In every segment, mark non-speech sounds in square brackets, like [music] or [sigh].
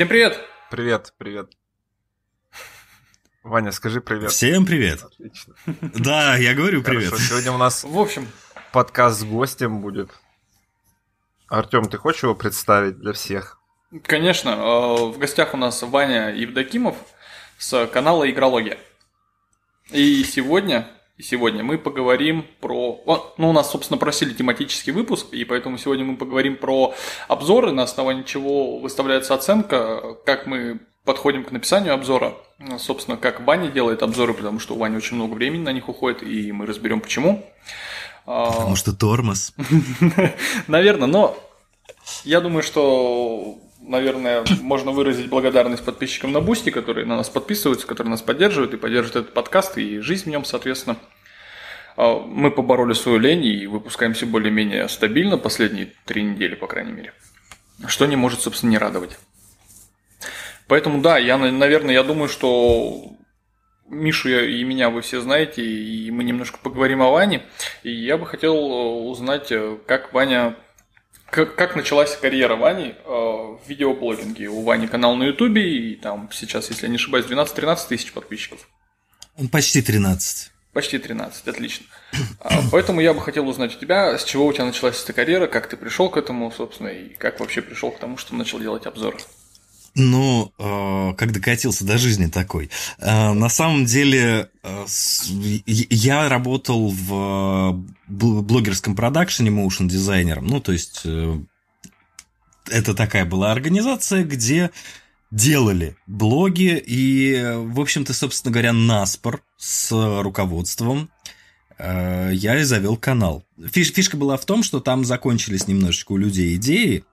Всем привет! Привет, привет. Ваня, скажи привет. Всем привет. Отлично. Да, я говорю привет. Хорошо, сегодня у нас В общем, подкаст с гостем будет. Артем, ты хочешь его представить для всех? конечно, э, в гостях у нас Ваня Евдокимов с канала Игрология. И сегодня, и сегодня мы поговорим про... Ну, у нас, собственно, просили тематический выпуск, и поэтому сегодня мы поговорим про обзоры, на основании чего выставляется оценка, как мы подходим к написанию обзора. Ну, Собственно, как Ваня делает обзоры, потому что у Вани очень много времени на них уходит, и мы разберем почему. А, Потому что тормоз. [laughs] Наверное, но я думаю, что, наверное, можно выразить благодарность подписчикам на Boosty, которые на нас подписываются, которые нас поддерживают и поддерживают этот подкаст и жизнь в нем, соответственно. А, Мы побороли свою лень и выпускаемся более-менее стабильно последние три недели, по крайней мере. Что не может, собственно, не радовать. Поэтому, да, я, на- наверное, я думаю, что Мишу и меня вы все знаете, и мы немножко поговорим о Ване. И я бы хотел э, узнать, э, как Ваня как, началась карьера Вани э, в видеоблогинге? У Вани канал на Ютубе, и там сейчас, если я не ошибаюсь, 12-13 тысяч подписчиков. Почти 13. Почти 13, отлично. А, Поэтому я бы хотел узнать у тебя, с чего у тебя началась эта карьера, как ты пришел к этому, собственно, и как вообще пришел к тому, что начал делать обзоры. Ну, э, как докатился до жизни такой. Э, на самом деле, я работал в бл- блогерском продакшене моушен дизайнером. Ну, то есть, э, это такая была организация, где делали блоги, и, в общем-то, собственно говоря, наспор с руководством э, я и завел канал. Фиш- фишка была в том, что там закончились немножечко у людей идеи,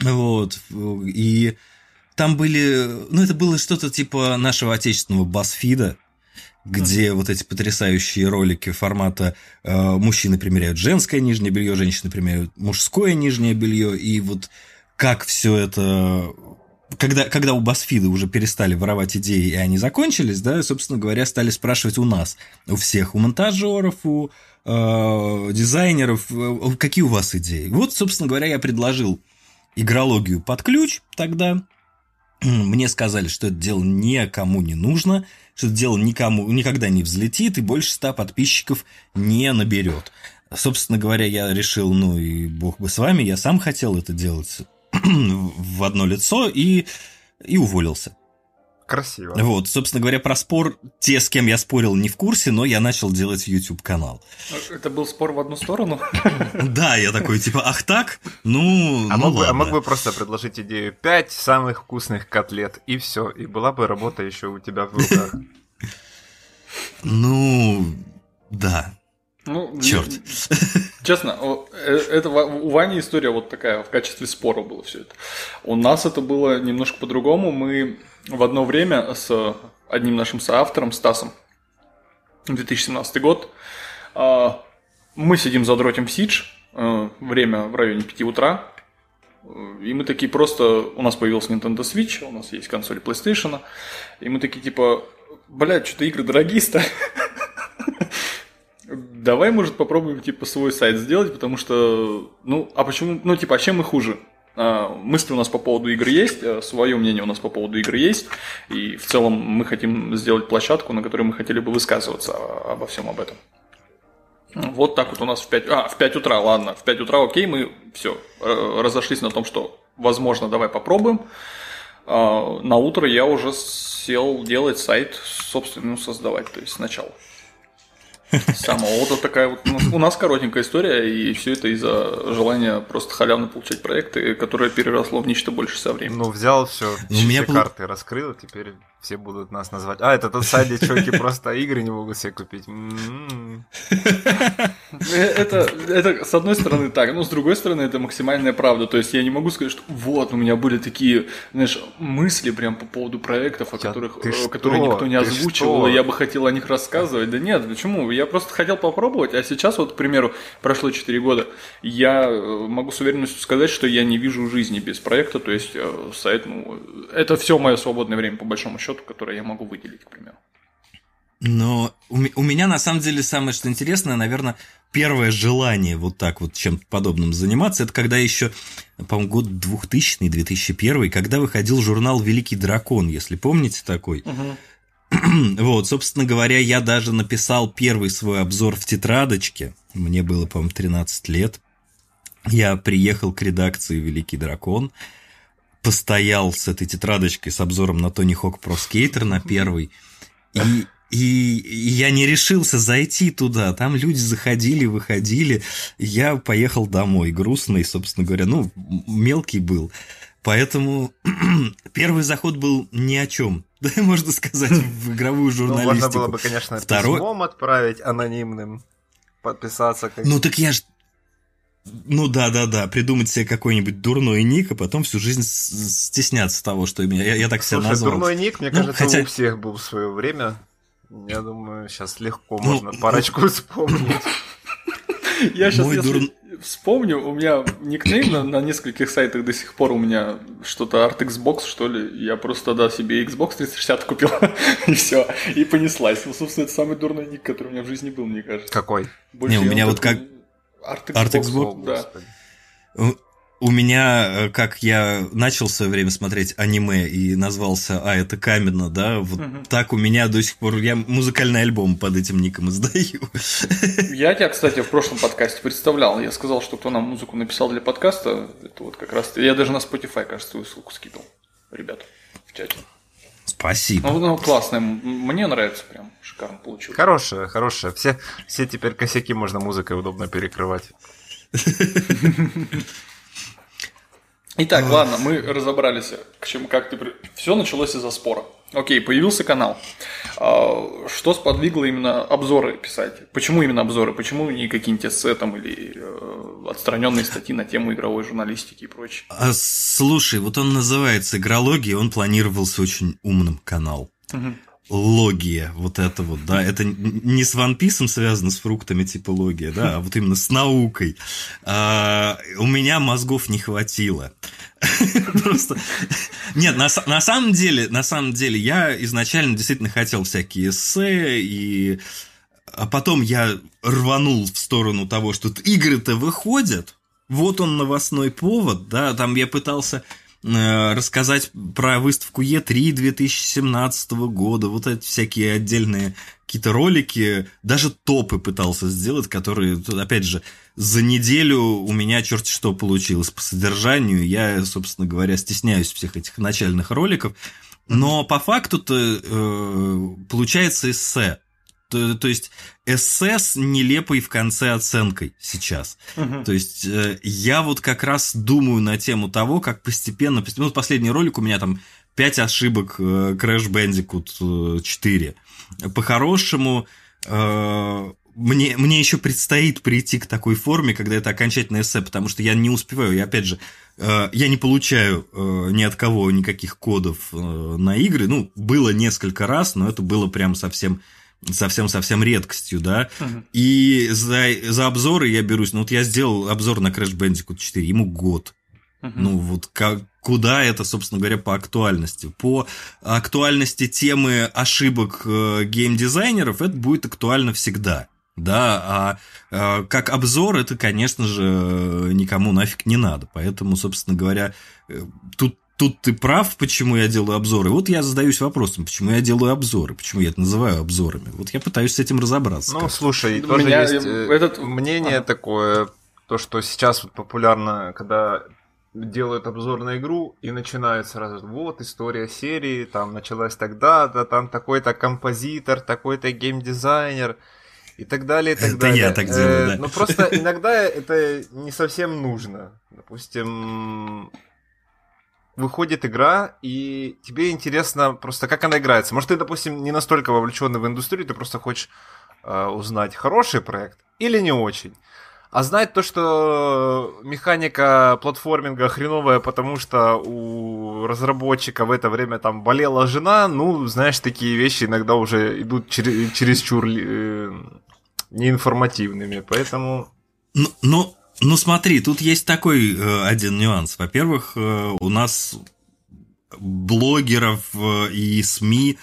вот, и там были, ну, это было что-то типа нашего отечественного басфида, где вот эти потрясающие ролики формата э, мужчины примеряют женское нижнее белье, женщины примеряют мужское нижнее белье, и вот как все это... Когда, когда у Басфида уже перестали воровать идеи, и они закончились, да, собственно говоря, стали спрашивать у нас, у всех, у монтажеров, у э, дизайнеров, э, какие у вас идеи. Вот, собственно говоря, я предложил игрологию под ключ тогда. [clears throat] Мне сказали, что это дело никому не нужно, что это дело никому никогда не взлетит и больше ста подписчиков не наберет. Собственно говоря, я решил, ну и бог бы с вами, я сам хотел это делать [clears throat] в одно лицо и, и уволился. Красиво. Вот, собственно говоря, про спор, те, с кем я спорил, не в курсе, но я начал делать YouTube-канал. Это был спор в одну сторону. [laughs] Да, я такой, типа, ах так? Ну, А ну мог, бы, а мог бы просто предложить идею 5 самых вкусных котлет, и все, и была бы работа еще у тебя в руках. [laughs] Ну, да, Ну, черт. [laughs] Честно, э, это у Вани история вот такая, в качестве спора было все это. У нас это было немножко по-другому. Мы в одно время с одним нашим соавтором, Стасом, 2017 год, а, мы сидим за дротем Сидж, э, время в районе 5 утра, и мы такие просто, у нас появился Nintendo Switch, у нас есть консоль PlayStation, и мы такие типа, блядь, что-то игры дорогие стали. [laughs] Давай, может, попробуем, типа, свой сайт сделать, потому что, ну, а почему, ну, типа, а чем мы хуже? А, Мысли у нас по поводу игр есть, свое мнение у нас по поводу игр есть, и в целом мы хотим сделать площадку, на которой мы хотели бы высказываться обо всем об этом. Вот так вот у нас в 5, а, в 5 утра, ладно, в 5 утра, окей, мы все, разошлись на том, что, возможно, давай попробуем. А, На утро я уже сел делать сайт, собственно, создавать, то есть сначала. Самого вот такая вот у нас коротенькая история, и все это из-за желания просто халявно получать проекты, которое переросло в нечто больше со временем. Ну, взял все, Ну, меня карты раскрыл, теперь все будут нас назвать. А, это тот сайт, где чуваки просто игры не могут себе купить. М-м. Э, Это, это с одной стороны так, но с другой стороны это максимальная правда. То есть я не могу сказать, что вот у меня были такие, знаешь, мысли прям по поводу проектов, о которых, э, которые никто не озвучивал, и я бы хотел о них рассказывать. Да нет, почему? Я просто хотел попробовать, а сейчас вот, к примеру, прошло 4 года, я э, могу с уверенностью сказать, что я не вижу жизни без проекта, то есть сайт, ну, это все мое свободное время, по большому счету, которое я могу выделить, к примеру. Но у, у меня на самом деле самое что интересное, наверное, первое желание вот так вот чем-то подобным заниматься, это когда еще, по-моему, год 2000-2001, когда выходил журнал «Великий дракон», если помните такой. Угу. Вот, собственно говоря, я даже написал первый свой обзор в тетрадочке. Мне было, по-моему, 13 лет. Я приехал к редакции «Великий дракон», постоял с этой тетрадочкой с обзором на Тони Хок про скейтер на первый, и, и я не решился зайти туда. Там люди заходили, выходили. Я поехал домой, грустный, собственно говоря. Ну, мелкий был. Поэтому [clears throat] первый заход был ни о чем. [laughs] Да, можно сказать, в игровую журналистику. Ну, можно было бы, конечно, Второй... письмом отправить анонимным, подписаться. Как... Ну, так я ж ну да, да, да, придумать себе какой-нибудь дурной ник, а потом всю жизнь стесняться того, что меня. Я, я так себя Слушай, назвал. Дурной ник, мне ну, кажется, хотя... у всех был в свое время. Я думаю, сейчас легко ну, можно парочку ну... вспомнить. Я сейчас, если вспомню, у меня никнейм на, на нескольких сайтах до сих пор у меня что-то Art Xbox, что ли. Я просто тогда себе Xbox 360 купил, [laughs] и все, и понеслась. Ну, собственно, это самый дурной ник, который у меня в жизни был, мне кажется. Какой? Больше Не, у меня вот как... Art Xbox, Art Xbox? да. У меня, э, как я начал в свое время смотреть аниме и назвался «А, это каменно», да, вот угу. так у меня до сих пор, я музыкальный альбом под этим ником издаю. Я тебя, кстати, в прошлом подкасте представлял, я сказал, что кто нам музыку написал для подкаста, это вот как раз, я даже на Spotify, кажется, свою ссылку скидывал, ребят, в чате. Спасибо. Ну, ну классная, мне нравится прям, шикарно получилось. Хорошая, хорошая, все, все теперь косяки можно музыкой удобно перекрывать. Итак, Ох. ладно, мы разобрались, к чему, как ты... Все началось из-за спора. Окей, появился канал. А, что сподвигло именно обзоры писать? Почему именно обзоры? Почему не какие-нибудь эссе там или э, отстраненные статьи на тему игровой журналистики и прочее? А, слушай, вот он называется «Игрология», он планировался очень умным канал. Угу логия, вот это вот, да, это не с One Piece связано с фруктами типа логия, да, а вот именно с наукой. А, у меня мозгов не хватило. [laughs] Просто... Нет, на, на самом деле, на самом деле, я изначально действительно хотел всякие эссе, и... а потом я рванул в сторону того, что игры-то выходят, вот он новостной повод, да, там я пытался рассказать про выставку E3 2017 года, вот эти всякие отдельные какие-то ролики, даже топы пытался сделать, которые, опять же, за неделю у меня черт что получилось по содержанию, я, собственно говоря, стесняюсь всех этих начальных роликов, но по факту-то э, получается эссе, то, то есть эссе с нелепой в конце оценкой сейчас. Угу. То есть э, я вот как раз думаю на тему того, как постепенно... вот последний ролик у меня там 5 ошибок э, Crash Bandicoot 4. Э, По-хорошему, э, мне, мне еще предстоит прийти к такой форме, когда это окончательное эссе, потому что я не успеваю. И опять же, э, я не получаю э, ни от кого никаких кодов э, на игры. Ну, было несколько раз, но это было прям совсем совсем-совсем редкостью, да. Uh-huh. И за, за обзоры я берусь. Ну, вот я сделал обзор на Crash Bandicoot 4, ему год. Uh-huh. Ну, вот как, куда это, собственно говоря, по актуальности? По актуальности темы ошибок э, геймдизайнеров это будет актуально всегда. Да, а, а как обзор это, конечно же, никому нафиг не надо. Поэтому, собственно говоря, э, тут тут ты прав, почему я делаю обзоры. Вот я задаюсь вопросом, почему я делаю обзоры, почему я это называю обзорами. Вот я пытаюсь с этим разобраться. Ну, слушай, тоже меня есть э, этот... мнение а. такое, то, что сейчас вот популярно, когда делают обзор на игру и начинают сразу, вот история серии, там началась тогда, да, там такой-то композитор, такой-то геймдизайнер и так далее, и так это далее. я так делаю, да. Но просто иногда это не совсем нужно. Допустим, выходит игра, и тебе интересно просто, как она играется. Может, ты, допустим, не настолько вовлеченный в индустрию, ты просто хочешь э, узнать, хороший проект или не очень. А знать то, что механика платформинга хреновая, потому что у разработчика в это время там болела жена, ну, знаешь, такие вещи иногда уже идут чер- чересчур э, неинформативными, поэтому... Ну, ну, смотри, тут есть такой э, один нюанс. Во-первых, э, у нас блогеров э, и СМИ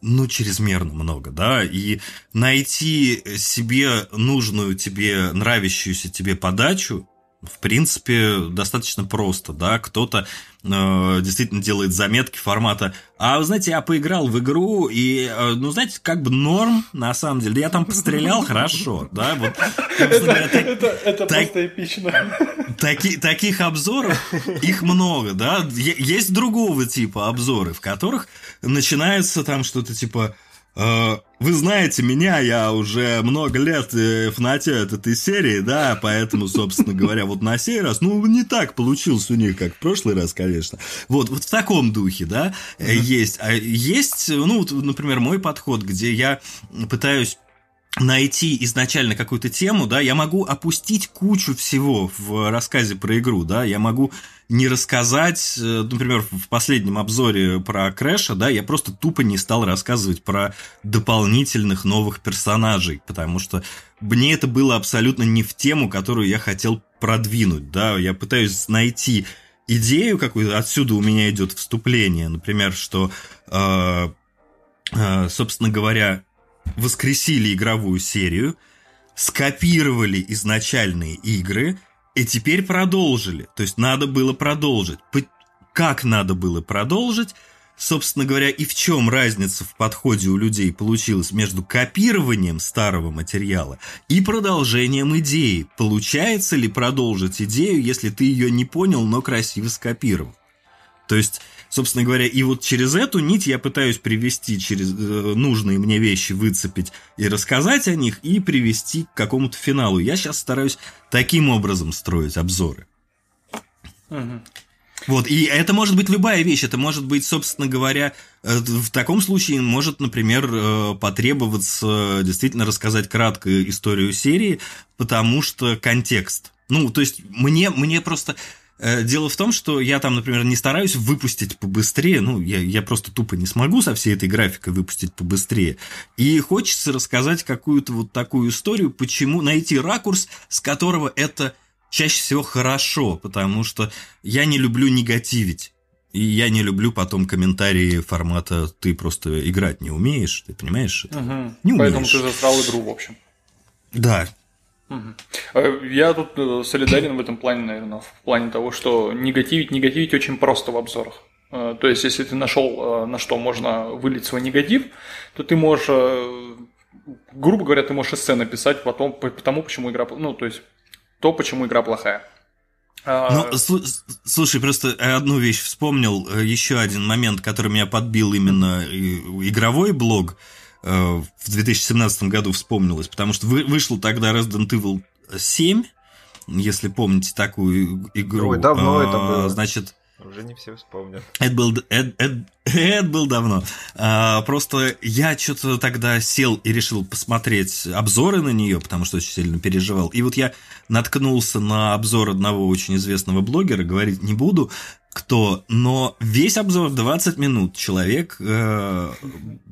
ну, чрезмерно много, да, и найти себе нужную тебе, нравящуюся тебе подачу, в принципе, достаточно просто, да, кто-то э, действительно делает заметки формата, а, вы знаете, я поиграл в игру, и, э, ну, знаете, как бы норм, на самом деле, я там пострелял хорошо, да, вот. Это просто эпично. Таких обзоров, их много, да, есть другого типа обзоры, в которых начинается там что-то типа вы знаете меня, я уже много лет э, фанатею от этой серии, да, поэтому, собственно говоря, вот на сей раз, ну, не так получилось у них, как в прошлый раз, конечно. Вот, вот в таком духе, да, mm-hmm. есть. А есть, ну, вот, например, мой подход, где я пытаюсь найти изначально какую-то тему, да, я могу опустить кучу всего в рассказе про игру, да, я могу не рассказать, э, например, в последнем обзоре про Крэша, да, я просто тупо не стал рассказывать про дополнительных новых персонажей, потому что мне это было абсолютно не в тему, которую я хотел продвинуть, да, я пытаюсь найти идею какую-то, отсюда у меня идет вступление, например, что, э, э, собственно говоря, воскресили игровую серию, скопировали изначальные игры и теперь продолжили. То есть надо было продолжить. Как надо было продолжить? Собственно говоря, и в чем разница в подходе у людей получилась между копированием старого материала и продолжением идеи? Получается ли продолжить идею, если ты ее не понял, но красиво скопировал? То есть собственно говоря, и вот через эту нить я пытаюсь привести через э, нужные мне вещи, выцепить и рассказать о них, и привести к какому-то финалу. Я сейчас стараюсь таким образом строить обзоры. Угу. Вот, и это может быть любая вещь, это может быть, собственно говоря, э, в таком случае может, например, э, потребоваться действительно рассказать краткую историю серии, потому что контекст. Ну, то есть мне, мне просто дело в том, что я там, например, не стараюсь выпустить побыстрее, ну, я, я просто тупо не смогу со всей этой графикой выпустить побыстрее. И хочется рассказать какую-то вот такую историю, почему найти ракурс, с которого это чаще всего хорошо, потому что я не люблю негативить. И я не люблю потом комментарии формата «ты просто играть не умеешь», ты понимаешь? Это? Угу. Не умеешь. Поэтому ты засрал игру, в общем. Да, я тут э, солидарен в этом плане, наверное, в плане того, что негативить, негативить очень просто в обзорах. Э, то есть, если ты нашел, э, на что можно вылить свой негатив, то ты можешь, грубо говоря, ты можешь эссе написать потом, по тому, почему игра, ну, то есть, то, почему игра плохая. А, ну, слушай, просто одну вещь вспомнил, еще один момент, который меня подбил именно игровой блог – в 2017 году вспомнилось, потому что вы, вышел тогда Resident Evil 7, если помните такую игру. Ой, давно это было. Значит, уже не все вспомнят. Это был, это, это, это был давно. А, просто я что-то тогда сел и решил посмотреть обзоры на нее, потому что очень сильно переживал. И вот я наткнулся на обзор одного очень известного блогера, говорить не буду, кто, но весь обзор 20 минут. Человек э,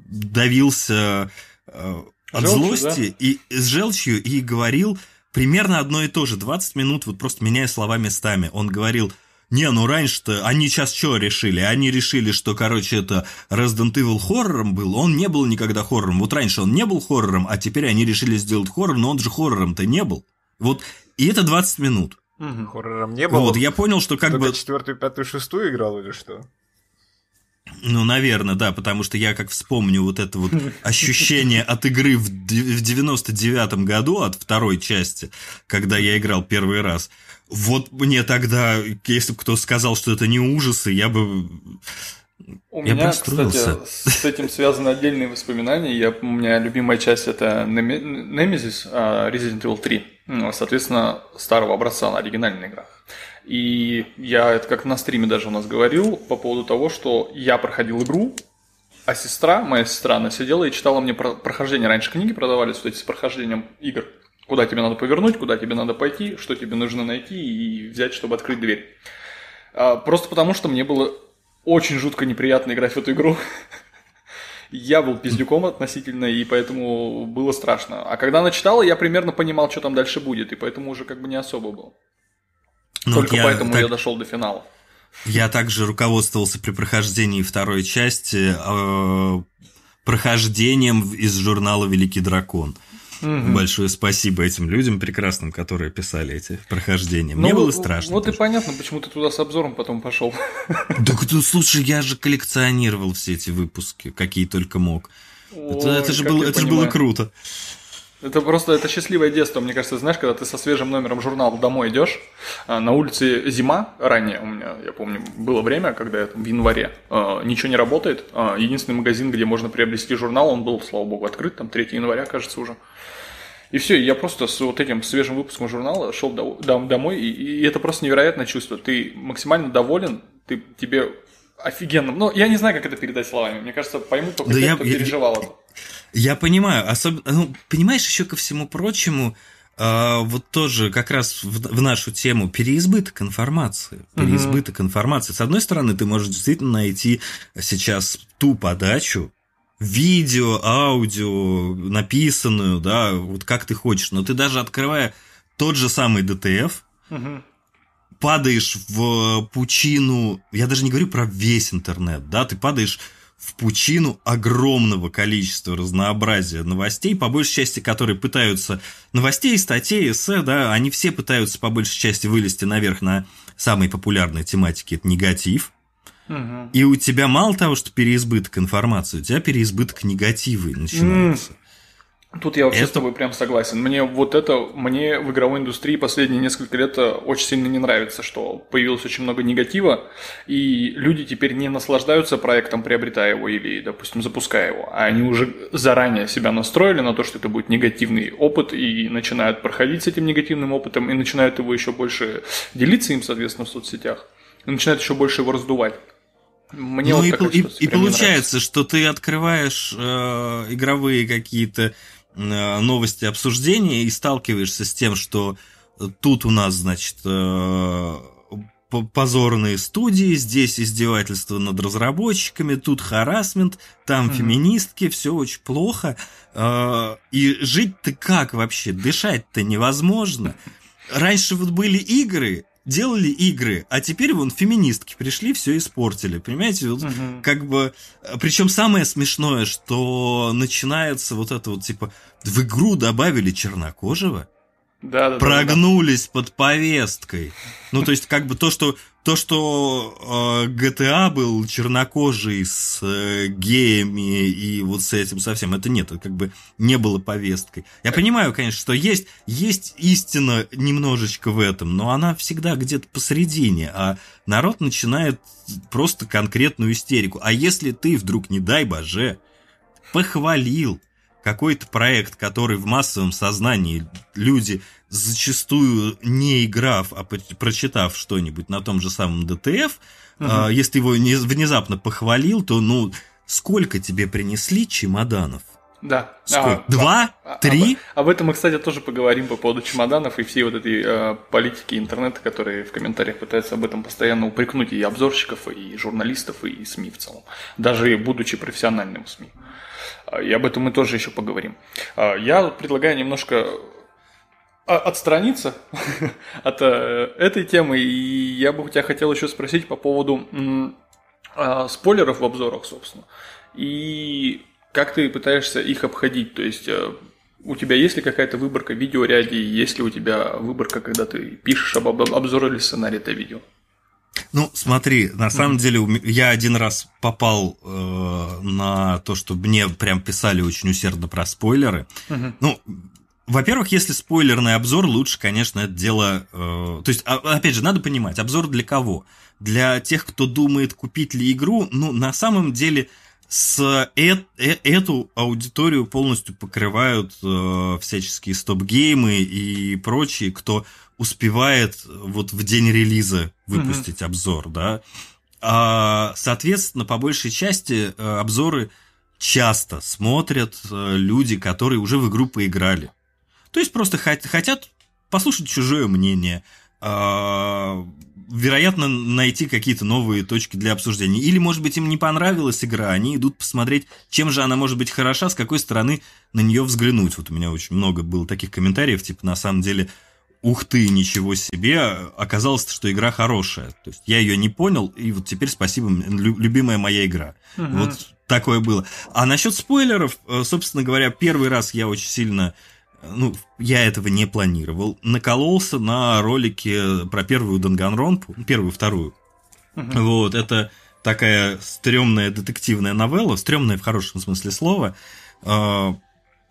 давился э, от Желчью, злости да? и с желчью и говорил примерно одно и то же. 20 минут, вот просто меняя слова местами. Он говорил, не, ну раньше-то они сейчас что решили? Они решили, что, короче, это Resident Evil хоррором был. Он не был никогда хоррором. Вот раньше он не был хоррором, а теперь они решили сделать хоррор, но он же хоррором-то не был. Вот, и это 20 минут. Угу. Хоррором не было. Вот, я понял, что как Только бы... четвертую, пятую, шестую играл или что? Ну, наверное, да, потому что я как вспомню вот это вот [laughs] ощущение от игры в 99-м году, от второй части, когда я играл первый раз. Вот мне тогда, если бы кто сказал, что это не ужасы, я бы у я меня, кстати, с этим связаны отдельные воспоминания. Я, у меня любимая часть это Nemesis, а, Resident Evil 3. Ну, соответственно, старого образца на оригинальных играх. И я это как на стриме даже у нас говорил по поводу того, что я проходил игру, а сестра, моя сестра, она сидела и читала мне про прохождение. Раньше книги продавались вот эти с прохождением игр. Куда тебе надо повернуть, куда тебе надо пойти, что тебе нужно найти и взять, чтобы открыть дверь. А, просто потому, что мне было очень жутко неприятно играть в эту игру. [laughs] Я был пиздюком относительно, и поэтому было страшно. А когда она читала, я примерно понимал, что там дальше будет, и поэтому уже как бы не особо был. Ну, Только я поэтому так... я дошел до финала. Я также руководствовался при прохождении второй части э, прохождением из журнала «Великий дракон». Мгм. Большое спасибо этим людям прекрасным, которые писали эти прохождения. Мне Ну, было вот- страшно. Вот и тоже. понятно, почему ты туда с обзором потом пошел. Так, ну, слушай, я же коллекционировал все эти выпуски, какие только мог. это, это же, было, это же было круто. Это просто это счастливое детство, мне кажется, знаешь, когда ты со свежим номером журнала домой идешь, а, на улице зима ранее у меня, я помню, было время, когда я там в январе, а, ничего не работает, а, единственный магазин, где можно приобрести журнал, он был, слава богу, открыт, там 3 января, кажется, уже. И все, я просто с вот этим свежим выпуском журнала шел до- дом- домой, и, и это просто невероятное чувство. Ты максимально доволен, ты, тебе офигенно. Ну, я не знаю, как это передать словами. Мне кажется, поймут только Да те, я- кто я- переживал это. Я понимаю, особенно, ну, понимаешь, еще ко всему прочему, а, вот тоже как раз в, в нашу тему переизбыток информации. Переизбыток информации. С одной стороны, ты можешь действительно найти сейчас ту подачу, видео, аудио, написанную, да, вот как ты хочешь, но ты даже открывая тот же самый ДТФ, Мгм. падаешь в пучину, я даже не говорю про весь интернет, да, ты падаешь в пучину огромного количества разнообразия новостей, по большей части, которые пытаются, новостей, статей, эссе, да, они все пытаются по большей части вылезти наверх на самые популярные тематики, это негатив, Мгм. и у тебя мало того, что переизбыток информации, у тебя переизбыток негатива начинается. Тут я вообще Это- с тобой прям согласен. Мне вот это, мне в игровой индустрии последние несколько лет э, очень сильно не нравится, что появилось очень много негатива, и люди теперь не наслаждаются проектом, приобретая его или, допустим, запуская его, а они уже заранее себя настроили на то, что это будет негативный опыт, и начинают проходить с этим негативным опытом, и начинают его еще больше делиться им, соответственно, в соцсетях, и начинают еще больше его раздувать. Мне ну вот и, и- и нравится. получается, что ты открываешь э, игровые какие-то новости обсуждения и сталкиваешься с тем, что тут у нас, значит, э, по- позорные студии, здесь издевательство над разработчиками, тут харасмент, там Мгм. феминистки, все очень плохо. Э, и жить-то как вообще? Дышать-то невозможно. Раньше вот были игры, делали игры, а теперь вон феминистки пришли, все испортили. Понимаете, вот Мгм. как бы... Причем самое смешное, что начинается вот это вот типа в игру добавили чернокожего, Да, да, да, да. прогнулись под повесткой. Ну, то есть, как бы то, что то, что э, GTA был чернокожий с э, геями и вот с этим совсем, это нет, это как бы не было повесткой. Я понимаю, конечно, что есть, есть истина немножечко в этом, но она всегда где-то посередине, а народ начинает просто конкретную истерику. А если ты вдруг, не дай боже, похвалил какой-то проект, который в массовом сознании люди зачастую не играв, а прочитав что-нибудь на том же самом ДТФ, Мгм. а, если его не- внезапно похвалил, то ну сколько тебе принесли чемоданов? Да. Сколько? А, Два? а- Три? Об, об этом мы, кстати, тоже поговорим по поводу чемоданов и всей вот этой э, политики интернета, которые в комментариях пытаются об этом постоянно упрекнуть и обзорщиков, и журналистов, и СМИ в целом, даже будучи профессиональным СМИ. А, И об этом мы тоже еще поговорим. А, Я предлагаю немножко отстраниться [laughs] от э, этой темы, и я бы у тебя хотел еще спросить по поводу а, спойлеров в обзорах, собственно. И как ты пытаешься их обходить? То есть э, у тебя есть ли какая-то выборка в видеоряде, есть ли у тебя выборка, когда ты пишешь об, об обзор или сценарий это видео? Ну, смотри, на самом деле у ме- я один раз попал э, на то, что мне прям писали очень усердно про спойлеры. Ну, во-первых, если спойлерный обзор, лучше, конечно, это дело... э, то есть, а- опять же, надо понимать, обзор для кого? Для тех, кто думает, купить ли игру, ну, на самом деле, с э- э- эту аудиторию полностью покрывают э, всяческие стоп-геймы и прочие, кто успевает вот в день релиза выпустить обзор, да. А, соответственно, по большей части э, обзоры часто смотрят э, люди, которые уже в игру поиграли. То есть просто хот- хотят послушать чужое мнение, а, вероятно, найти какие-то новые точки для обсуждения. Или, может быть, им не понравилась игра, они идут посмотреть, чем же она может быть хороша, с какой стороны на нее взглянуть. Вот у меня очень много было таких комментариев, типа, на самом деле, ух ты, ничего себе, оказалось, что игра хорошая. То есть я ее не понял, и вот теперь спасибо, лю- любимая моя игра. Вот такое было. А насчет спойлеров, э, собственно говоря, первый раз я очень сильно ну, я этого не планировал, накололся на ролике про первую Данганронпу, первую, вторую. Uh-huh. Вот, это такая стрёмная детективная новелла, стрёмная в хорошем смысле слова, а,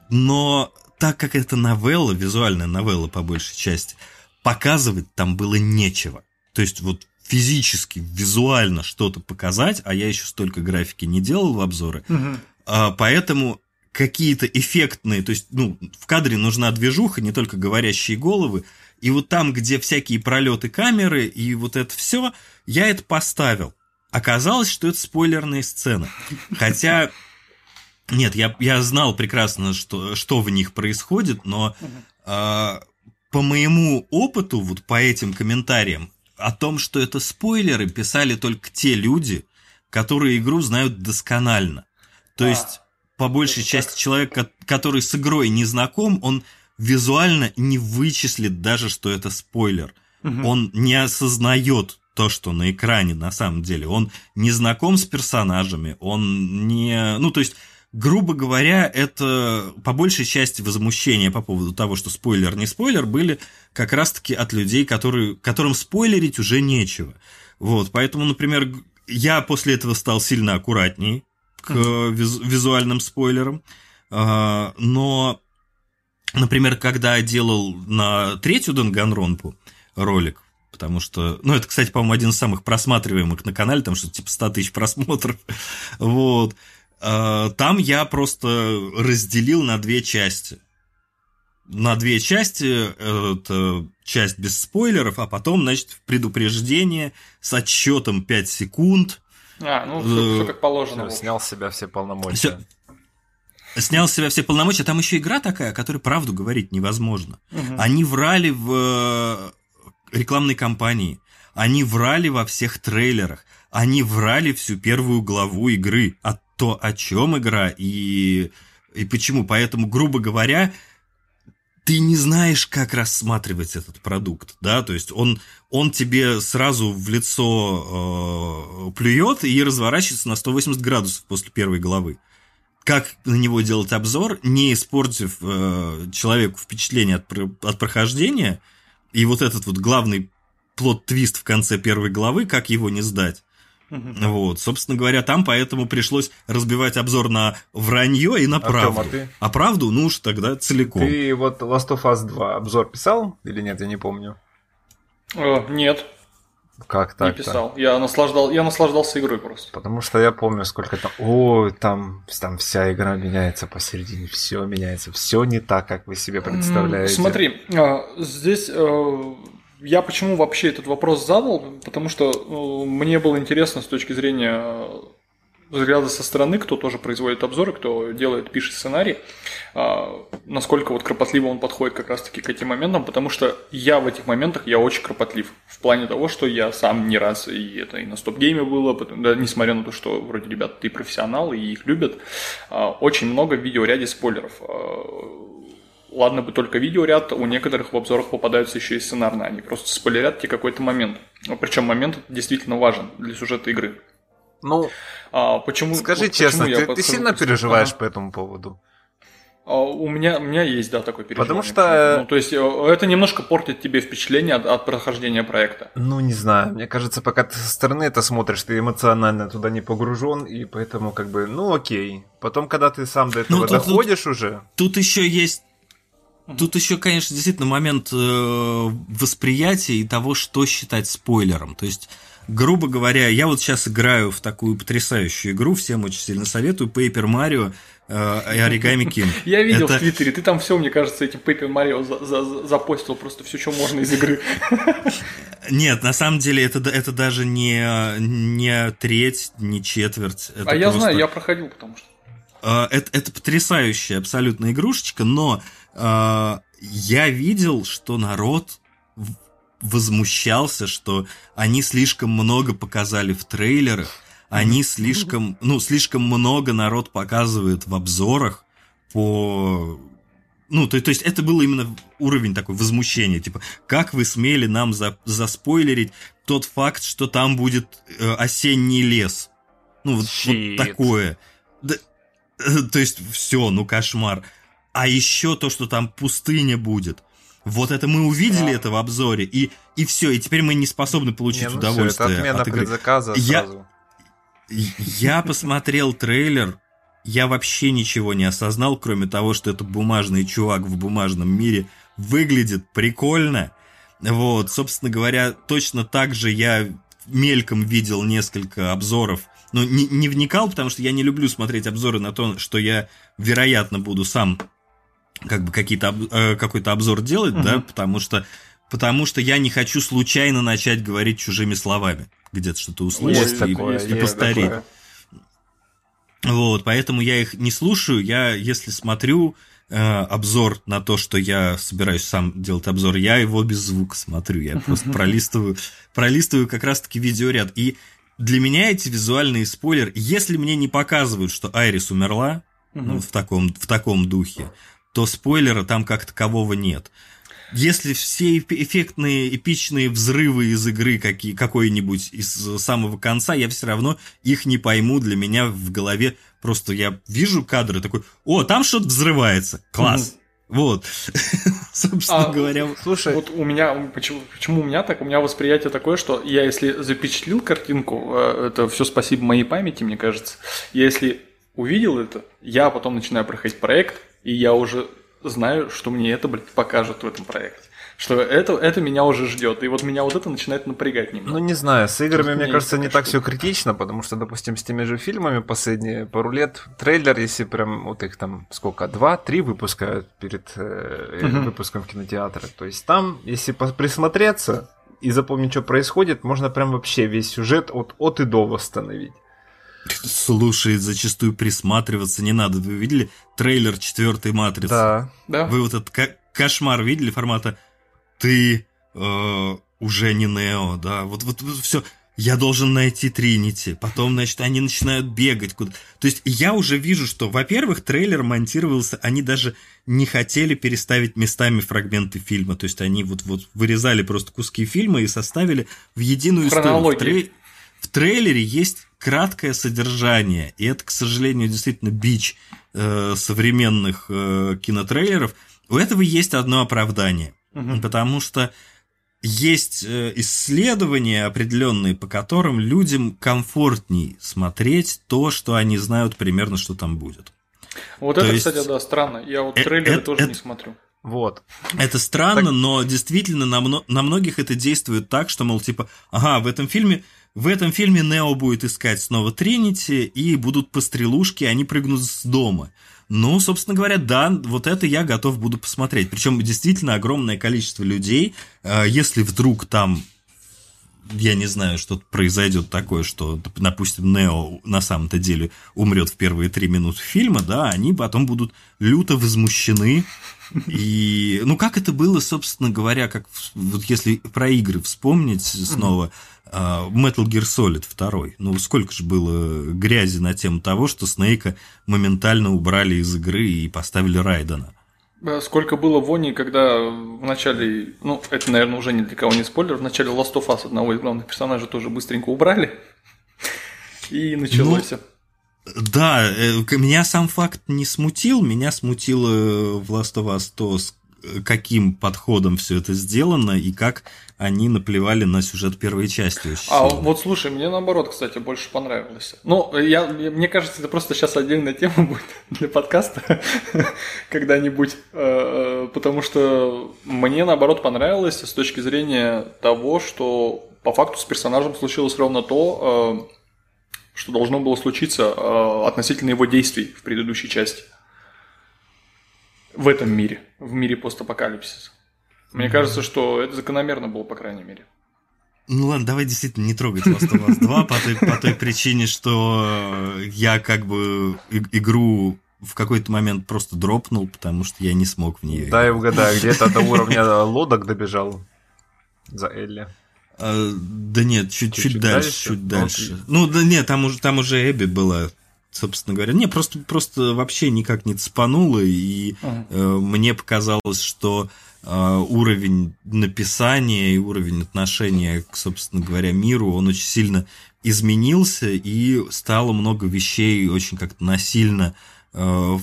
но так как это новелла, визуальная новелла по большей части, показывать там было нечего. То есть вот физически, визуально что-то показать, а я еще столько графики не делал в обзоры, угу. поэтому какие-то эффектные, то есть, ну, в кадре нужна движуха, не только говорящие головы, и вот там, где всякие пролеты камеры и вот это все, я это поставил. Оказалось, что это спойлерные сцены. Хотя, нет, я, я знал прекрасно, что, что в них происходит, но э, по моему опыту, вот по этим комментариям, о том, что это спойлеры, писали только те люди, которые игру знают досконально. То а, есть, по большей части, человек, который с игрой не знаком, он визуально не вычислит даже, что это спойлер. Угу. Он не осознает то, что на экране на самом деле. Он не знаком с персонажами, он не... Ну, то есть грубо говоря, это по большей части возмущения по поводу того, что спойлер не спойлер, были как раз-таки от людей, которые, которым спойлерить уже нечего. Вот, поэтому, например, я после этого стал сильно аккуратнее к визу- визуальным спойлерам, а, но, например, когда я делал на третью Данганронпу ролик, потому что, ну, это, кстати, по-моему, один из самых просматриваемых на канале, там что-то типа 100 тысяч просмотров, [laughs] вот, Э, там я просто разделил на две части. На две части, это часть без спойлеров, а потом, значит, предупреждение с отсчетом 5 секунд. А, ну, все, все как положено. Все, снял с себя все полномочия. Все. Снял с себя все полномочия. Там еще игра такая, о которой правду говорить невозможно. Угу. Они врали в э, рекламной кампании. Они врали во всех трейлерах. Они врали всю первую главу игры. От то, о чем игра и, и почему. Поэтому, грубо говоря, ты не знаешь, как рассматривать этот продукт, да, то есть он, он тебе сразу в лицо э, плюет и разворачивается на 180 градусов после первой главы. Как на него делать обзор, не испортив э, человеку впечатление от, от прохождения, и вот этот вот главный плод-твист в конце первой главы, как его не сдать. Угу. Вот, собственно говоря, там поэтому пришлось разбивать обзор на вранье и на правду. Артем, а, ты? а правду, ну уж тогда целиком. Ты вот Last of Us 2 обзор писал или нет, я не помню. О, нет. Как так? Не писал. Я, наслаждал, я наслаждался игрой просто. Потому что я помню, сколько там. О, там, там вся игра меняется посередине, все меняется, все не так, как вы себе представляете. Смотри, а, здесь э, я почему вообще этот вопрос задал? Потому что ну, мне было интересно с точки зрения э, взгляда со стороны, кто тоже производит обзоры, кто делает, пишет сценарий, а, насколько вот кропотливо он подходит как раз-таки к этим моментам, потому что я в этих моментах, я очень кропотлив, в плане того, что я сам не раз, и это и на стоп-гейме было, да, несмотря на то, что вроде ребята ты профессионал, и их любят, а, очень много в видеоряде спойлеров а, Ладно бы только видеоряд, у некоторых в обзорах попадаются еще и сценарные, они просто спойлерят тебе какой-то момент. Причем момент действительно важен для сюжета игры. Ну, а, почему? Скажи почему честно, ты, ты сильно переживаешь ага. по этому поводу? А, у меня, у меня есть, да, такой переживание. Потому что... Ну, то есть, э, это немножко портит тебе впечатление от, от прохождения проекта. Ну, не знаю. Мне кажется, пока ты со стороны это смотришь, ты эмоционально туда не погружен, и поэтому как бы, ну, окей. Потом, когда ты сам до этого ну, тут, доходишь тут, уже... Тут еще есть Тут еще, конечно, действительно момент э, восприятия и того, что считать спойлером. То есть, грубо говоря, я вот сейчас играю в такую потрясающую игру, всем очень сильно советую, Paper Mario э, и Origami King. [laughs] Я видел Это... в Твиттере, ты там все, мне кажется, этим Paper Mario за за запостил просто все, что можно из игры. [laughs] Нет, на самом деле это, это даже не, не треть, не четверть. А я знаю, я проходил, потому что. Это, это потрясающая абсолютно игрушечка, но э, я видел, что народ возмущался, что они слишком много показали в трейлерах, они слишком, ну, слишком много народ показывает в обзорах по... Ну, то, то есть это было именно уровень такой возмущения, типа, как вы смели нам за, заспойлерить тот факт, что там будет э, осенний лес? Ну, вот, вот такое. Да, [laughs] то есть все, ну кошмар. А еще то, что там пустыня будет. Вот это мы увидели да. это в обзоре, и, и все, и теперь мы не способны получить не, ну удовольствие. Все, это отмена от игры. предзаказа я, сразу. Я [laughs] посмотрел трейлер, я вообще ничего не осознал, кроме того, что это бумажный чувак в бумажном мире выглядит прикольно. Вот, собственно говоря, точно так же я мельком видел несколько обзоров, но не, не вникал, потому что я не люблю смотреть обзоры на то, что я, вероятно, буду сам как бы какие-то э, какой-то обзор делать, угу. да, потому что потому что я не хочу случайно начать говорить чужими словами, где-то что-то услышать есть и, такое, и повторить. Такое. Вот, поэтому я их не слушаю, я если смотрю э, обзор на то, что я собираюсь сам делать обзор, я его без звука смотрю, я просто [laughs] пролистываю, пролистываю как раз-таки видеоряд. И для меня эти визуальные спойлеры, если мне не показывают, что Айрис умерла, ну, в таком, в таком духе, то спойлера там как такового нет. Если все эффектные, эпичные взрывы из игры какие, какой-нибудь из самого конца, я все равно их не пойму. Для меня в голове просто я вижу кадры такой, о, там что-то взрывается, класс. Вот, [laughs] собственно а, говоря. Слушай, вот у меня, почему, почему у меня так? У меня восприятие такое, что я если запечатлил картинку, э, это все спасибо моей памяти, мне кажется. Я если увидел это, я потом начинаю проходить проект, и я уже знаю, что мне это, блядь, покажут в этом проекте. Что это, это меня уже ждет. И вот меня вот это начинает напрягать немного. Ну, не знаю, с играми, мне кажется, не так все критично, потому что, допустим, с теми же фильмами последние пару лет трейлер, если прям вот их там сколько, два-три выпускают перед э, uh выпуском в кинотеатре. То есть там, если присмотреться и запомнить, что происходит, можно прям вообще весь сюжет от, от и до восстановить. Слушай, зачастую присматриваться не надо. Вы видели трейлер четвертой матрицы? Да. да. Вы вот этот кошмар видели формата «Ты э, уже не Нео», да? Вот, вот, вот все. Я должен найти Тринити. Потом, значит, они начинают бегать куда То есть я уже вижу, что, во-первых, трейлер монтировался, они даже не хотели переставить местами фрагменты фильма. То есть они вот, вот вырезали просто куски фильма и составили в единую историю. В, трей... в трейлере есть краткое содержание, и это, к сожалению, действительно бич э, современных э, кинотрейлеров, у этого есть одно оправдание. Угу. Потому что есть э, исследования определенные, по которым людям комфортней смотреть то, что они знают примерно, что там будет. Вот то это, есть... кстати, да, странно. Я вот э, трейлеры это, тоже это... не смотрю. Вот. Это странно, так... но действительно на, мно... на многих это действует так, что, мол, типа, ага, в этом фильме в этом фильме Нео будет искать снова Тринити, и будут пострелушки, они прыгнут с дома. Ну, собственно говоря, да, вот это я готов буду посмотреть. Причем действительно огромное количество людей, э, если вдруг там я не знаю, что произойдет такое, что, допустим, Нео на самом-то деле умрет в первые три минуты фильма, да, они потом будут люто возмущены. И, ну, как это было, собственно говоря, как вот если про игры вспомнить снова, а, Metal Gear Solid 2. Ну, сколько же было грязи на тему того, что Снейка моментально убрали из игры и поставили Райдена. Сколько было вони, когда в начале, ну, это, наверное, уже ни для кого не спойлер, в начале Last of Us одного из главных персонажей тоже быстренько убрали, и началось. Ну, да, э, меня сам факт не смутил, меня смутило в Last of Us то, каким подходом все это сделано и как они наплевали на сюжет первой части. А вот слушай, мне наоборот, кстати, больше понравилось. Ну, я, мне кажется, это просто сейчас отдельная тема [laughs] будет для подкаста [laughs] когда-нибудь, э, потому что мне наоборот понравилось с точки зрения того, что по факту с персонажем случилось ровно то, э, что должно было случиться э, относительно его действий в предыдущей части в этом мире, в мире постапокалипсиса. Мне mm-hmm. кажется, что это закономерно было, по крайней мере. Ну ладно, давай действительно не трогать Last of Us 2 по той, по той причине, что я как бы игру в какой-то момент просто дропнул, потому что я не смог в нее. Да, я угадаю, где-то до уровня лодок добежал за Элли. А, да нет, чуть-чуть дальше, дальше, чуть дальше. Ну, да нет, там уже, там уже Эбби была собственно говоря. Не, просто, просто вообще никак не цепануло, и uh э, мне показалось, что э, уровень написания и уровень отношения к, собственно говоря, миру, он очень сильно изменился, и стало много вещей очень как-то насильно э,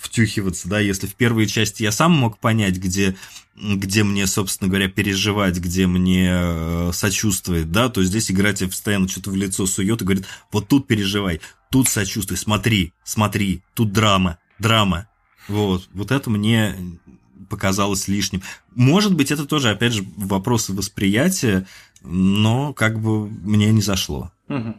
втюхиваться, да, если в первой части я сам мог понять, где, где мне, собственно говоря, переживать, где мне э, сочувствовать, да, то здесь игра тебе постоянно что-то в лицо сует и говорит, вот тут переживай, тут сочувствуй, смотри, смотри, тут драма, драма. Вот, вот это мне показалось лишним. Может быть, это тоже, опять же, вопросы восприятия, но как бы мне не зашло. Угу.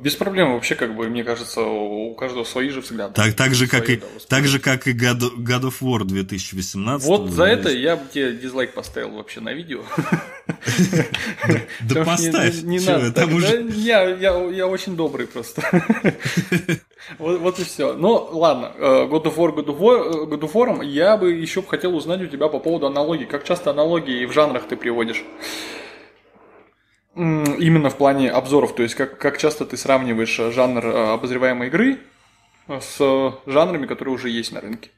Без проблем вообще, как бы, мне кажется, у каждого свои же взгляды. Так, так, же, как и, так же, как и God, God of War 2018. Вот за это я бы тебе дизлайк поставил вообще на видео. [laughs] [laughs] Да поставь. Не надо. Я очень добрый просто. [laughs] Вот и все. Ну, ладно. Э, God of War, God of War, я бы еще хотел узнать у тебя по поводу аналогий. Как часто аналогии в жанрах ты приводишь? Именно в плане обзоров, то есть как, как часто ты сравниваешь э, жанр э, обозреваемой игры э, с жанрами, которые уже есть на рынке?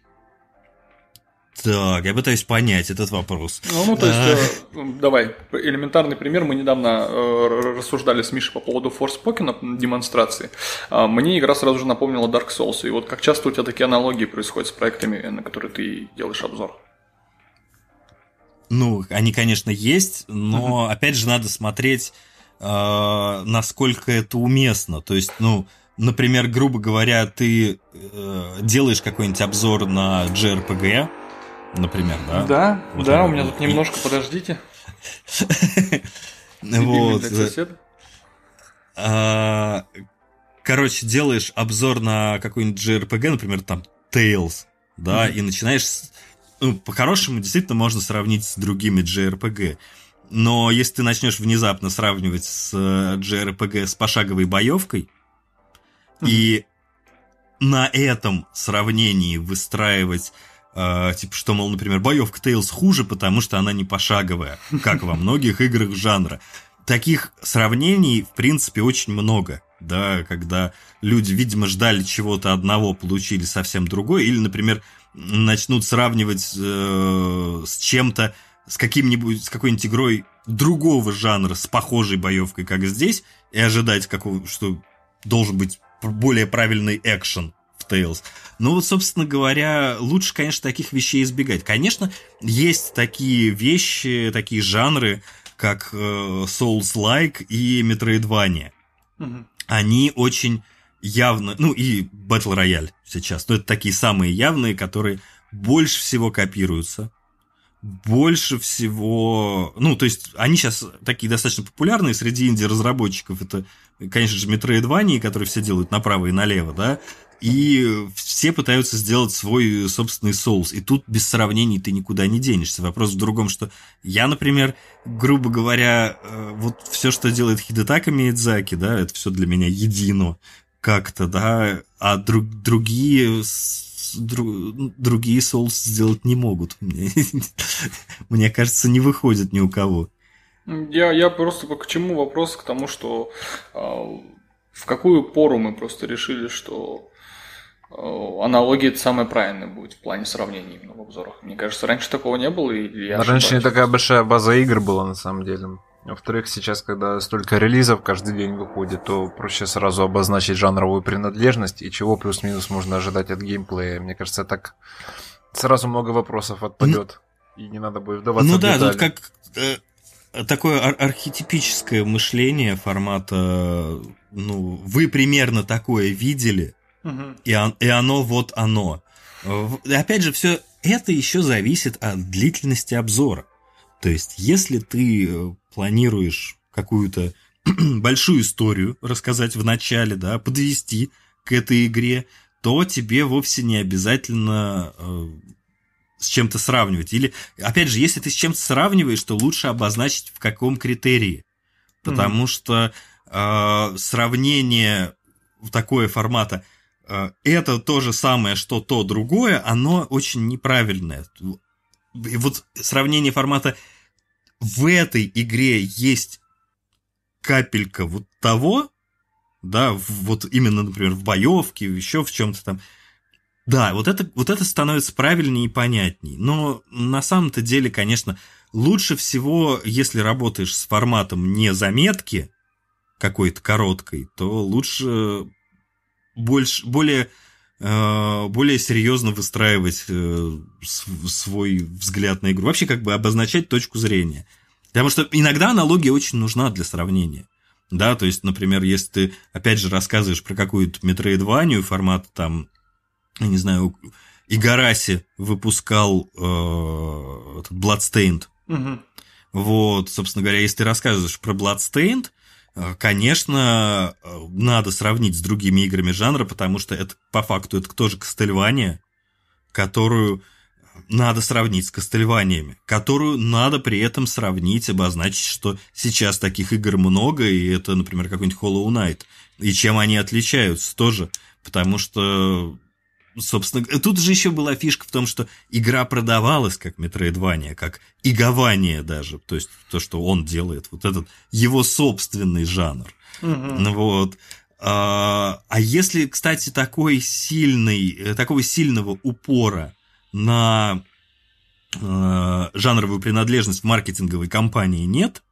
Так, я пытаюсь понять этот вопрос. Ну, ну то есть, э, давай, элементарный пример. Мы недавно э, рассуждали с Мишей по поводу Forspoken демонстрации. Э, мне игра сразу же напомнила Dark Souls. И вот как часто у тебя такие аналогии происходят с проектами, на которые ты делаешь обзор? Ну, они, конечно, есть, но, uh-huh. опять же, надо смотреть, э, насколько это уместно. То есть, ну, например, грубо говоря, ты э, делаешь какой-нибудь обзор на JRPG, например, да? Да, вот да, у меня тут немножко, подождите. [laughs] Вот. А, короче, делаешь обзор на какой-нибудь JRPG, например, там Tales, да, и начинаешь ну, по-хорошему, действительно можно сравнить с другими JRPG. Но если ты начнешь внезапно сравнивать с JRPG с пошаговой боевкой, и на этом сравнении выстраивать э, типа, что, мол, например, боевка Tales хуже, потому что она не пошаговая, как во многих играх жанра. Таких сравнений, в принципе, очень много, да, когда люди, видимо, ждали чего-то одного, получили совсем другое, или, например, начнут сравнивать э, с чем-то, с каким-нибудь, с какой-нибудь игрой другого жанра, с похожей боевкой, как здесь, и ожидать, какого, что должен быть более правильный экшен в Tales. Ну вот, собственно говоря, лучше, конечно, таких вещей избегать. Конечно, есть такие вещи, такие жанры, как э, Souls-like и Metroidvania. Угу. Они очень явно, ну и Battle Royale сейчас, но это такие самые явные, которые больше всего копируются, больше всего, ну, то есть они сейчас такие достаточно популярные среди инди-разработчиков, это, конечно же, Metroidvania, которые все делают направо и налево, да, и все пытаются сделать свой собственный соус. И тут без сравнений ты никуда не денешься. Вопрос в другом, что я, например, грубо говоря, э, вот все, что делает Хидетака Миядзаки, да, это все для меня едино как-то, да, а друг, другие друг, другие Souls сделать не могут. Мне, [laughs] мне кажется, не выходит ни у кого. Я, я просто к чему вопрос? К тому, что э, в какую пору мы просто решили, что э, аналогия это самое правильное будет в плане сравнения именно в обзорах. Мне кажется, раньше такого не было. И я раньше не такая большая база игр была на самом деле. Во-вторых, сейчас, когда столько релизов каждый день выходит, то проще сразу обозначить жанровую принадлежность и чего плюс-минус можно ожидать от геймплея. Мне кажется, так сразу много вопросов отпадет. Ну, и не надо будет вдаваться ну, в детали. Ну да, тут как э, такое ар- архетипическое мышление формата, ну, вы примерно такое видели, угу. и, он, и оно вот оно. Опять же, все это еще зависит от длительности обзора. То есть, если ты э, планируешь какую-то [clears throat] большую историю рассказать в начале, да, подвести к этой игре, то тебе вовсе не обязательно э, с чем-то сравнивать. Или, опять же, если ты с чем-то сравниваешь, то лучше обозначить в каком критерии. Потому mm-hmm. что э, сравнение такое формата э, это то же самое, что то другое, оно очень неправильное. И вот сравнение формата в этой игре есть капелька вот того, да, вот именно, например, в боевке, еще в чем-то там. Да, вот это, вот это становится правильнее и понятней. Но на самом-то деле, конечно, лучше всего, если работаешь с форматом не заметки, какой-то короткой, то лучше больше, более, более серьезно выстраивать э, свой взгляд на игру. Вообще как бы обозначать точку зрения. Потому что иногда аналогия очень нужна для сравнения. Да, то есть, например, если ты, опять же, рассказываешь про какую-то метроидванию формата там, я не знаю, Игараси выпускал э, Bloodstained. Угу. Вот, собственно говоря, если ты рассказываешь про Bloodstained, э, конечно, э, надо сравнить с другими играми жанра, потому что это по факту это тоже Кастельвания, которую надо сравнить с Кастельваниями, которую надо при этом сравнить, обозначить, что сейчас таких игр много, и это, например, какой-нибудь Hollow Knight. И чем они отличаются тоже. Потому что, собственно, тут же еще была фишка в том, что игра продавалась как Metroidvania, как игование даже. То есть то, что он делает, вот этот его собственный жанр. Угу. Вот. А, а если, кстати, такой сильный, такого сильного упора на э, жанровую принадлежность в маркетинговой компании нет,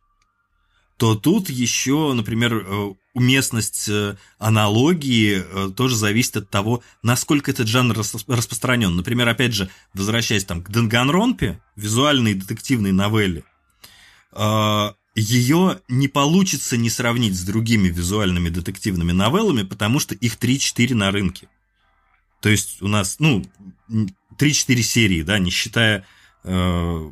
то тут еще, например, э, уместность э, аналогии э, тоже зависит от того, насколько этот жанр распространен. Например, опять же, возвращаясь там к Данганронпе, визуальной детективной новелле, ее не получится не сравнить с другими визуальными детективными новеллами, потому что их 3-4 на рынке. То есть у нас, ну, 3-4 серии, да, не считая э,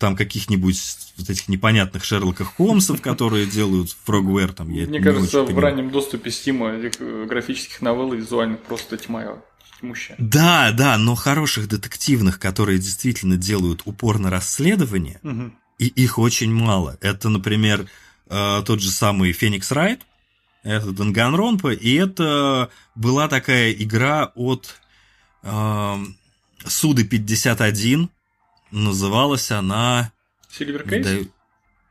там каких-нибудь вот этих непонятных Шерлоков Холмсов, [laughs] которые делают Frogware, там, я Мне кажется, в раннем доступе Стима э, графических новелл и визуальных просто тьма тьмущая. Да, да, но хороших детективных, которые действительно делают упор на расследование, угу. и их очень мало. Это, например, э, тот же самый Феникс Райт, это Данганронпа, и это была такая игра от э, Суды 51. Называлась она... Case?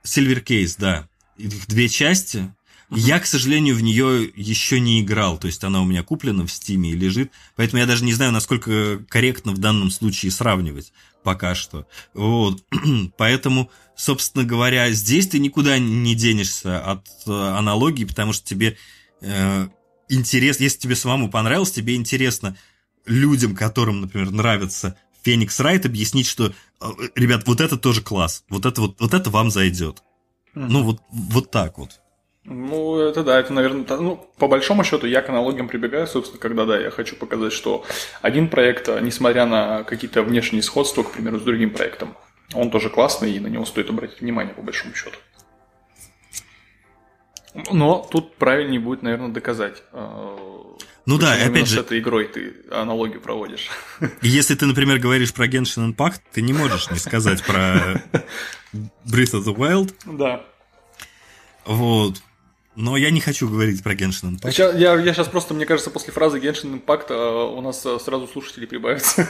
Да, Case, да. Их две части. Я, к сожалению, в нее еще не играл, то есть она у меня куплена в Стиме и лежит, поэтому я даже не знаю, насколько корректно в данном случае сравнивать пока что. Вот. [clears throat] Поэтому, собственно говоря, здесь ты никуда не денешься от э, аналогии, потому что тебе э, интересно, если тебе самому понравилось, тебе интересно людям, которым, например, нравится Феникс Райт, объяснить, что, э, ребят, вот это тоже класс, вот это вот, вот это вам зайдет. Mm-hmm. Ну, вот, вот так вот. Ну, это да, это, наверное, ну, по большому счету я к аналогиям прибегаю, собственно, когда, да, я хочу показать, что один проект, несмотря на какие-то внешние сходства, к примеру, с другим проектом, он тоже классный, и на него стоит обратить внимание, по большому счету. Но тут правильнее будет, наверное, доказать. Ну да, опять же... с этой игрой ты аналогию проводишь. Если ты, например, говоришь про Genshin Impact, ты не можешь не сказать про Breath of the Wild. Да. Вот. Но я не хочу говорить про Genshin Impact. Сейчас, я, я сейчас просто, мне кажется, после фразы Genshin Impact э, у нас э, сразу слушатели прибавятся.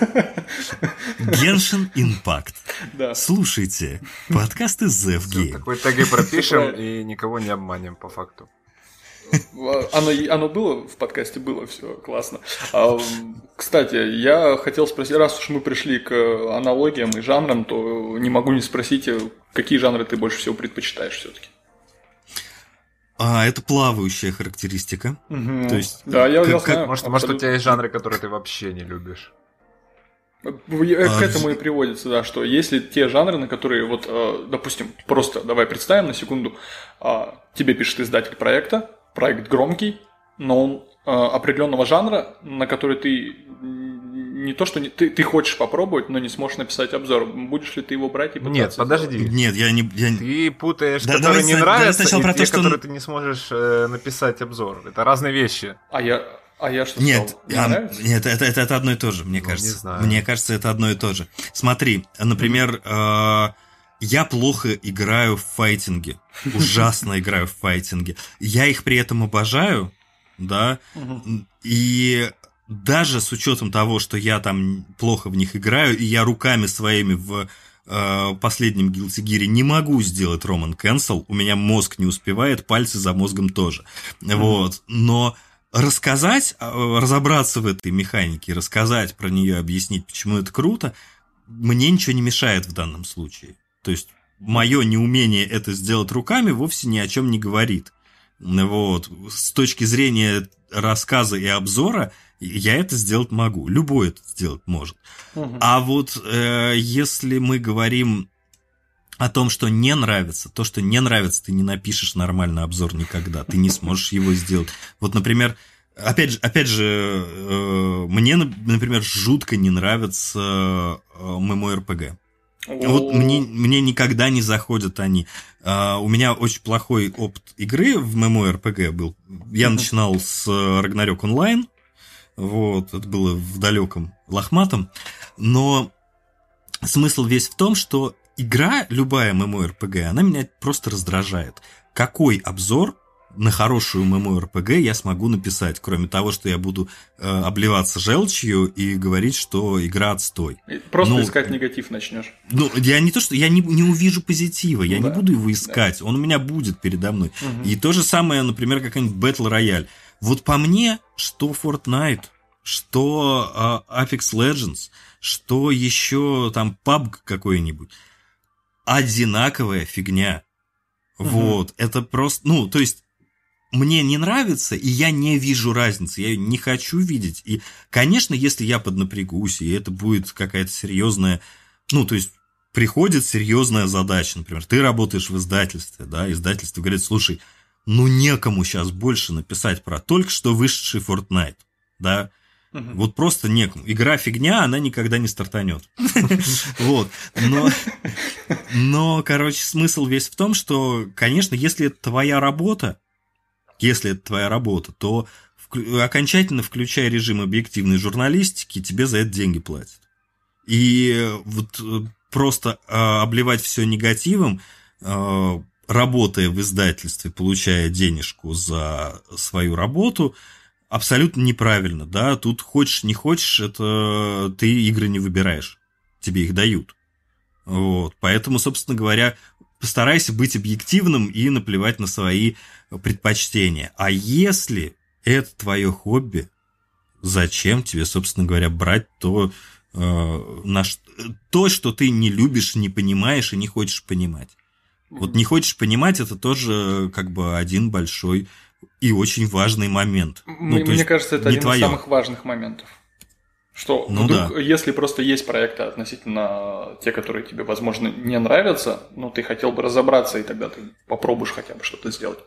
Genshin Impact. Да. Слушайте, подкасты ZF Game. Такой таги пропишем [laughs] и никого не обманем по факту. Оно, оно было в подкасте, было все классно. А, кстати, я хотел спросить, раз уж мы пришли к аналогиям и жанрам, то не могу не спросить, э, какие жанры ты больше всего предпочитаешь все-таки? А, это плавающая характеристика. Угу. То есть, да, я, как, я знаю. Может, может, у тебя есть жанры, которые ты вообще не любишь? К а, этому и приводится, да, что если те жанры, на которые, вот, э, допустим, просто давай представим на секунду, а, тебе пишет издатель проекта, проект громкий, но он э, определенного жанра, на который ты не то, что не, ты, ты хочешь попробовать, но не сможешь написать обзор. Будешь ли ты его брать и Нет, подожди. Сделать? Нет, я не... Я... Ты путаешь, да, которые не нравятся, и про те, то, что... которые ты не сможешь э, написать обзор. Это разные вещи. А я... А я что Нет, а, нет, это, это, это одно и то же, мне ну, кажется. Не знаю. Мне кажется, это одно и то же. Смотри, например, э, я плохо играю в файтинге. Ужасно играю в файтинге. Я их при этом обожаю, да, и даже с учетом того, что я там плохо в них играю, и я руками своими в э, последнем Guilty Gear не могу сделать Роман Cancel, у меня мозг не успевает, пальцы за мозгом тоже. Mm-hmm. Вот. Но рассказать, э, разобраться в этой механике, рассказать про нее, объяснить, почему это круто, мне ничего не мешает в данном случае. То есть мое неумение это сделать руками вовсе ни о чем не говорит. вот, с точки зрения рассказа и обзора, я это сделать могу. Любой это сделать может. Угу. А вот э, если мы говорим о том, что не нравится, то, что не нравится, ты не напишешь нормальный обзор никогда, ты не сможешь его сделать. Вот, например, опять же, опять же, э, мне, например, жутко не нравится э, MMORPG. Вот мне, мне никогда не заходят они. Uh, у меня очень плохой опыт игры в MMORPG был. Я начинал с Ragnarok Online. Вот, это было в далеком лохматом. Но смысл весь в том, что игра, любая MMORPG, она меня просто раздражает. Какой обзор на хорошую MMORPG я смогу написать, кроме того, что я буду э, обливаться желчью и говорить, что игра отстой. Просто ну, искать негатив начнешь. Ну, я не то, что я не, не увижу позитива, я да. не буду его искать, да. он у меня будет передо мной. Угу. И то же самое, например, какая-нибудь Battle Royale. Вот по мне, что Fortnite, что э, Apex Legends, что еще там PUBG какой-нибудь, одинаковая фигня. Угу. Вот, это просто, ну, то есть мне не нравится, и я не вижу разницы, я ее не хочу видеть. И, конечно, если я поднапрягусь, и это будет какая-то серьезная, ну, то есть приходит серьезная задача, например, ты работаешь в издательстве, да, издательство говорит, слушай, ну некому сейчас больше написать про только что вышедший Fortnite, да, Угу. Вот просто некому. Игра фигня, она никогда не стартанет. [laughs] Вот. Но, но, короче, смысл весь в том, что, конечно, если это твоя работа, если это твоя работа, то окончательно включая режим объективной журналистики, тебе за это деньги платят. И вот э, просто а, обливать все негативом, а, работая в издательстве, получая денежку за свою работу, абсолютно неправильно, да, тут хочешь, не хочешь, это ты игры не выбираешь, тебе их дают. Вот, поэтому, собственно говоря, постарайся быть объективным и наплевать на свои предпочтения. А если это твое хобби, зачем тебе, собственно говоря, брать то, э, на, то, что ты не любишь, не понимаешь и не хочешь понимать? Вот не хочешь понимать, это тоже как бы один большой и очень важный момент. Ну, Мне кажется, это один твое. из самых важных моментов. Что ну, вдруг, да. если просто есть проекты относительно те, которые тебе, возможно, не нравятся, ну, ты хотел бы разобраться, и тогда ты попробуешь хотя бы что-то сделать.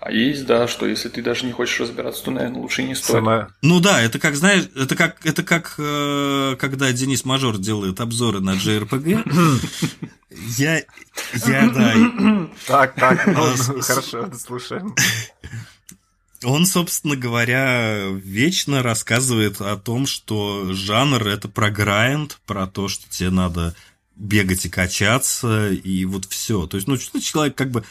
А есть, да, что если ты даже не хочешь разбираться, то, наверное, лучше не стоит. Сама... Ну да, это как, знаешь, это как, это как э, когда Денис Мажор делает обзоры на JRPG. [laughs] Я, я, да. Так, так, ну, хорошо, слушаем. Он, собственно говоря, вечно рассказывает о том, что жанр это про грайнд, про то, что тебе надо бегать и качаться, и вот все. То есть, ну, что человек как бы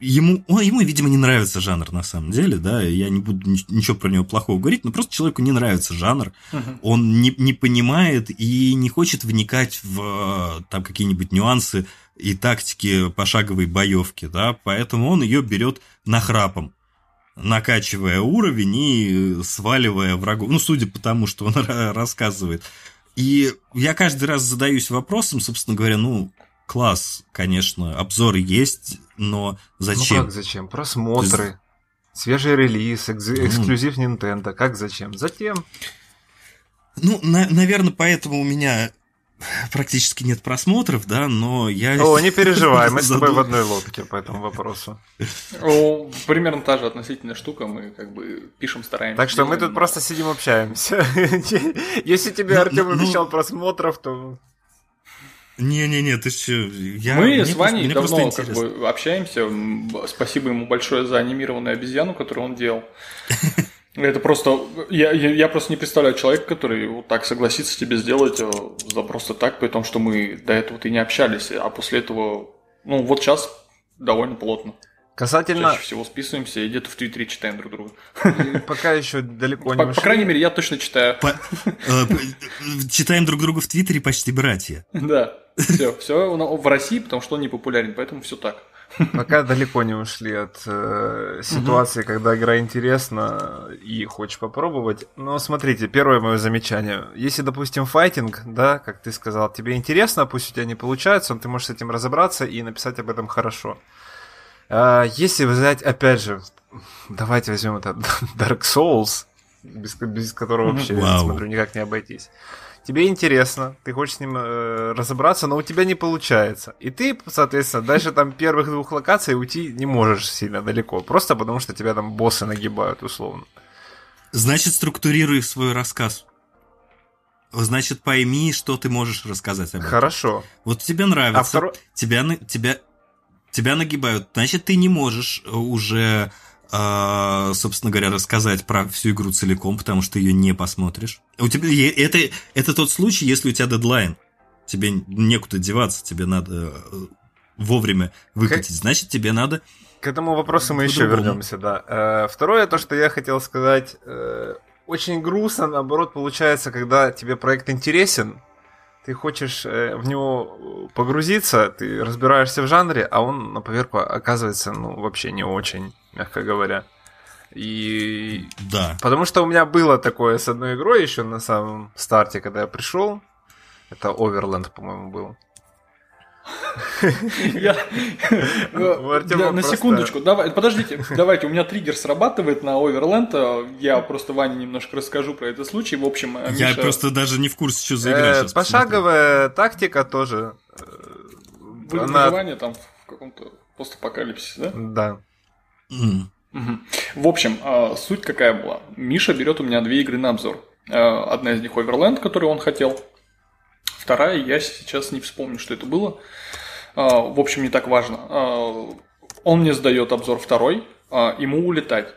ему, он, ему, видимо, не нравится жанр на самом деле, да, я не буду ничего про него плохого говорить, но просто человеку не нравится жанр, uh-huh. он не, не понимает и не хочет вникать в там какие-нибудь нюансы и тактики пошаговой боевки, да, поэтому он ее берет нахрапом накачивая уровень и сваливая врагов. Ну, судя по тому, что он [laughs] рассказывает. И я каждый раз задаюсь вопросом, собственно говоря, ну, класс, конечно, обзоры есть, но зачем? Ну как зачем? Просмотры, есть... свежий релиз, экз... эксклюзив Nintendo. Как зачем? Затем. Ну, на- наверное, поэтому у меня практически нет просмотров, да, но я... О, не переживай, мы с тобой в одной лодке по этому вопросу. О, примерно та же относительная штука, мы как бы пишем, стараемся. Так что мы тут просто сидим, общаемся. [laughs] Если тебе Артем ну, обещал просмотров, то... Не-не-не, ты что? Я, Мы мне с Ваней просто, давно как бы общаемся. Спасибо ему большое за анимированную обезьяну, которую он делал. [laughs] Это просто... Я, я, я просто не представляю человека, который вот так согласится тебе сделать э, за просто так, при том, что мы до этого-то и не общались, а после этого... Ну, вот сейчас довольно плотно. Касательно... Чаще всего списываемся и где-то в Твиттере читаем друг друга. Пока еще далеко не по, по крайней мере, я точно читаю. По... Э, [laughs] читаем друг друга в Твиттере почти братья. Да, все, все в России, потому что он не популярен, поэтому все так. Пока далеко не ушли от э, ситуации, когда игра интересна и хочешь попробовать. Но смотрите, первое мое замечание. Если, допустим, файтинг, да, как ты сказал, тебе интересно, пусть у тебя не получается, но ты можешь с этим разобраться и написать об этом хорошо. А, если взять, опять же, давайте возьмем это [laughs] Dark Souls, без, без которого вообще, я смотрю, никак не обойтись. Тебе интересно, ты хочешь с ним э, разобраться, но у тебя не получается. И ты, соответственно, дальше там первых двух локаций уйти не можешь сильно далеко. Просто потому, что тебя там боссы нагибают, условно. Значит, структурируй свой рассказ. Значит, пойми, что ты можешь рассказать об этом. Хорошо. Вот тебе нравится, а второй... тебя, тебя, тебя нагибают. Значит, ты не можешь уже а, собственно говоря, рассказать про всю игру целиком, потому что ты ее не посмотришь. У тебя это, это тот случай, если у тебя дедлайн. Тебе некуда деваться, тебе надо э, вовремя выкатить. Значит, тебе надо. К этому вопросу мы еще вернемся, да. Э, второе, то, что я хотел сказать, э, очень грустно, наоборот, получается, когда тебе проект интересен, ты хочешь в него погрузиться, ты разбираешься в жанре, а он на поверку оказывается, ну, вообще не очень мягко говоря. И... Да. Потому что у меня было такое с одной игрой еще на самом старте, когда я пришел. Это Overland, по-моему, был. [laughs] На секундочку, давай, подождите, давайте, у меня триггер срабатывает на Overland, я просто Ване немножко расскажу про этот случай, в общем... Я просто даже не в курсе, что за игра сейчас Пошаговая тактика тоже. Выживание там в каком-то постапокалипсисе, да? Да. В общем, а, суть какая была. Миша берет у меня две игры на обзор. А, одна из них Overland, которую он хотел. Вторая, я сейчас не вспомню, что это было. А, в общем, не так важно. Он мне сдает обзор второй, ему улетать.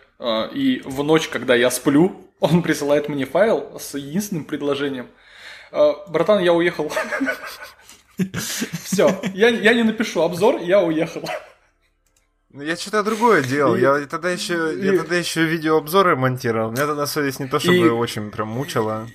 И в ночь, когда я сплю, [laughs] он присылает мне файл с единственным предложением. Братан, я уехал. [laughs] Все, я не напишу обзор, я уехал. [laughs] Ну, я что-то другое делал. Я тогда еще, я тогда еще видеообзоры монтировал. Меня тогда совесть не то чтобы и... очень прям мучила.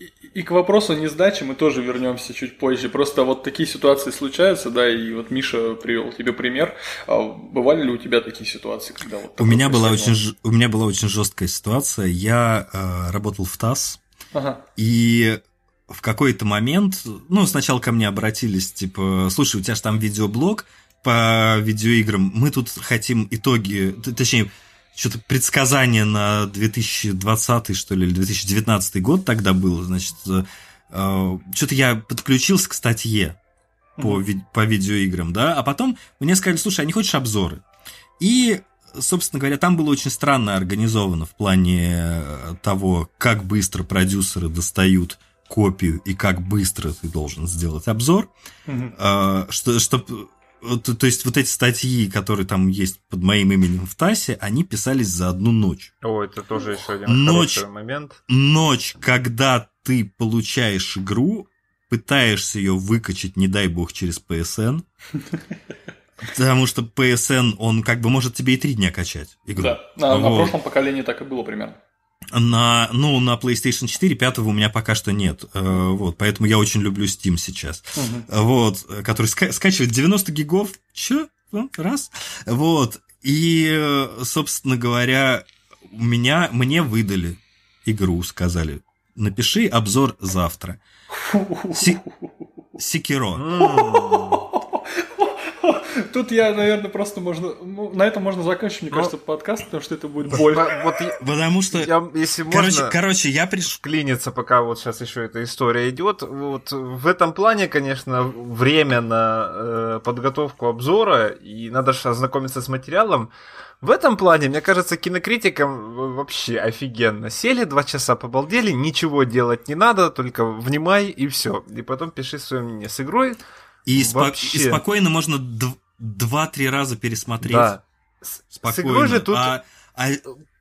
И, и к вопросу несдачи мы тоже вернемся чуть позже. Просто вот такие ситуации случаются, да, и вот Миша привел тебе пример. А бывали ли у тебя такие ситуации, когда вот у меня была очень у меня была очень жесткая ситуация. Я э, работал в ТАСС, ага. и в какой-то момент, ну, сначала ко мне обратились, типа, слушай, у тебя же там видеоблог, по видеоиграм. Мы тут хотим итоги, точнее, что-то предсказание на 2020, что ли, или 2019 год тогда было, значит, э, что-то я подключился к статье по, ви- по видеоиграм, да, а потом мне сказали, слушай, а не хочешь обзоры? И, собственно говоря, там было очень странно организовано в плане э, того, как быстро продюсеры достают копию и как быстро ты должен сделать обзор, mm-hmm. что, чтобы то, то есть вот эти статьи, которые там есть под моим именем в ТАСе, они писались за одну ночь. О, это тоже еще один ночь, момент. Ночь, когда ты получаешь игру, пытаешься ее выкачать, не дай бог, через PSN. Потому что PSN, он как бы может тебе и три дня качать игру. Да, на, вот. на прошлом поколении так и было примерно. На, ну, на PlayStation 4 пятого у меня пока что нет. Э, вот, поэтому я очень люблю Steam сейчас. Угу. Вот, который ска- скачивает 90 гигов. Чё? Ну, раз. Вот. И, собственно говоря, у меня, мне выдали игру, сказали, напиши обзор завтра. Си- Секиро. Тут я, наверное, просто можно... Ну, на этом можно закончить, мне кажется, подкаст, потому что это будет боль. Вот, потому что... Короче, я пришел... Клиниться, пока вот сейчас еще эта история идет. Вот в этом плане, конечно, время на э, подготовку обзора, и надо же ознакомиться с материалом. В этом плане, мне кажется, кинокритикам вообще офигенно. Сели два часа, побалдели, ничего делать не надо, только внимай и все. И потом пиши свое мнение. С игрой и, спо- и спокойно можно два-три раза пересмотреть. Да. Спокойно. С игрой же тут а, а...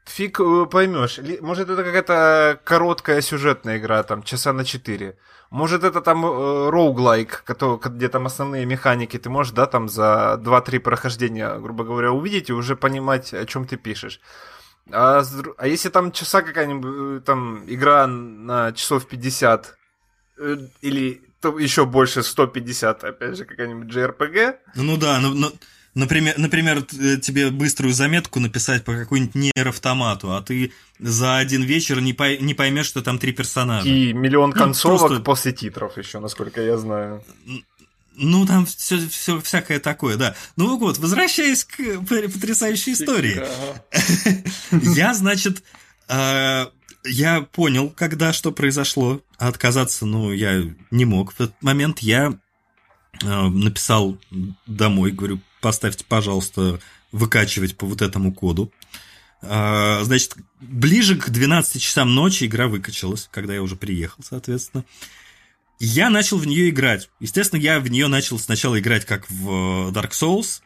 фиг э, поймешь. Может, это какая-то короткая сюжетная игра, там, часа на четыре. Может, это там э, роуглайк, где там основные механики, ты можешь, да, там за 2-3 прохождения, грубо говоря, увидеть и уже понимать, о чем ты пишешь. А, а если там часа какая-нибудь, э, там, игра на часов 50, или еще больше 150, опять же, какая-нибудь JRPG. Ну да, ну, ну, например, например, э, тебе быструю заметку написать по какой-нибудь нейроавтомату, а ты за один вечер не, пой, не поймешь, что там три персонажа. И миллион ну, концовок ну, просто... после титров еще, насколько я знаю. Ну, там все, все всякое такое, да. Ну вот, возвращаясь к потрясающей истории. [laughs] Я, значит, э, я понял, когда что произошло. Отказаться, ну, я не мог. В этот момент я э, написал домой, говорю, поставьте, пожалуйста, выкачивать по вот этому коду. Э, значит, ближе к 12 часам ночи игра выкачалась, когда я уже приехал, соответственно. Я начал в нее играть. Естественно, я в нее начал сначала играть как в Dark Souls,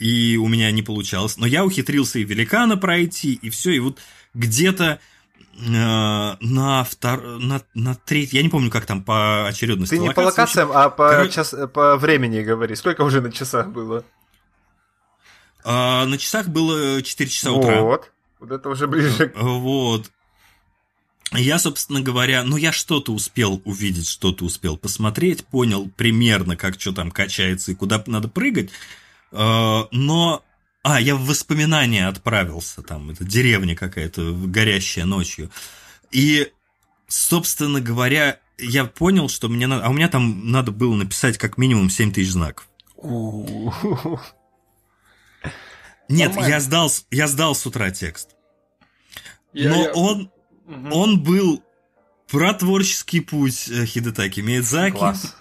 и у меня не получалось. Но я ухитрился и великана пройти, и все, и вот где-то Э, на, втор... на, на третий, я не помню, как там по очередности. Ты не по локациям, а по, Короче... час... по времени говори. Сколько уже на часах было? А, на часах было 4 часа утра. Вот. Вот это уже ближе. Вот. Я, собственно говоря, ну я что-то успел увидеть, что-то успел посмотреть, понял примерно, как что там качается и куда надо прыгать, э, но а, я в воспоминания отправился, там, это деревня какая-то, горящая ночью. И, собственно говоря, я понял, что мне надо... А у меня там надо было написать как минимум 7 тысяч знаков. Нет, я сдал, я сдал с утра текст. Я, Но я... он, угу. он был про творческий путь э, Хидетаки Миядзаки. Класс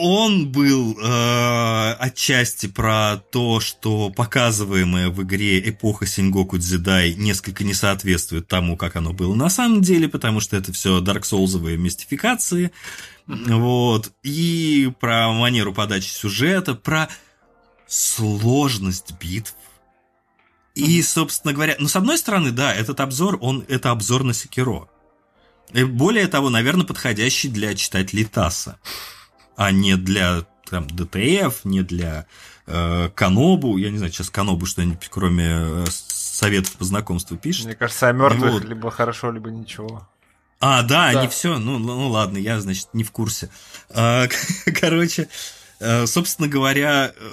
он был э, отчасти про то, что показываемая в игре эпоха Сингоку Дзидай несколько не соответствует тому, как оно было на самом деле, потому что это все Dark Soulsовые мистификации. Вот. И про манеру подачи сюжета, про сложность битв. И, собственно говоря, ну, с одной стороны, да, этот обзор, он, это обзор на Секиро. И более того, наверное, подходящий для читателей ТАССа а не для там, ДТФ, не для э, Канобу. Я не знаю, сейчас Канобу что-нибудь, кроме э, советов по знакомству пишет. Мне кажется, о мертвых вот. либо хорошо, либо ничего. А, да, да. не все. Ну, ну ладно, я, значит, не в курсе. А, [laughs] короче, э, собственно говоря, э,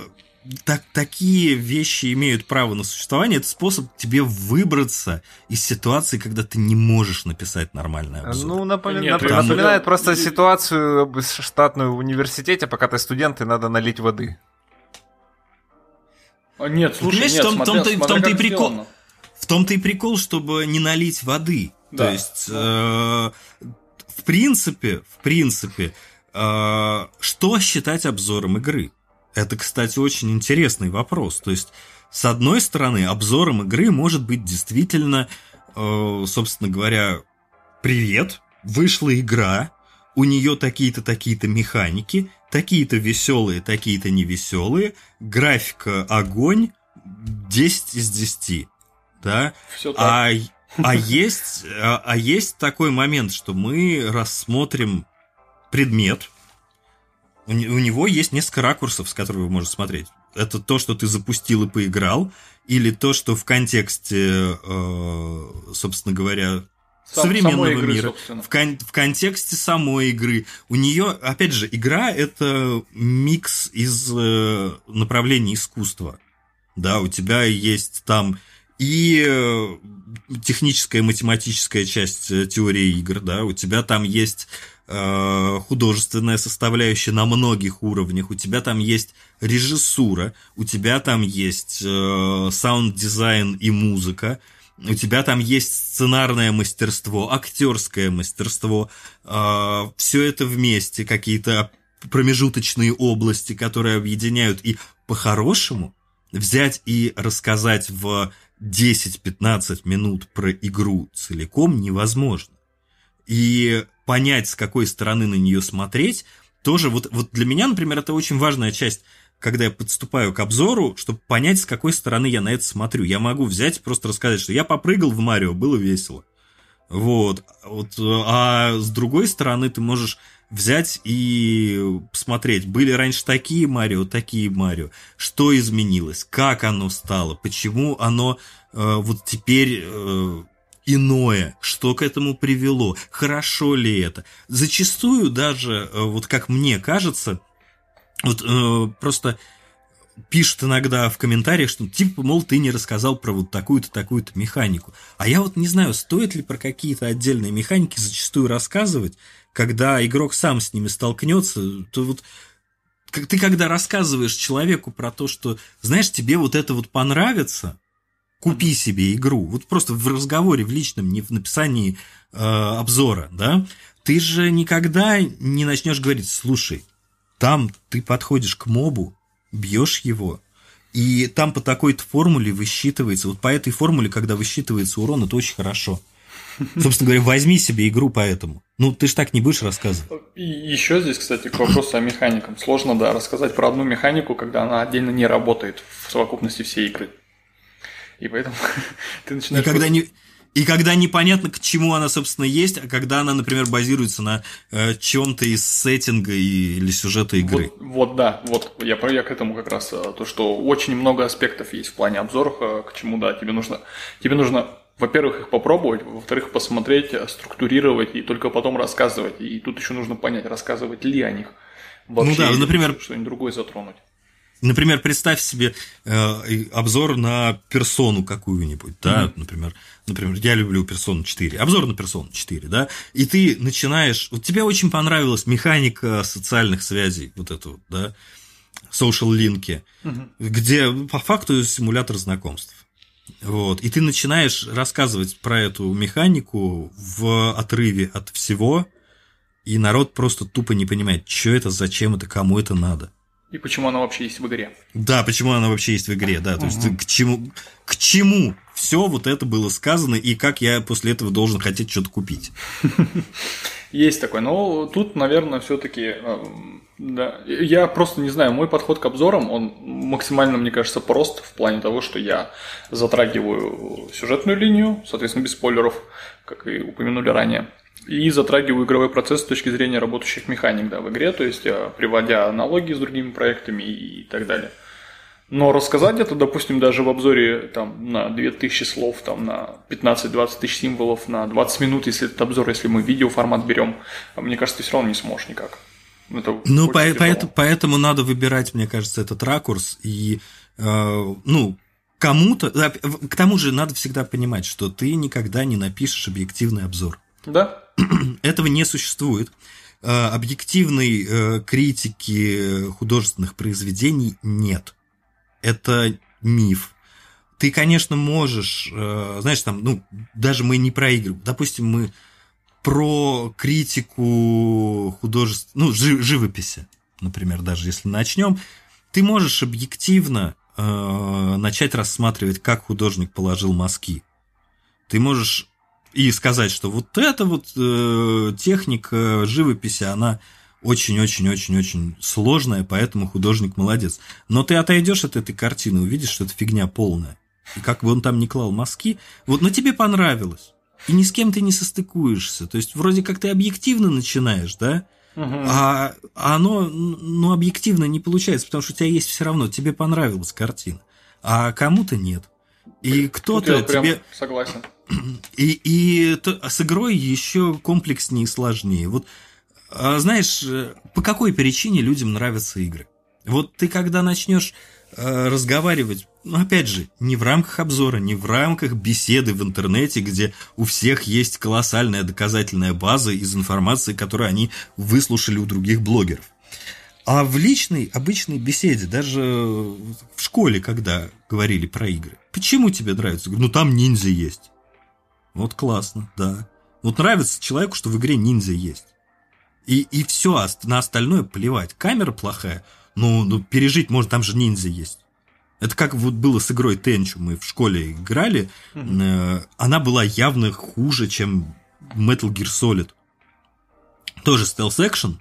так, такие вещи имеют право на существование. Это способ тебе выбраться из ситуации, когда ты не можешь написать нормальный обзор. Ну, напомин... Нет, напоминает, напоминает просто ситуацию штатную в университете, пока ты студент, и надо налить воды. А, нет, слушай, нет, в том, смотря, том-то, смотря, том-то и прикол. В том-то и прикол, чтобы не налить воды. Да. То есть, э, в принципе, в принципе, э, что считать обзором игры? Это, кстати, очень интересный вопрос. То есть, с одной стороны, обзором игры может быть действительно, э, собственно говоря, привет, вышла игра, у нее такие-то, такие-то механики, такие-то веселые, такие-то невеселые, графика огонь, 10 из 10. Да? Все так. А, а, есть, а, а есть такой момент, что мы рассмотрим предмет, у, у него есть несколько ракурсов, с которых вы можете смотреть. Это то, что ты запустил и поиграл, или то, что в контексте, э, собственно говоря, Сам, современного игры, мира, в, кон- в контексте самой игры. У нее, опять же, игра это микс из э, направлений искусства. Да, у тебя есть там и э, техническая математическая часть э, теории игр, да, у тебя там есть художественная составляющая на многих уровнях, у тебя там есть режиссура, у тебя там есть э, саунд-дизайн и музыка, у тебя там есть сценарное мастерство, актерское мастерство, э, все это вместе, какие-то промежуточные области, которые объединяют. И по-хорошему взять и рассказать в 10-15 минут про игру целиком невозможно. И понять, с какой стороны на нее смотреть, тоже вот, вот для меня, например, это очень важная часть, когда я подступаю к обзору, чтобы понять, с какой стороны я на это смотрю. Я могу взять, просто рассказать, что я попрыгал в Марио, было весело. Вот. вот. А с другой стороны, ты можешь взять и посмотреть, были раньше такие Марио, такие Марио, что изменилось, как оно стало, почему оно э, вот теперь э, иное, что к этому привело, хорошо ли это. Зачастую даже, э, вот как мне кажется, вот э, просто пишут иногда в комментариях, что типа, мол, ты не рассказал про вот такую-то, такую-то механику. А я вот не знаю, стоит ли про какие-то отдельные механики зачастую рассказывать, когда игрок сам с ними столкнется, то вот ты когда рассказываешь человеку про то, что, знаешь, тебе вот это вот понравится, купи себе игру. Вот просто в разговоре, в личном, не в написании э, обзора, да, ты же никогда не начнешь говорить, слушай, там ты подходишь к мобу, бьешь его, и там по такой-то формуле высчитывается, вот по этой формуле, когда высчитывается урон, это очень хорошо. Собственно говоря, возьми себе игру по этому. Ну, ты же так не будешь рассказывать. И еще здесь, кстати, к вопросу о механикам. Сложно, да, рассказать про одну механику, когда она отдельно не работает в совокупности всей игры. И поэтому [laughs] ты начинаешь... И когда, не, и когда непонятно, к чему она, собственно, есть, а когда она, например, базируется на э, чем-то из сеттинга или сюжета игры. Вот, вот да, вот я, я к этому как раз, э, то, что очень много аспектов есть в плане обзоров, э, к чему, да, тебе нужно, тебе нужно во-первых, их попробовать, во-вторых, посмотреть, э, структурировать и только потом рассказывать. И тут еще нужно понять, рассказывать ли о них. Вообще, ну да, например, что-нибудь другое затронуть. Например, представь себе э, обзор на персону какую-нибудь, да, mm-hmm. например, например, я люблю персону 4, обзор на персону 4, да, и ты начинаешь, вот тебе очень понравилась механика социальных связей, вот это вот, да, social линки, mm-hmm. где по факту симулятор знакомств. Вот, и ты начинаешь рассказывать про эту механику в отрыве от всего, и народ просто тупо не понимает, что это, зачем это, кому это надо. И почему она вообще есть в игре. Да, почему она вообще есть в игре, да. То угу. есть к чему, к чему все вот это было сказано, и как я после этого должен хотеть что-то купить. [laughs] Есть такое. Но тут, наверное, все-таки э, да. Я просто не знаю, мой подход к обзорам, он максимально, мне кажется, прост в плане того, что я затрагиваю сюжетную линию, соответственно, без спойлеров, как и упомянули ранее и затрагиваю игровой процесс с точки зрения работающих механик да, в игре, то есть э, приводя аналогии с другими проектами и так далее. Но рассказать это, допустим, даже в обзоре там, на 2000 слов, там, на 15-20 тысяч символов, на 20 минут, если этот обзор, если мы видеоформат берем, мне кажется, ты все равно не сможешь никак. Это ну, по- поэтому, поэтому надо выбирать, мне кажется, этот ракурс и, э, ну, кому-то... К тому же надо всегда понимать, что ты никогда не напишешь объективный обзор. Да. [clears throat] Этого не существует. Э, объективной э, критики художественных произведений нет. Это миф. Ты, конечно, можешь, э, знаешь, там, ну, даже мы не про игры. Допустим, мы про критику художеств, ну, живописи, например, даже если начнем, ты можешь объективно э, начать рассматривать, как художник положил мазки. Ты можешь и сказать, что вот эта вот э, техника живописи, она очень-очень-очень-очень сложная, поэтому художник молодец. Но ты отойдешь от этой картины, увидишь, что это фигня полная. И как бы он там не клал мазки, вот, но тебе понравилось. И ни с кем ты не состыкуешься. То есть, вроде как ты объективно начинаешь, да? Угу. А, а оно, ну, объективно не получается, потому что у тебя есть все равно, тебе понравилась картина, а кому-то нет. И кто-то тебе... Согласен. И, и то, с игрой еще комплекснее и сложнее. Вот а, знаешь, э, по какой причине людям нравятся игры? Вот ты когда начнешь э, разговаривать, ну, опять же, не в рамках обзора, не в рамках беседы в интернете, где у всех есть колоссальная доказательная база из информации, которую они выслушали у других блогеров. А в личной, обычной беседе, даже в школе, когда говорили про игры, почему тебе нравится? Ну, там ниндзя есть. Вот классно, да. Вот нравится человеку, что в игре ниндзя есть. И, и все, на остальное плевать. Камера плохая, ну, ну пережить можно, там же ниндзя есть. Это как вот было с игрой Тенчу, мы в школе играли, mm-hmm. она была явно хуже, чем Metal Gear Solid. Тоже стелс-экшен,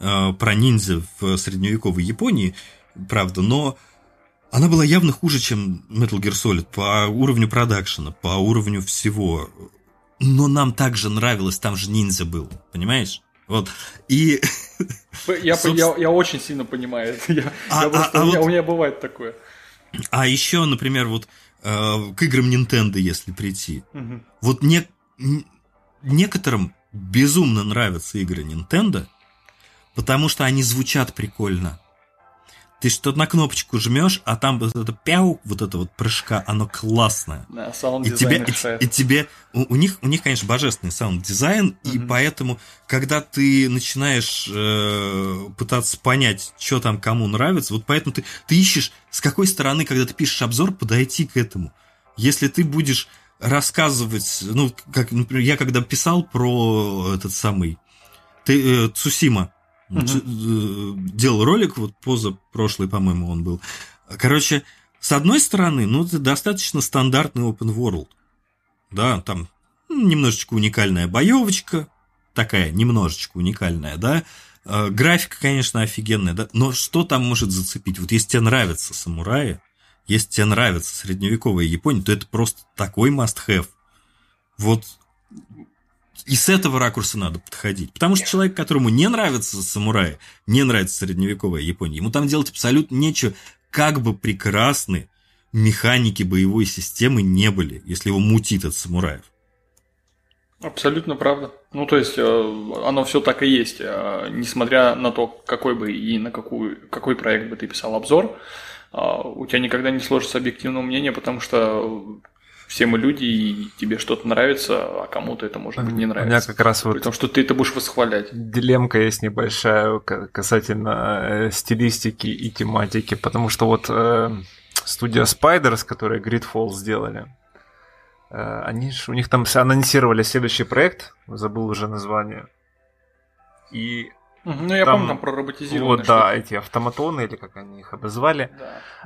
э, про ниндзя в средневековой Японии, правда, но она была явно хуже, чем Metal Gear Solid по уровню продакшена, по уровню всего. Но нам также нравилось, там же ниндзя был, понимаешь? Вот. И... Я, я, я очень сильно понимаю это. Я, а, я просто, а, у, меня, вот... у меня бывает такое. А еще, например, вот э, к играм Nintendo, если прийти. Угу. Вот не, некоторым безумно нравятся игры Nintendo, потому что они звучат прикольно Ты что на кнопочку жмешь, а там вот это пяу, вот это вот прыжка, оно классное. Да, И тебе, и, и тебе, у, у них, у них, конечно, божественный саунд-дизайн, и Мгм. поэтому, когда ты начинаешь э, пытаться понять, что там кому нравится, вот поэтому ты, ты ищешь, с какой стороны, когда ты пишешь обзор, подойти к этому. Если ты будешь рассказывать, ну, как, например, я когда писал про этот самый ты, э, Цусима, Э, делал ролик, вот поза прошлый, по-моему, он был. Короче, с одной стороны, ну, это достаточно стандартный open world. Да, там ну, немножечко уникальная боевочка, такая немножечко уникальная, да. Э, Графика, конечно, офигенная, да. Но что там может зацепить? Вот если тебе нравятся самураи, если тебе нравится средневековая Япония, то это просто такой must-have. Вот и с этого ракурса надо подходить. Потому что человек, которому не нравятся самураи, не нравится средневековая Япония, ему там делать абсолютно нечего, как бы прекрасны механики боевой системы не были, если его мутит от самураев. Абсолютно правда. Ну, то есть, э, оно все так и есть. Э, Несмотря на то, какой бы и на какую, какой проект бы ты писал обзор, э, у тебя никогда не сложится объективного мнения, потому что все мы люди, и тебе что-то нравится, а кому-то это может быть не У меня нравится. как раз вот Потому что ты это будешь восхвалять. дилемка есть небольшая ка- касательно э, стилистики и тематики, потому что вот э, студия Spiders, которая Gridfall сделали, э, они у них там анонсировали следующий проект, забыл уже название. И Ну, я Там- помню, там про роботизированные вот, да, эти автоматоны, или как они их обозвали,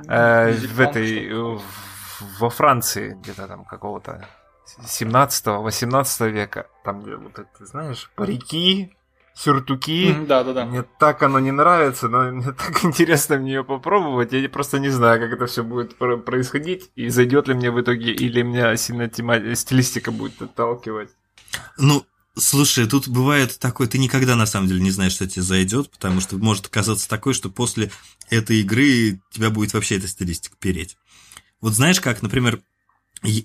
Да. э, в этой, в- во Франции, где-то там какого-то 17-18 века, там, где вот это, знаешь, парики, сюртуки, Да, да, да. мне так оно не нравится, но мне [laughs] так интересно в нее попробовать. Я просто не знаю, как это все будет про- происходить, и зайдет ли мне в итоге, или меня сильно тема- стилистика будет отталкивать. Ну, слушай, тут бывает такое, ты никогда на самом деле не знаешь, что тебе зайдет, потому что может оказаться такое, что после этой игры тебя будет вообще эта стилистика переть. Вот знаешь, как, например,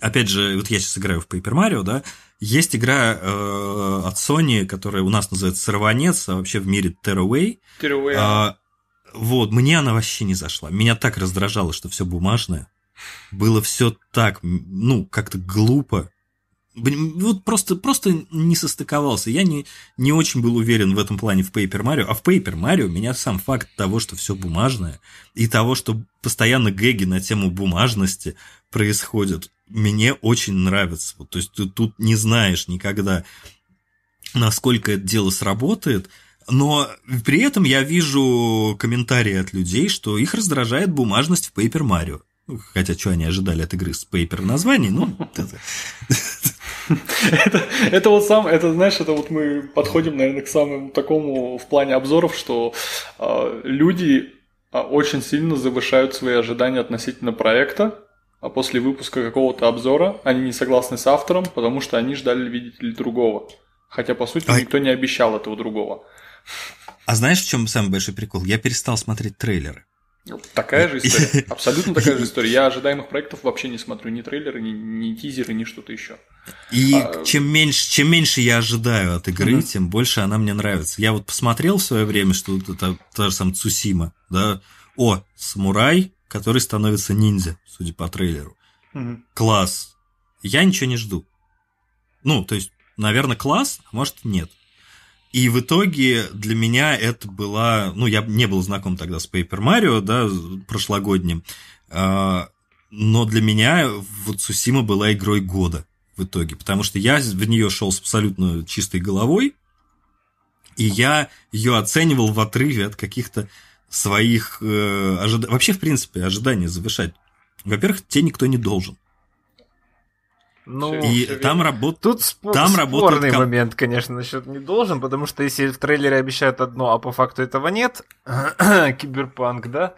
опять же, вот я сейчас играю в Paper Mario, да, есть игра э, от Sony, которая у нас называется Сорванец, а вообще в мире Tearaway. Tearaway. А, вот, мне она вообще не зашла. Меня так раздражало, что все бумажное. Было все так, ну, как-то глупо. Вот просто, просто не состыковался. Я не, не очень был уверен в этом плане в Paper Mario. А в Paper Mario меня сам факт того, что все бумажное, и того, что постоянно гэги на тему бумажности происходят, мне очень нравится. Вот, то есть ты тут не знаешь никогда, насколько это дело сработает, но при этом я вижу комментарии от людей, что их раздражает бумажность в Paper Mario. Хотя, что они ожидали от игры с Paper в названии, ну, это- Это, вот сам, это знаешь, это вот мы подходим, наверное, к самому такому в плане обзоров, что э, люди э, очень сильно завышают свои ожидания относительно проекта, а после выпуска какого-то обзора они не согласны с автором, потому что они ждали видеть ли другого. Хотя, по сути, А- никто не обещал этого другого. А знаешь, в чем самый большой прикол? Я перестал смотреть трейлеры. Такая же история. [laughs] Абсолютно такая же история. Я ожидаемых проектов вообще не смотрю. Ни трейлеры, ни, ни тизеры, ни что-то еще. И А- чем меньше, чем меньше я ожидаю от игры, Мгм. тем больше она мне нравится. Я вот посмотрел в свое время, что это та же самая Цусима, да, о, самурай, который становится ниндзя, судя по трейлеру. Класс. Я ничего не жду. Ну, то есть, наверное, класс, а может, нет. И в итоге для меня это была... Ну, я не был знаком тогда с Paper Mario, да, прошлогодним. а, Но для меня вот Сусима была игрой года в итоге. Потому что я в нее шел с абсолютно чистой головой. И я ее оценивал в отрыве от каких-то своих э, ожиданий. Вообще, в принципе, ожидания завышать. Во-первых, тебе никто не должен. Ну, И там работает... Тут спо- Там спорный ком- момент, конечно, насчет не должен, потому что если в трейлере обещают одно, а по факту этого нет, [clears throat] киберпанк, да,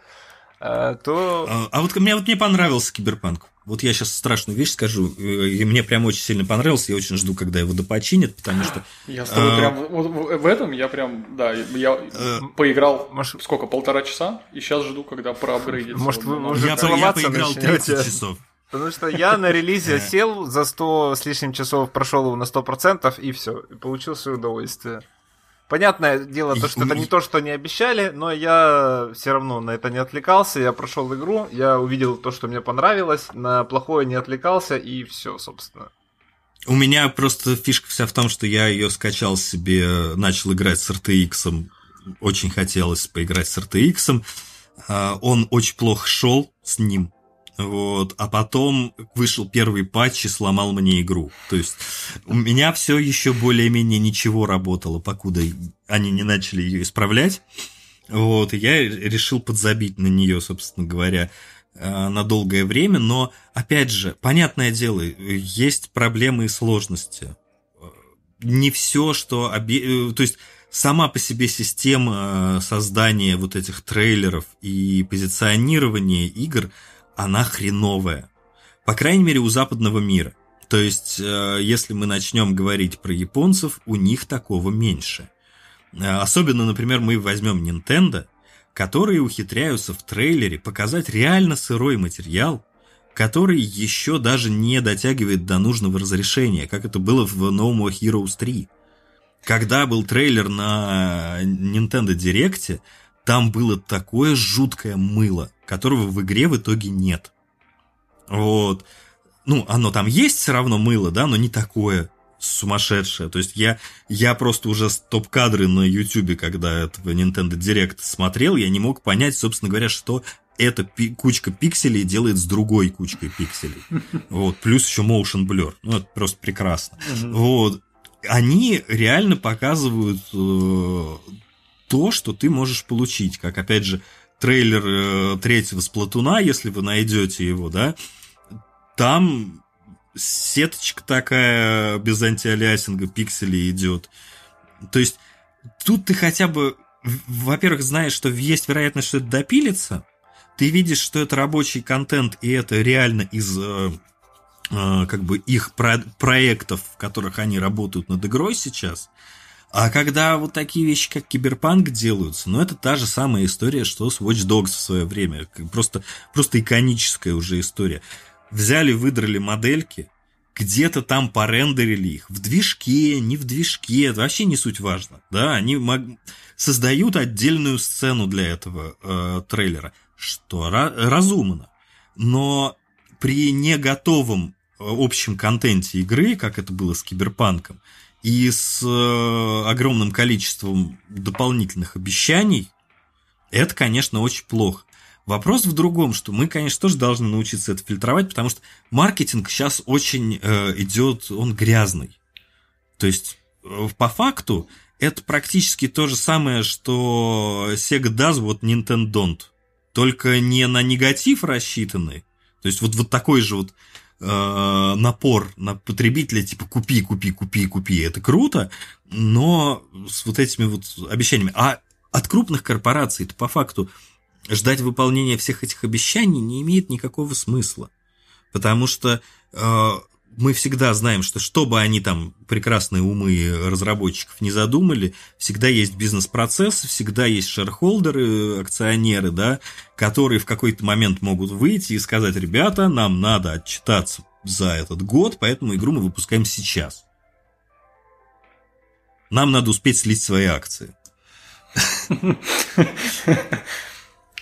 э, то... А а вот мне, вот мне понравился Киберпанк. Вот я сейчас страшную вещь скажу, э, и мне прям очень сильно понравился, я очень жду, когда его допочинят, потому что... Я с тобой А. прям вот в, этом я прям, да, я Э, поиграл Может, сколько, полтора часа, и сейчас жду, когда проапгрейдится. Может, вы уже Я, я целоваться поиграл начнёте? 30 часов. Потому что я на релизе сел за 100 с лишним часов, прошел его на 100% и все, получил свое удовольствие. Понятное дело, то, что это не то, что они обещали, но я все равно на это не отвлекался. Я прошел игру, я увидел то, что мне понравилось, на плохое не отвлекался, и все, собственно. У меня просто фишка вся в том, что я ее скачал себе, начал играть с RTX, очень хотелось поиграть с RTX. А, он очень плохо шел с ним, вот, а потом вышел первый патч и сломал мне игру. То есть у меня все еще более-менее ничего работало, покуда они не начали ее исправлять. Вот, и я решил подзабить на нее, собственно говоря, э, на долгое время, но, опять же, понятное дело, есть проблемы и сложности. Не все, что... Обе... То есть сама по себе система создания вот этих трейлеров и позиционирования игр – она хреновая. По крайней мере, у западного мира. То есть, э, если мы начнем говорить про японцев, у них такого меньше. Э, особенно, например, мы возьмем Nintendo, которые ухитряются в трейлере показать реально сырой материал, который еще даже не дотягивает до нужного разрешения, как это было в No More Heroes 3. Когда был трейлер на Nintendo Direct, там было такое жуткое мыло, которого в игре в итоге нет. Вот. Ну, оно там есть все равно мыло, да, но не такое сумасшедшее. То есть я, я просто уже топ-кадры на YouTube, когда этого Nintendo Direct смотрел, я не мог понять, собственно говоря, что эта пи- кучка пикселей делает с другой кучкой пикселей. Вот, плюс еще motion blur. Ну, это просто прекрасно. Вот. Они реально показывают э, то, что ты можешь получить, как, опять же, трейлер э, третьего Сплатуна, если вы найдете его, да, там сеточка такая без антиалиасинга пикселей идет. То есть тут ты хотя бы, во-первых, знаешь, что есть вероятность, что это допилится, ты видишь, что это рабочий контент, и это реально из э, э, как бы их про проектов, в которых они работают над игрой сейчас – а когда вот такие вещи, как киберпанк делаются, ну, это та же самая история, что с Watch Dogs в свое время. Просто, просто иконическая уже история. Взяли, выдрали модельки, где-то там порендерили их. В движке, не в движке, это вообще не суть важно. Да, они мог... создают отдельную сцену для этого э, трейлера, что разумно. Но при не готовом э, общем контенте игры, как это было с Киберпанком, и с э, огромным количеством дополнительных обещаний, это, конечно, очень плохо. Вопрос в другом, что мы, конечно, тоже должны научиться это фильтровать, потому что маркетинг сейчас очень э, идет, он грязный. То есть, э, по факту, это практически то же самое, что Sega does, вот Nintendo don't. Только не на негатив рассчитанный. То есть, вот, вот такой же вот э, напор на потребителя, типа купи, купи, купи, купи, это круто, но с вот этими вот обещаниями. А от крупных корпораций по факту ждать выполнения всех этих обещаний не имеет никакого смысла. Потому что э, мы всегда знаем, что что бы они там, прекрасные умы разработчиков, не задумали, всегда есть бизнес-процесс, всегда есть шерхолдеры, акционеры, да, которые в какой-то момент могут выйти и сказать, ребята, нам надо отчитаться за этот год, поэтому игру мы выпускаем сейчас. Нам надо успеть слить свои акции. [laughs]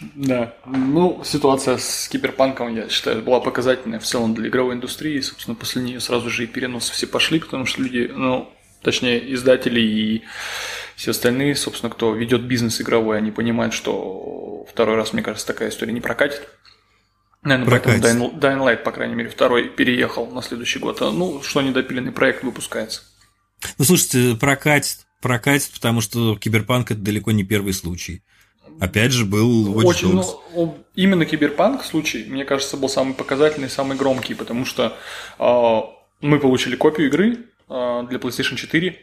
Да, ну, ситуация с киберпанком, я считаю, была показательная в целом для игровой индустрии. Собственно, после нее сразу же и переносы все пошли, потому что люди, ну, точнее, издатели и все остальные, собственно, кто ведет бизнес игровой, они понимают, что второй раз, мне кажется, такая история не прокатит. Наверное, прокатит. поэтому Dying, Dying Light, по крайней мере, второй переехал на следующий год. А, ну, что недопиленный проект выпускается. Ну, слушайте, прокатит, прокатит, потому что киберпанк это далеко не первый случай. Опять же, был Watch Очень, ну, именно киберпанк случай, мне кажется, был самый показательный, самый громкий, потому что э, мы получили копию игры э, для PlayStation 4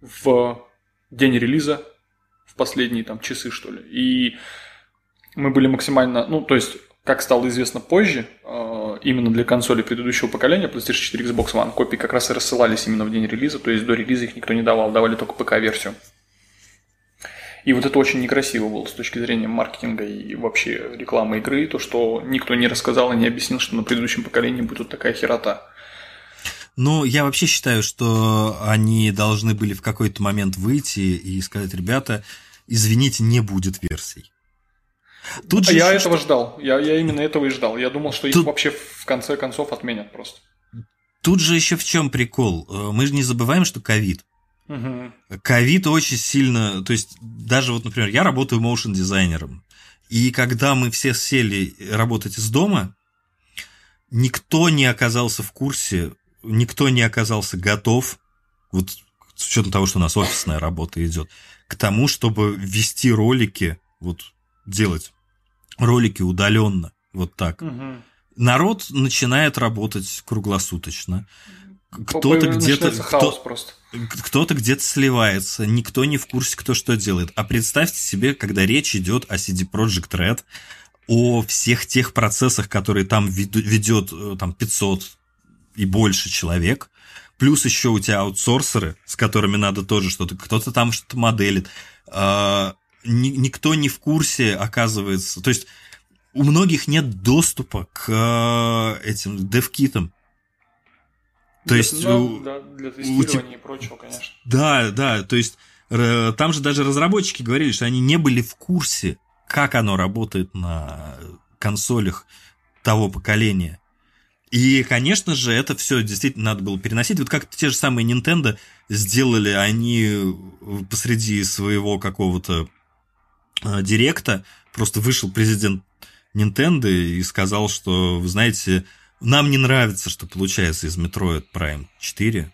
в день релиза, в последние там часы, что ли. И мы были максимально, ну, то есть, как стало известно позже, э, именно для консоли предыдущего поколения PlayStation 4 Xbox One копии как раз и рассылались именно в день релиза, то есть до релиза их никто не давал, давали только ПК-версию. И вот это очень некрасиво было с точки зрения маркетинга и вообще рекламы игры, то, что никто не рассказал и не объяснил, что на предыдущем поколении будет вот такая херота. Но я вообще считаю, что они должны были в какой-то момент выйти и сказать, ребята, извините, не будет версий. Тут же я этого что... ждал. Я, я именно этого и ждал. Я думал, что их Тут... вообще в конце концов отменят просто. Тут же еще в чем прикол? Э, мы же не забываем, что ковид. Ковид очень сильно, то есть даже вот, например, я работаю моушен дизайнером, и когда мы все сели работать из дома, никто не оказался в курсе, никто не оказался готов, вот с учетом того, что у нас офисная работа идет, к тому, чтобы вести ролики, вот делать ролики удаленно, вот так. Угу. Народ начинает работать круглосуточно. Кто-то где-то кто, просто. Кто-то где-то сливается, никто не в курсе, кто что делает. А представьте себе, когда речь идет о CD Project Red, о всех тех процессах, которые там ведет э, там 500 и больше человек, плюс еще у тебя аутсорсеры, с которыми надо тоже что-то, кто-то там что-то моделит, а, никто не в курсе, оказывается. То есть у многих нет доступа к э, этим девкитам. То для, есть да, у, да, для тестирования у, и прочего, конечно. Да, да, то есть там же даже разработчики говорили, что они не были в курсе, как оно работает на консолях того поколения. И, конечно же, это все действительно надо было переносить. Вот как те же самые Nintendo сделали, они посреди своего какого-то э, директа просто вышел президент Nintendo и сказал, что, вы знаете, нам не нравится, что получается из Metroid Prime 4.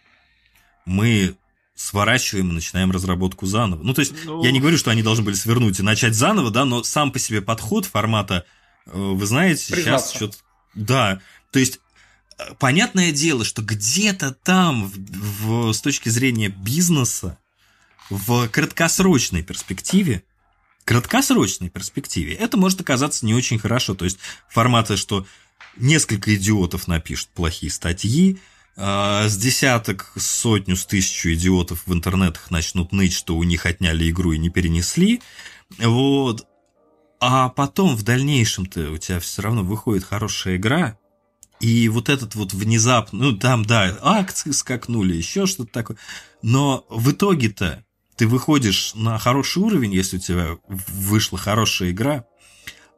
Мы сворачиваем и начинаем разработку заново. Ну, то есть, ну... я не говорю, что они должны были свернуть и начать заново, да, но сам по себе подход формата, э, вы знаете, Признаться. сейчас что-то... Да, то есть, э, понятное дело, что где-то там, в, в, с точки зрения бизнеса, в краткосрочной перспективе, краткосрочной перспективе это может оказаться не очень хорошо. То есть формата, что несколько идиотов напишут плохие статьи, а, с десяток, сотню, с тысячу идиотов в интернетах начнут ныть, что у них отняли игру и не перенесли. Вот. А потом в дальнейшем-то у тебя все равно выходит хорошая игра, и вот этот вот внезапно, ну там, да, акции скакнули, еще что-то такое, но в итоге-то ты выходишь на хороший уровень, если у тебя вышла хорошая игра,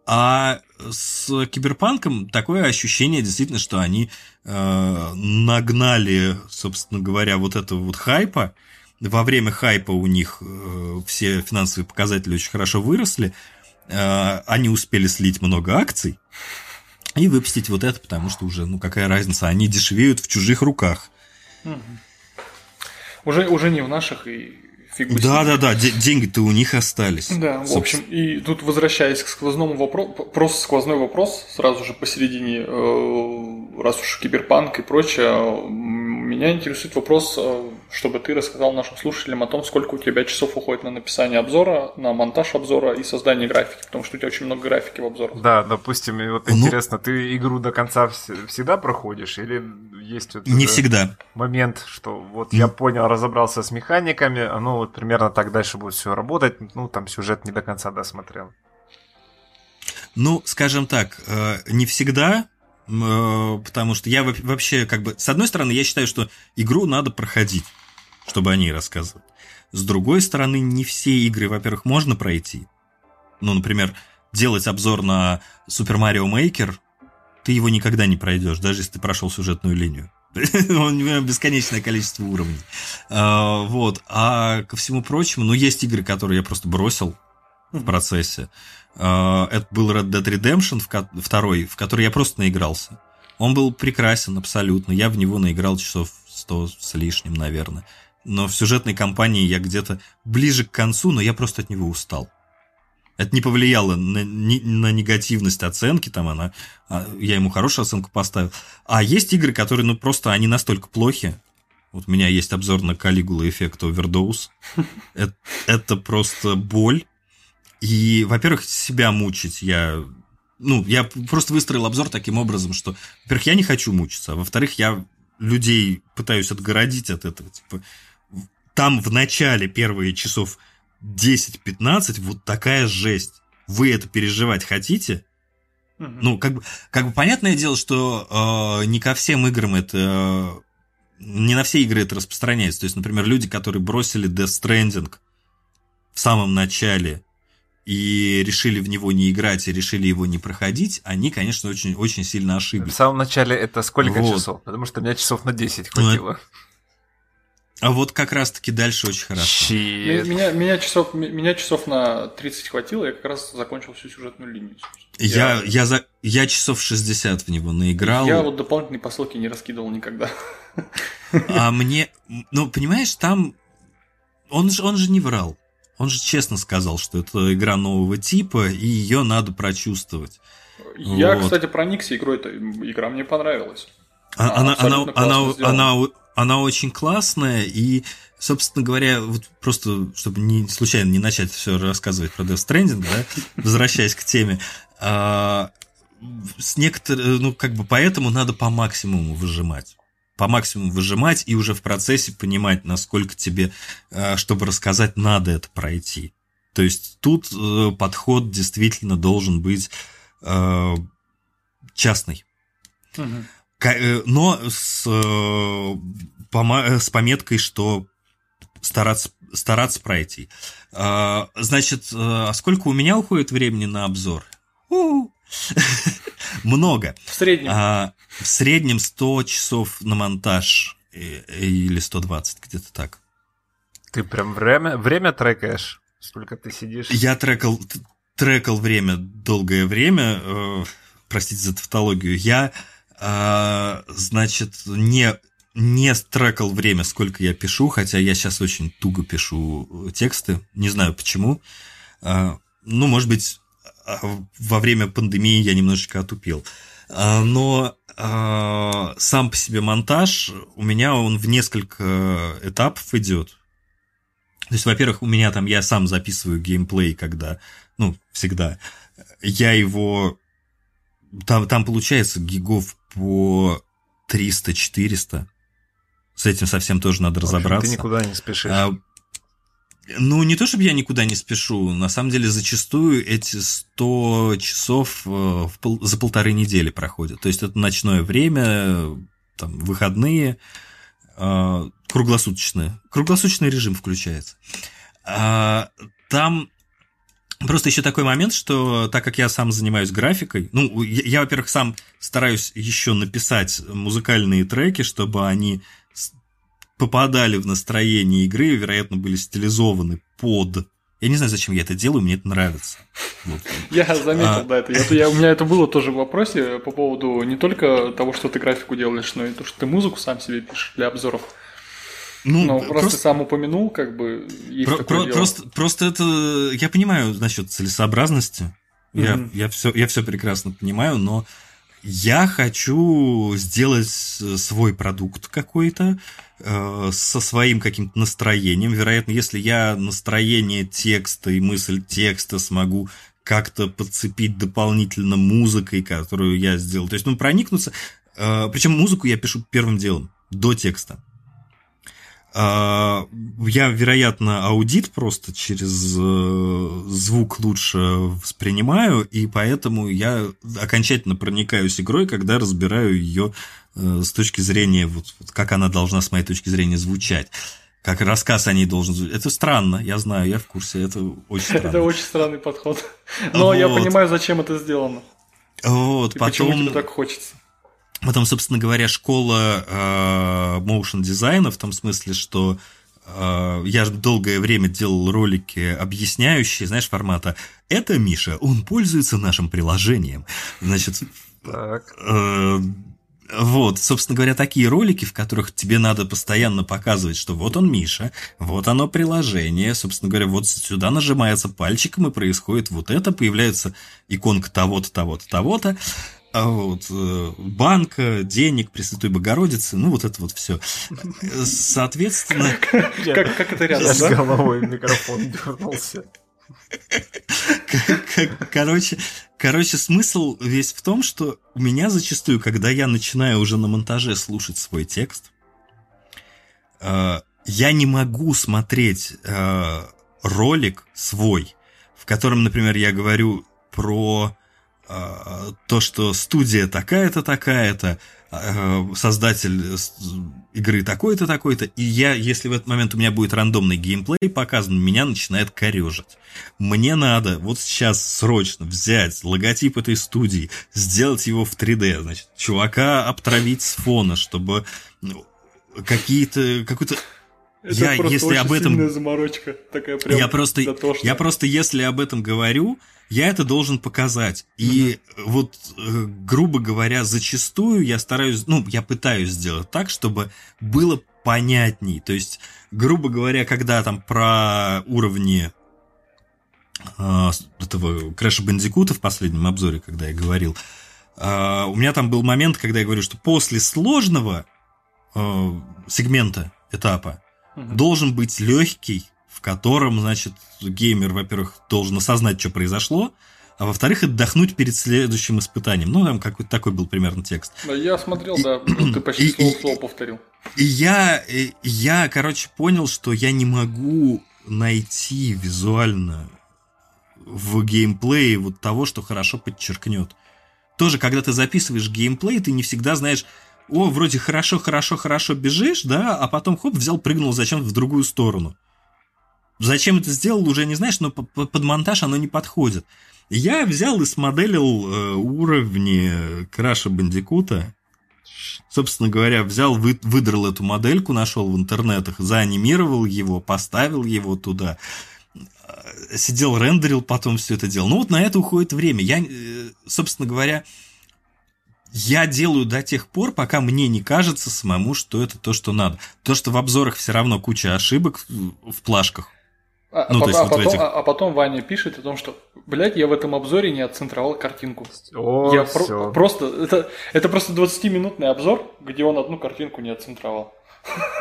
а с Киберпанком такое ощущение действительно, что они э, нагнали, собственно говоря, вот этого вот хайпа. Во время хайпа у них э, все финансовые показатели очень хорошо выросли. Э, они успели слить много акций и выпустить вот это, потому что уже, ну какая разница, они дешевеют в чужих руках. Угу. Уже, уже не в наших, и фиг бы Да, да, да, деньги-то у них остались. Да, в общем, и тут возвращаясь к сквозному вопросу, просто сквозной вопрос, сразу же посередине, э, раз уж киберпанк и прочее, меня интересует вопрос, э, чтобы ты рассказал нашим слушателям о том, сколько у тебя часов уходит на написание обзора, на монтаж обзора и создание графики, потому что у тебя очень много графики в обзорах. Да, допустим, вот ну, интересно, ты игру до конца всегда проходишь или есть вот не всегда момент, что вот я понял, разобрался с механиками, оно вот примерно так дальше будет все работать, ну там сюжет не до конца досмотрел. Ну, скажем так, э, не всегда, Э, потому что я вообще как бы... С одной стороны, я считаю, что игру надо проходить, чтобы о ней рассказывать. С другой стороны, не все игры, во-первых, можно пройти. Ну, например, делать обзор на Super Mario Maker, ты его никогда не пройдешь, даже если ты прошел сюжетную линию. [laughs] У него бесконечное количество уровней. А, вот. А ко всему прочему, ну, есть игры, которые я просто бросил в процессе. А, это был Red Dead Redemption второй, в который я просто наигрался. Он был прекрасен абсолютно. Я в него наиграл часов 100 с лишним, наверное. Но в сюжетной кампании я где-то ближе к концу, но я просто от него устал. Это не повлияло на, на негативность оценки, там она, а, я ему хорошую оценку поставил. А есть игры, которые, ну, просто они настолько плохи. Вот у меня есть обзор на Калигула эффект Overdose. [laughs] Это, это просто боль. И, во-первых, себя мучить я... Ну, я просто выстроил обзор таким образом, что, во-первых, я не хочу мучиться, а во-вторых, я людей пытаюсь отгородить от этого. Типа, там в начале первые часов 10-15 вот такая жесть. Вы это переживать хотите? Ну, как бы, как бы понятное дело, что э, не ко всем играм это не на все игры это распространяется. То есть, например, люди, которые бросили Death Stranding в самом начале и решили в него не играть и решили его не проходить, они, конечно, очень, очень сильно ошиблись. В самом начале это сколько вот. часов? Потому что у меня часов на 10 хватило. Ну, а вот как раз-таки дальше очень хорошо. Меня, меня, часов, меня часов на 30 хватило, я как раз закончил всю сюжетную линию. Я, я, я, за, я часов 60 в него наиграл. Я вот дополнительные посылки не раскидывал никогда. А мне... Ну, понимаешь, там... Он же, он же не врал. Он же честно сказал, что это игра нового типа, и ее надо прочувствовать. Я, вот. кстати, проникся игрой, эта игра мне понравилась. А, она, она, она, она, она очень классная, и, собственно говоря, вот просто, чтобы не, случайно не начать все рассказывать про Death Stranding, да, возвращаясь к теме, а, с некотор... ну, как бы поэтому надо по максимуму выжимать по максимуму выжимать и уже в процессе понимать, насколько тебе, э, чтобы рассказать, надо это пройти. То есть тут э, подход действительно должен быть э, частный. Угу. Но с, с пометкой, что стараться, стараться пройти. Значит, а сколько у меня уходит времени на обзор? [laughs] Много. В среднем? А, в среднем 100 часов на монтаж или 120, где-то так. Ты прям время, время трекаешь? Сколько ты сидишь? Я трекал, трекал время долгое время. Э, простите за тавтологию. Я, э, значит, не не трекал время, сколько я пишу, хотя я сейчас очень туго пишу тексты, не знаю почему. Э, ну, может быть, а, во время пандемии я немножечко отупил. А, но а, сам по себе монтаж у меня он в несколько этапов идет. То есть, во-первых, у меня там я сам записываю геймплей, когда, ну, всегда. Я его... Там, там получается гигов по 300-400. С этим совсем тоже надо общем, разобраться. Ты никуда не спешишь. Ну, не то, чтобы я никуда не спешу. На самом деле, зачастую эти 100 часов э, за полторы недели проходят. То есть, это ночное время, там, выходные, э, круглосуточное. Круглосуточный режим включается. А, там Просто еще такой момент, что так как я сам занимаюсь графикой, ну, я, я во-первых, сам стараюсь еще написать музыкальные треки, чтобы они попадали в настроение игры, вероятно, были стилизованы под я не знаю, зачем я это делаю, мне это нравится. Вот. Я заметил, а... да, это. Я, у меня это было тоже в вопросе по поводу не только того, что ты графику делаешь, но и то, что ты музыку сам себе пишешь для обзоров. Ну, но просто, просто сам упомянул, как бы есть про, про, дело. Просто, просто это я понимаю насчет целесообразности. Mm-hmm. Я, я, все, я все прекрасно понимаю, но я хочу сделать свой продукт какой-то, Э, со своим каким-то настроением. Вероятно, если я настроение текста и мысль текста смогу как-то подцепить дополнительно музыкой, которую я сделал. То есть, ну, проникнуться. Э, Причем музыку я пишу первым делом, до текста. Э, я, вероятно, аудит просто через звук лучше воспринимаю, и поэтому я окончательно проникаюсь игрой, когда разбираю ее Э, с точки зрения, вот, вот как она должна, с моей точки зрения, звучать. Как рассказ о ней должен звучать. Это странно, я знаю, я в курсе, это очень [laughs] странно. Это очень странный подход. [laughs] Но вот. я понимаю, зачем это сделано. Вот, И потом... почему тебе так хочется. Потом, собственно говоря, школа э, motion дизайна в том смысле, что э, я долгое время делал ролики объясняющие, знаешь, формата «Это Миша, он пользуется нашим приложением». Значит, так. Э, вот, собственно говоря, такие ролики, в которых тебе надо постоянно показывать, что вот он Миша, вот оно приложение, собственно говоря, вот сюда нажимается пальчиком и происходит вот это, появляется иконка того-то, того-то, того-то, а вот, э, банка, денег, Пресвятой Богородицы, ну вот это вот все. Соответственно... [laughs] Как, как это рядом, да? С головой микрофон дернулся. [laughs] Короче, короче, смысл весь в том, что у меня зачастую, когда я начинаю уже на монтаже слушать свой текст, э, я не могу смотреть э, ролик свой, в котором, например, я говорю про то, что студия такая-то, такая-то, э, создатель игры такой-то, такой-то, и я, если в этот момент у меня будет рандомный геймплей показан, меня начинает корежить. Мне надо вот сейчас срочно взять логотип этой студии, сделать его в 3D, значит, чувака обтравить с фона, чтобы ну, какие-то, какой-то Это я, просто если об этом- заморочка. Такая прям я просто, дотошная. я просто, если об этом говорю, я это должен показать. И вот, э, грубо говоря, зачастую я стараюсь, ну, я пытаюсь сделать так, чтобы было понятней. То есть, грубо говоря, когда там про уровни э, этого Крэша Бандикута в последнем обзоре, когда я говорил, э, у меня там был момент, когда я говорю, что после сложного э, сегмента этапа Мгм. должен быть легкий, котором, значит, геймер, во-первых, должен осознать, что произошло, а во-вторых, отдохнуть перед следующим испытанием. Ну, там какой-то такой был примерно текст. Да, я смотрел, да, ты почти и- слово в и- слово повторил. И я, и я, короче, понял, что я не могу найти визуально в геймплее вот того, что хорошо подчеркнет. Тоже, когда ты записываешь геймплей, ты не всегда знаешь, о, вроде хорошо, хорошо, хорошо бежишь, да, а потом хоп, взял, прыгнул зачем-то в другую сторону. Зачем это сделал, уже не знаешь, но по- по- под монтаж оно не подходит. Я взял и смоделил э, уровни Краша Бандикута. Собственно говоря, взял, вы, выдрал эту модельку, нашел в интернетах, заанимировал его, поставил его туда, э, сидел, рендерил, потом все это делал. Ну вот на это уходит время. Я, э, собственно говоря, я делаю до тех пор, пока мне не кажется самому, что это то, что надо. То, что в обзорах все равно куча ошибок в плашках. А, Ну, а то есть потом, вот а, потом, этих- а- а потом Ваня пишет о том, что, блядь, я в этом обзоре не отцентровал картинку. О, я про- просто, это, это просто 20-минутный обзор, где он одну картинку не отцентровал.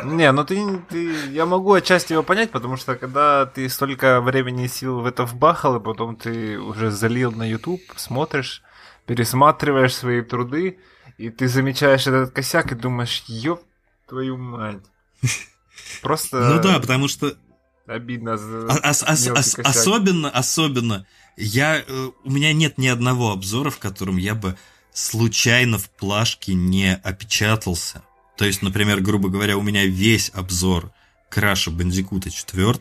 Не, ну ты, ты... Я могу отчасти его понять, потому что когда ты столько времени и сил в это вбахал, и потом ты уже залил на YouTube, смотришь, пересматриваешь свои труды, и ты замечаешь этот косяк и думаешь, ёб твою мать. [laughs] Просто Ну да, потому что обидно за А- ос- ос- ос- особенно, особенно, я, э, у меня нет ни одного обзора, в котором я бы случайно в плашке не опечатался. То есть, например, грубо говоря, у меня весь обзор Краша Бандикута 4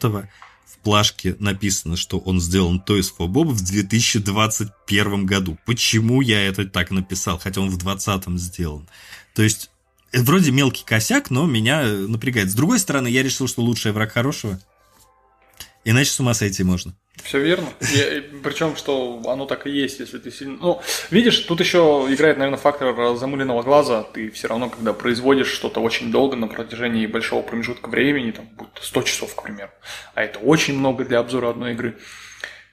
в плашке написано, что он сделан Toys for Bob в 2021 году. Почему я это так написал, хотя он в 2020 сделан? То есть, э, вроде мелкий косяк, но меня э, напрягает. С другой стороны, я решил, что лучший враг хорошего. Иначе с ума сойти можно. Все верно. причем, что оно так и есть, если ты сильно. Ну, видишь, тут еще играет, наверное, фактор замыленного глаза. Ты все равно, когда производишь что-то очень долго на протяжении большого промежутка времени, там, будь то 100 часов, к примеру, а это очень много для обзора одной игры.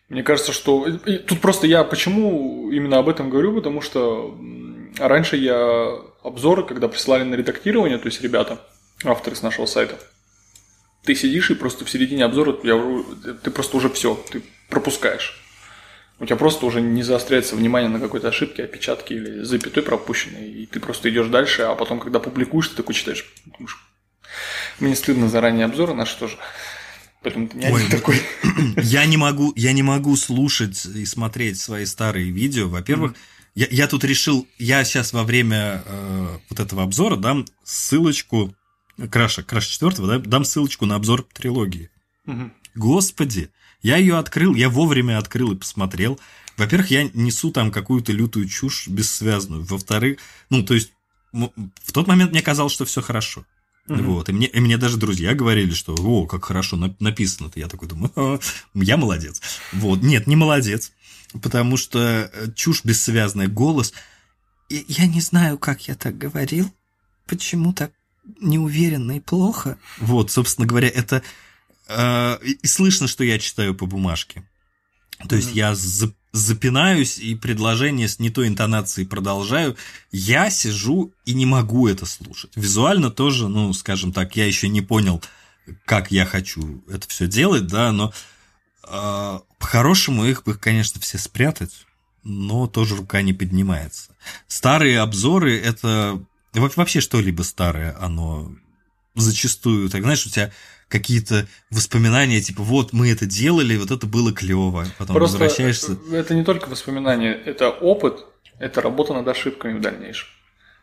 Мне кажется, что тут просто я почему именно об этом говорю, потому что раньше я обзоры, когда присылали на редактирование, то есть ребята, авторы с нашего сайта, ты сидишь и просто в середине обзора я, ты просто уже все, ты пропускаешь. У тебя просто уже не заостряется внимание на какой-то ошибке, опечатке или запятой пропущенной, и ты просто идешь дальше, а потом, когда публикуешь, ты такой читаешь. Мне стыдно заранее обзоры наши тоже. Поэтому ты не Ой, один такой. [clears throat] Я не могу, я не могу слушать и смотреть свои старые видео. Во-первых, я, я тут решил, я сейчас во время э, вот этого обзора дам ссылочку Краша, Краша 4, да, дам ссылочку на обзор трилогии. Мгм. Господи, я ее открыл, я вовремя открыл и посмотрел. Во-первых, я несу там какую-то лютую чушь бессвязную. Во-вторых, ну, то есть, в тот момент мне казалось, что все хорошо. Мгм. Вот. И мне, и мне даже друзья говорили, что о, как хорошо на- написано-то. Я такой думаю, «А, я молодец. Вот. Нет, не молодец. Потому что э, чушь бессвязная, голос. И я не знаю, как я так говорил. Почему так неуверенно и плохо? Вот, собственно говоря, это... э, и слышно, что я читаю по бумажке. То есть я за- запинаюсь и предложение с не той интонацией продолжаю. Я сижу и не могу это слушать. Визуально тоже, ну, скажем так, я еще не понял, как я хочу это все делать, да, но э, по-хорошему их бы, конечно, все спрятать, но тоже рука не поднимается. Старые обзоры это во- вообще что-либо старое, оно зачастую, так знаешь, у тебя какие-то воспоминания, типа, вот мы это делали, вот это было клево. Потом Просто возвращаешься. Это не только воспоминания, это опыт, это работа над ошибками в дальнейшем.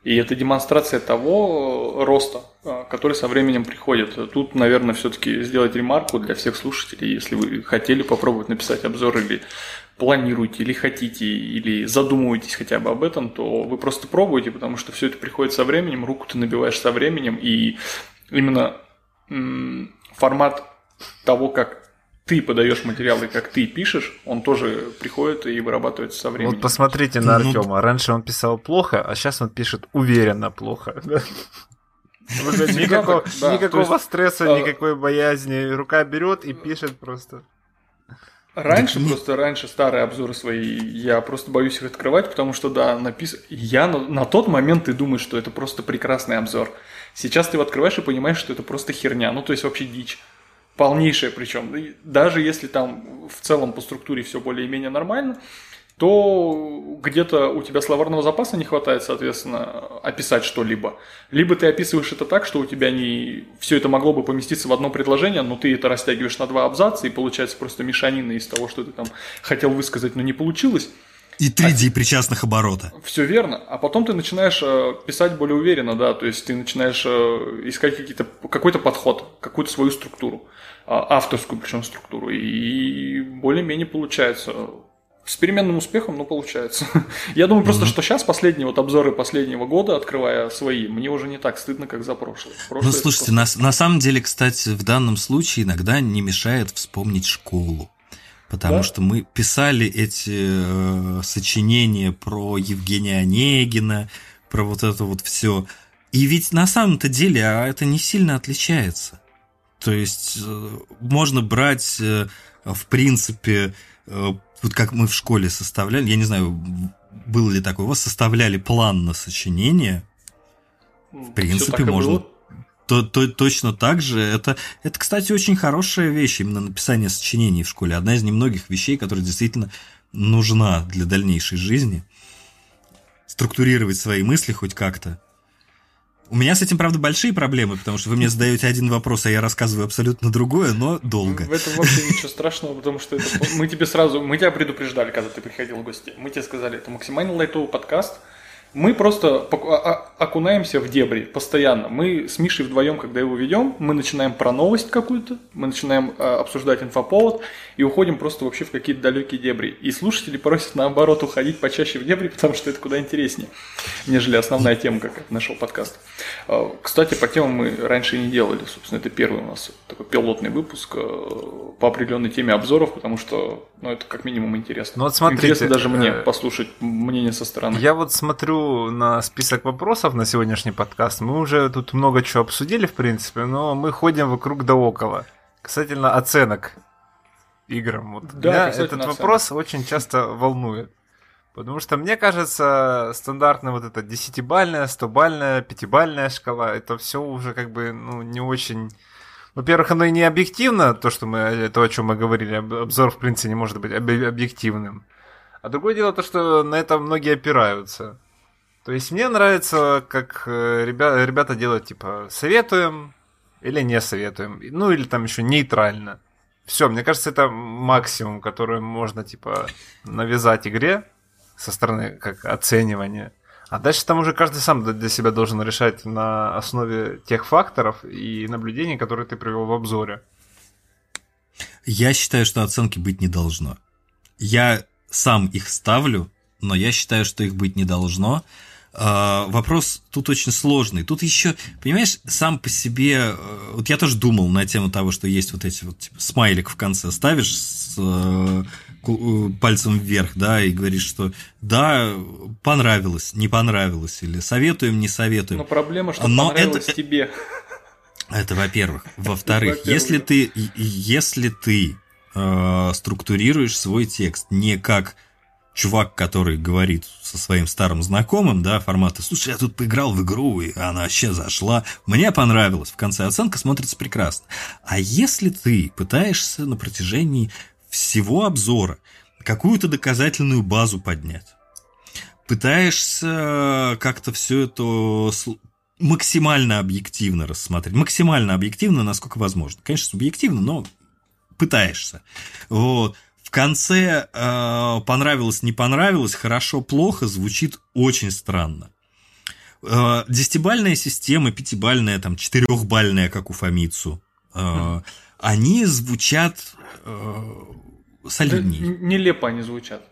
И это демонстрация того роста, а, который со временем приходит. Тут, наверное, все-таки сделать ремарку для всех слушателей, если вы хотели попробовать написать обзор или планируете, или хотите, или задумываетесь хотя бы об этом, то вы просто пробуете, потому что все это приходит со временем, руку ты набиваешь со временем, и именно формат того, как ты подаешь материалы, как ты пишешь, он тоже приходит и вырабатывается со временем. Вот посмотрите на ну, Артема. Раньше он писал плохо, а сейчас он пишет уверенно плохо. [laughs] Никакого, да, никакого стресса, а... никакой боязни. Рука берет и пишет просто. Раньше, просто раньше старые обзоры свои, я просто боюсь их открывать, потому что, да, написано... Я на, на тот момент ты думаешь, что это просто прекрасный обзор. Сейчас ты его открываешь и понимаешь, что это просто херня. Ну, то есть вообще дичь полнейшее причем. Даже если там в целом по структуре все более-менее нормально, то где-то у тебя словарного запаса не хватает, соответственно, описать что-либо. Либо ты описываешь это так, что у тебя не все это могло бы поместиться в одно предложение, но ты это растягиваешь на два абзаца, и получается просто мешанина из того, что ты там хотел высказать, но не получилось. И 3D а, причастных оборота. Все верно. А потом ты начинаешь э, писать более уверенно, да, то есть ты начинаешь э, искать какие-то, какой-то подход, какую-то свою структуру, э, авторскую причем структуру, и более-менее получается. С переменным успехом, но получается. [laughs] Я думаю просто, mm-hmm. что сейчас последние вот обзоры последнего года, открывая свои, мне уже не так стыдно, как за прошлый. прошлый ну, слушайте, на, на самом деле, кстати, в данном случае иногда не мешает вспомнить школу потому да? что мы писали эти э, сочинения про Евгения Онегина, про вот это вот все. И ведь на самом-то деле а это не сильно отличается. То есть э, можно брать, э, в принципе, э, вот как мы в школе составляли, я не знаю, было ли такое, у вас составляли план на сочинение. В принципе, можно. То, то, точно так же. Это, это, кстати, очень хорошая вещь, именно написание сочинений в школе. Одна из немногих вещей, которая действительно нужна для дальнейшей жизни. Структурировать свои мысли хоть как-то. У меня с этим, правда, большие проблемы, потому что вы мне задаете один вопрос, а я рассказываю абсолютно другое, но долго. В этом вообще ничего страшного, потому что это, мы тебе сразу, мы тебя предупреждали, когда ты приходил в гости. Мы тебе сказали, это максимально лайтовый подкаст, мы просто а, а, окунаемся в дебри постоянно. Мы с Мишей вдвоем, когда его ведем, мы начинаем про новость какую-то, мы начинаем а, обсуждать инфоповод и уходим просто вообще в какие-то далекие дебри. И слушатели просят наоборот уходить почаще в дебри, [laughs] потому что это куда интереснее, нежели основная тема как нашего подкаста. Кстати, по темам мы раньше не делали, собственно, это первый у нас такой пилотный выпуск по определенной теме обзоров, потому что ну, это как минимум интересно. Ну, вот смотрите, интересно даже мне э, послушать мнение со стороны. Я вот смотрю на список вопросов на сегодняшний подкаст. Мы уже тут много чего обсудили, в принципе, но мы ходим вокруг да около. Касательно оценок играм. Вот да, меня этот оценок. вопрос очень часто волнует. Потому что мне кажется, стандартная вот эта 10-бальная, 100-бальная, 5-бальная шкала, это все уже как бы ну, не очень во-первых, оно и не объективно, то, что мы, то, о чем мы говорили, обзор, в принципе, не может быть объективным. А другое дело то, что на это многие опираются. То есть мне нравится, как э, ребята, ребята делают, типа, советуем или не советуем. Ну, или там еще нейтрально. Все, мне кажется, это максимум, который можно, типа, навязать игре со стороны как оценивания. А дальше там уже каждый сам для себя должен решать на основе тех факторов и наблюдений, которые ты привел в обзоре. Я считаю, что оценки быть не должно. Я сам их ставлю, но я считаю, что их быть не должно. Uh, вопрос тут очень сложный. Тут еще, понимаешь, сам по себе, э, вот я тоже думал на тему того, что есть вот эти вот типа, смайлик в конце ставишь с uh, Э, пальцем вверх, да, и говоришь, что да, понравилось, не понравилось, или советуем, не советуем. Но проблема, что Но понравилось это... тебе. Это во-первых. Во-вторых, если ты, если ты э, структурируешь свой текст не как чувак, который говорит со своим старым знакомым, да, формата, слушай, я тут поиграл в игру, и она вообще зашла, мне понравилось, в конце оценка смотрится прекрасно. А если ты пытаешься на протяжении всего обзора какую-то доказательную базу поднять. Пытаешься как-то все это максимально объективно рассмотреть. Максимально объективно, насколько возможно. Конечно, субъективно, но пытаешься. Вот. В конце э, понравилось, не понравилось, хорошо, плохо звучит очень странно. Э, десятибальная система, пятибальная, там, четырехбальная, как у Фомицу, э, mm. они звучат э, солидней. Нелепо они звучат.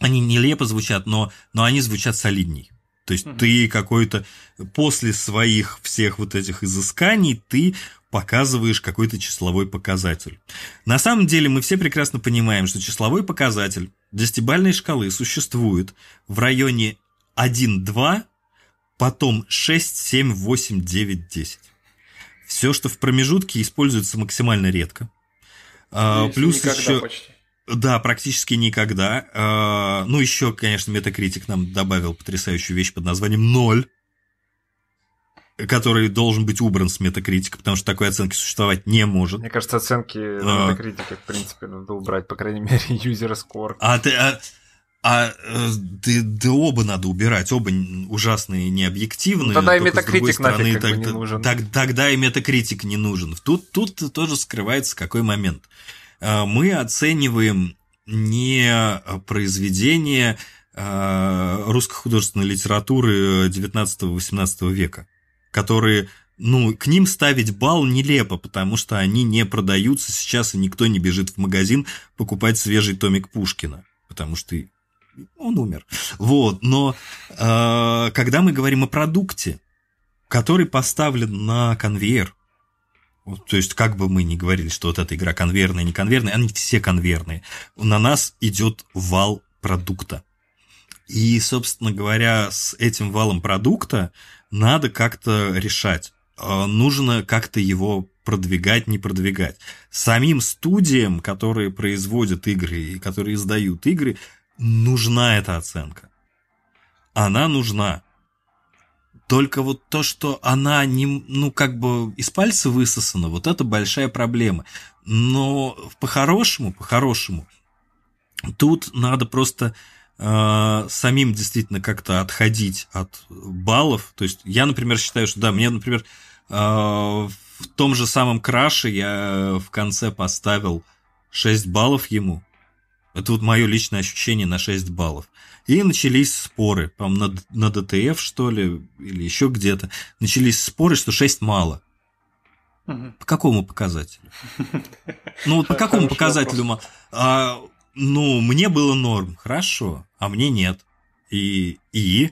Они нелепо звучат, но, но они звучат солидней. То есть mm ты какой-то после своих всех вот этих изысканий ты показываешь какой-то числовой показатель. На самом деле мы все прекрасно понимаем, что числовой показатель десятибальной шкалы существует в районе 1-2, потом 6, 7, 8, 9, 10. Все, что в промежутке, используется максимально редко. А, плюс еще... Почти. Да, практически никогда. А, ну, еще, конечно, Метакритик нам добавил потрясающую вещь под названием 0, который должен быть убран с Метакритика, потому что такой оценки существовать не может. Мне кажется, оценки на Метакритике, в принципе, надо убрать, по крайней мере, [laughs] score. А ты... А... А э, да, да оба надо убирать, оба ужасные, необъективные. Ну, тогда и метакритик стороны, нафиг как бы не нужен. Так, тогда и метакритик не нужен. Тут, тут тоже скрывается какой момент. А, мы оцениваем не произведение а, русской художественной литературы 19-18 века, которые ну, к ним ставить бал нелепо, потому что они не продаются сейчас, и никто не бежит в магазин покупать свежий томик Пушкина, потому что он умер. Вот, но э, когда мы говорим о продукте, который поставлен на конвейер, то есть, как бы мы ни говорили, что вот эта игра конвейерная, не конвейерная, они все конвейерные. На нас идет вал продукта. И, собственно говоря, с этим валом продукта надо как-то решать. А, нужно как-то его продвигать, не продвигать. Самим студиям, которые производят игры и которые издают игры, нужна эта оценка. Она нужна. Только вот то, что она не, ну, как бы из пальца высосана, вот это большая проблема. Но по-хорошему, по-хорошему, тут надо просто э, самим действительно как-то отходить от баллов. То есть я, например, считаю, что да, мне, например, э, в том же самом краше я в конце поставил 6 баллов ему. Это вот мое личное ощущение на 6 баллов. И начались споры, по-моему, на, на ДТФ, что ли, или еще где-то. Начались споры, что 6 мало. Угу. По какому показателю? Ну, вот по какому показателю? А, ну, мне было норм, хорошо, а мне нет. И... И,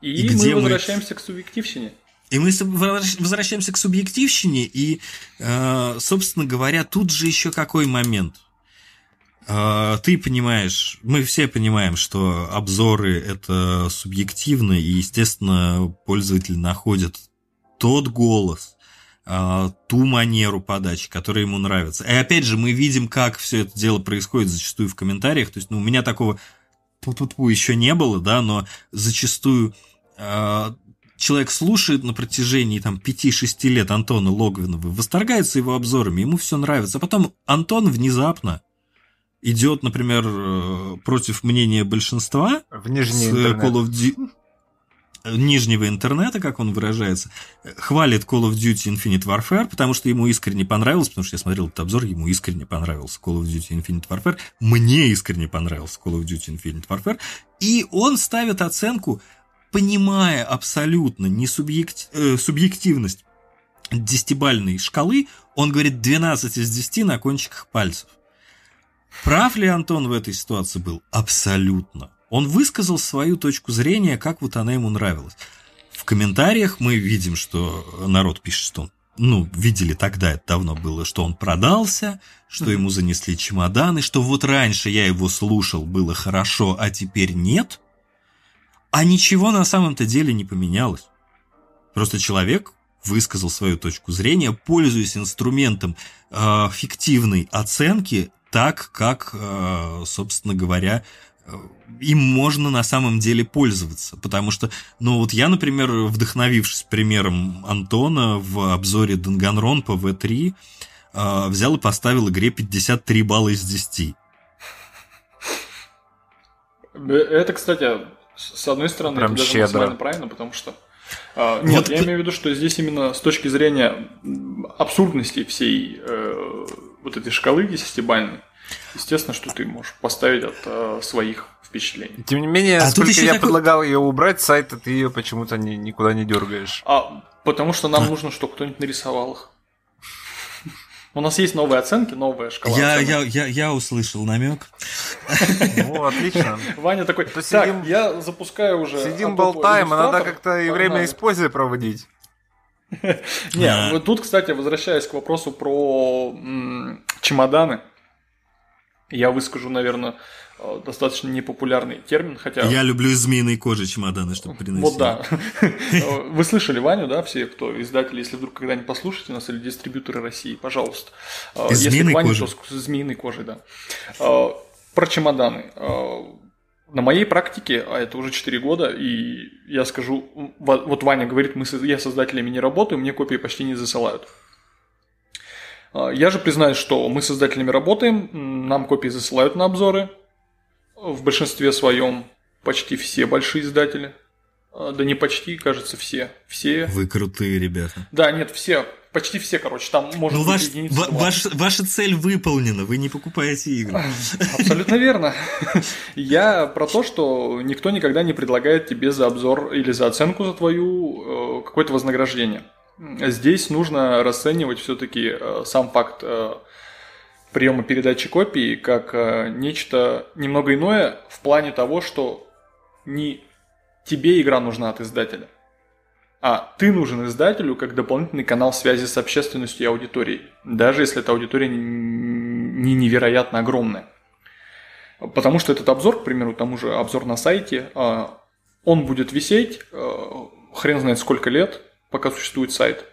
и, и мы возвращаемся мы... к субъективщине. И мы возвращаемся к субъективщине, и, э, собственно говоря, тут же еще какой момент – ты понимаешь, мы все понимаем, что обзоры это субъективно, и, естественно, пользователь находит тот голос, а, ту манеру подачи, которая ему нравится. И опять же, мы видим, как все это дело происходит зачастую в комментариях. То есть, ну, у меня такого еще не было, да, но зачастую а, человек слушает на протяжении там 5-6 лет Антона Логвинова, восторгается его обзорами, ему все нравится. А потом Антон внезапно идет, например, э, против мнения большинства в с интернет. Call of Duty нижнего интернета, как он выражается, хвалит Call of Duty Infinite Warfare, потому что ему искренне понравилось, потому что я смотрел этот обзор, ему искренне понравился Call of Duty Infinite Warfare, мне искренне понравился Call of Duty Infinite Warfare, и он ставит оценку, понимая абсолютно не субъект, э, субъективность десятибальной шкалы, он говорит 12 из 10 на кончиках пальцев. Прав ли Антон в этой ситуации был? Абсолютно. Он высказал свою точку зрения, как вот она ему нравилась. В комментариях мы видим, что народ пишет, что он ну, видели тогда, это давно было, что он продался, что ему занесли чемоданы, что вот раньше я его слушал, было хорошо, а теперь нет. А ничего на самом-то деле не поменялось. Просто человек высказал свою точку зрения, пользуясь инструментом э, фиктивной оценки так, как, э, собственно говоря, э, им можно на самом деле пользоваться. Потому что, ну вот я, например, вдохновившись примером Антона в обзоре Данганронпа V3, э, взял и поставил игре 53 балла из 10. Это, кстати, с одной стороны, Прям это даже щедро. максимально правильно, потому что А, нет, вот... я имею в виду, что здесь именно с точки зрения абсурдности всей э, вот этой шкалы десятибальной, естественно, что ты можешь поставить от э, своих впечатлений. Тем не менее, а сколько я такой... предлагал ее убрать с сайта, ты ее почему-то ни, никуда не дергаешь. А, потому что нам а. нужно, чтобы кто-нибудь нарисовал их. У нас есть новые оценки, новая шкала. Я, я, я, я услышал намек. Ну, отлично. [laughs] Ваня такой, так, я запускаю уже. Сидим, болтаем, а надо как-то и время используя проводить. [laughs] Не, вот тут, кстати, возвращаясь к вопросу про чемоданы, я выскажу, наверное, Э, достаточно непопулярный термин, хотя... Я люблю из змеиной кожи чемоданы, чтобы приносить. Вот да. [laughs] Вы слышали Ваню, да, все, кто издатели, если вдруг когда-нибудь послушаете нас, или дистрибьюторы России, пожалуйста. Э, из змеиной кожи. змеиной кожей, да. Э, про чемоданы. На моей практике, а это уже 4 года, и я скажу, вот Ваня говорит, мы, я создателями не работаю, мне копии почти не засылают. Я же признаюсь, что мы создателями работаем, нам копии засылают на обзоры, в большинстве своем почти все большие издатели. А, да не почти, кажется, все. Все. Вы крутые ребята. Да, нет, все. Почти все, короче, там может ну, ваш, единица. Ваш, ваша цель выполнена, вы не покупаете игры. [laughs] Абсолютно верно. [laughs] Я про то, что никто никогда не предлагает тебе за обзор или за оценку за твою э, какое-то вознаграждение. Здесь нужно расценивать все-таки э, сам факт э, приема передачи копии как нечто немного иное в плане того, что не тебе игра нужна от издателя, а ты нужен издателю как дополнительный канал связи с общественностью и аудиторией, даже если эта аудитория не невероятно огромная. Потому что этот обзор, к примеру, тому же обзор на сайте, э, он будет висеть э, хрен знает сколько лет, пока существует сайт.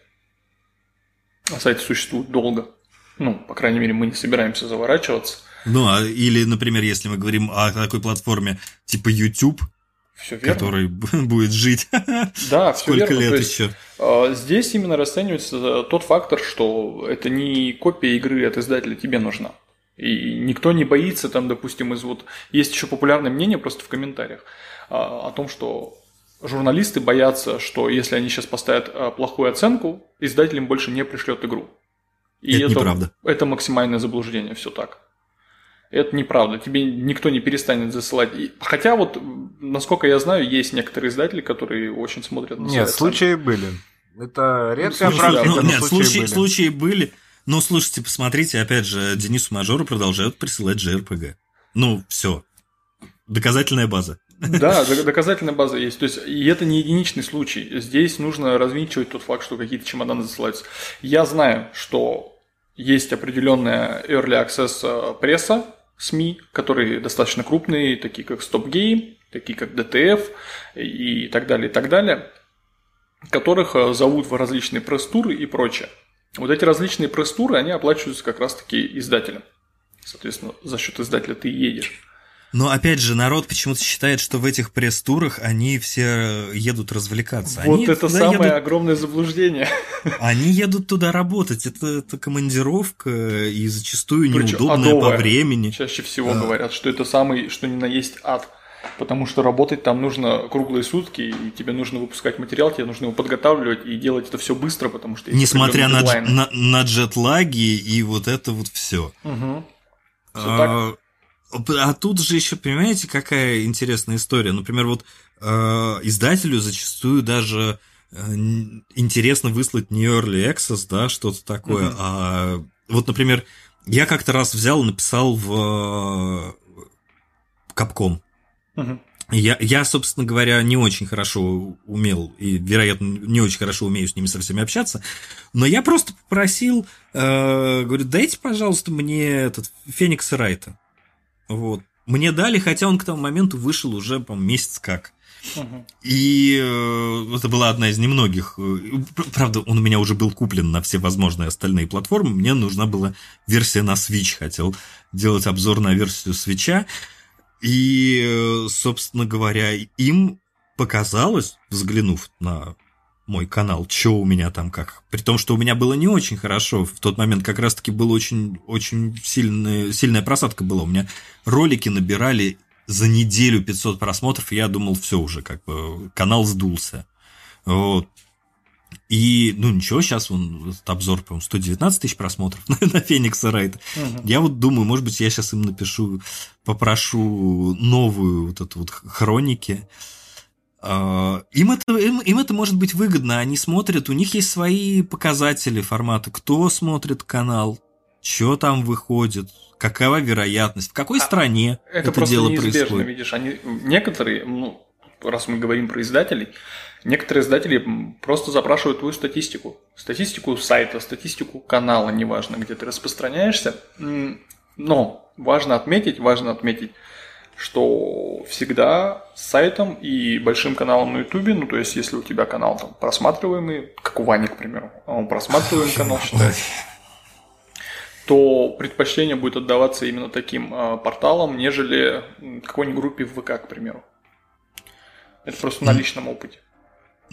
А сайты существуют долго. Ну, по крайней мере, мы не собираемся заворачиваться. Ну, а, или, например, если мы говорим о такой платформе типа YouTube, все верно. который [laughs] будет жить [laughs] да, сколько верно. лет есть, еще. А, здесь именно расценивается тот фактор, что это не копия игры от издателя тебе нужна. И никто не боится, там, допустим, из вот... Есть еще популярное мнение просто в комментариях а, о том, что журналисты боятся, что если они сейчас поставят а, плохую оценку, издатель им больше не пришлет игру. И это, это неправда. Это максимальное заблуждение, все так. Это неправда. Тебе никто не перестанет засылать. Хотя вот, насколько я знаю, есть некоторые издатели, которые очень смотрят на Нет, случаи были. Это редкая ну, практика, ну, нет, случаи, случаи, были. случаи были. Но слушайте, посмотрите, опять же, Денису Мажору продолжают присылать JRPG. Ну, все. Доказательная база. Да, доказательная база есть. То есть, и это не единичный случай. Здесь нужно развенчивать тот факт, что какие-то чемоданы засылаются. Я знаю, что есть определенная early access э, пресса, СМИ, которые достаточно крупные, такие как Stop Game, такие как DTF и так далее, и так далее, которых э, зовут в различные пресс-туры и прочее. Вот эти различные пресс-туры, они оплачиваются как раз-таки издателем. Соответственно, за счет издателя ты едешь. Но опять же, народ почему-то считает, что в этих пресс-турах они все едут развлекаться. Вот они это самое едут... огромное заблуждение. Они едут туда работать. Это, это командировка и зачастую неудобная адовая. по времени. Чаще всего а... говорят, что это самый, что ни на есть ад. Потому что работать там нужно круглые сутки, и тебе нужно выпускать материал, тебе нужно его подготавливать и делать это все быстро, потому что... Несмотря на, на, на джетлаги и вот это вот все. Угу. Все а, так? А тут же еще, понимаете, какая интересная история. Например, вот э, издателю зачастую даже э, интересно выслать не Early Access, да, что-то такое, mm-hmm. а вот, например, я как-то раз взял и написал в Капком. Mm-hmm. Я, я, собственно говоря, не очень хорошо умел и, вероятно, не очень хорошо умею с ними со всеми общаться, но я просто попросил, э, говорю, дайте, пожалуйста, мне этот Феникса Райта. Вот. Мне дали, хотя он к тому моменту вышел уже, по месяц как. Угу. И э, это была одна из немногих. Э, правда, он у меня уже был куплен на все возможные остальные платформы. Мне нужна была версия на Switch. Хотел делать обзор на версию Switch. И, э, собственно говоря, им показалось, взглянув на мой канал, что у меня там как. При том, что у меня было не очень хорошо. В тот момент как раз-таки была очень, очень сильная, сильная просадка была. У меня ролики набирали за неделю 500 просмотров, и я думал, все уже, как бы, канал сдулся. Вот. И, ну ничего, сейчас он, этот обзор, по-моему, 119 тысяч просмотров [laughs] на, Феникса Райта. Угу. Я вот думаю, может быть, я сейчас им напишу, попрошу новую вот эту вот хроники. А, им это, им, им это может быть выгодно, они смотрят, у них есть свои показатели формата, кто смотрит канал, что там выходит, какова вероятность, в какой а стране это, это дело происходит. видишь, они некоторые, ну, раз мы говорим про издателей, некоторые издатели просто запрашивают твою статистику. Статистику сайта, статистику канала, неважно, где ты распространяешься. Но важно отметить, важно отметить, что всегда с сайтом и большим каналом на Ютубе, ну то есть если у тебя канал там просматриваемый, как у Вани, к примеру, а он просматриваемый [laughs] канал считается, то предпочтение будет отдаваться именно таким э, порталам, нежели какой-нибудь группе в ВК, к примеру. Это просто на личном опыте.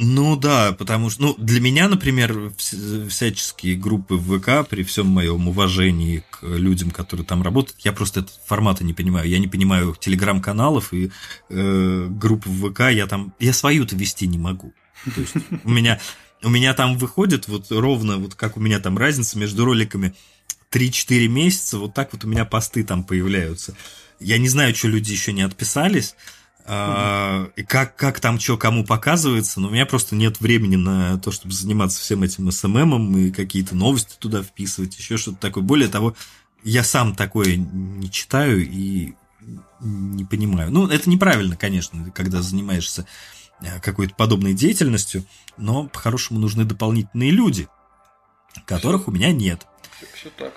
Ну да, потому что, ну, для меня, например, всяческие группы в ВК, при всем моем уважении к людям, которые там работают, я просто этот формата не понимаю. Я не понимаю телеграм-каналов и э, групп в ВК, я там, я свою-то вести не могу. То есть у меня, у меня там выходит вот ровно, вот как у меня там разница между роликами 3-4 месяца, вот так вот у меня посты там появляются. Я не знаю, что люди еще не отписались, и как, как там что кому показывается, но у меня просто нет времени на то, чтобы заниматься всем этим СММом и какие-то новости туда вписывать, еще что-то такое. Более того, я сам такое не читаю и не понимаю. Ну, это неправильно, конечно, когда занимаешься э, какой-то подобной деятельностью, но по-хорошему нужны дополнительные люди, которых у меня нет. Все так.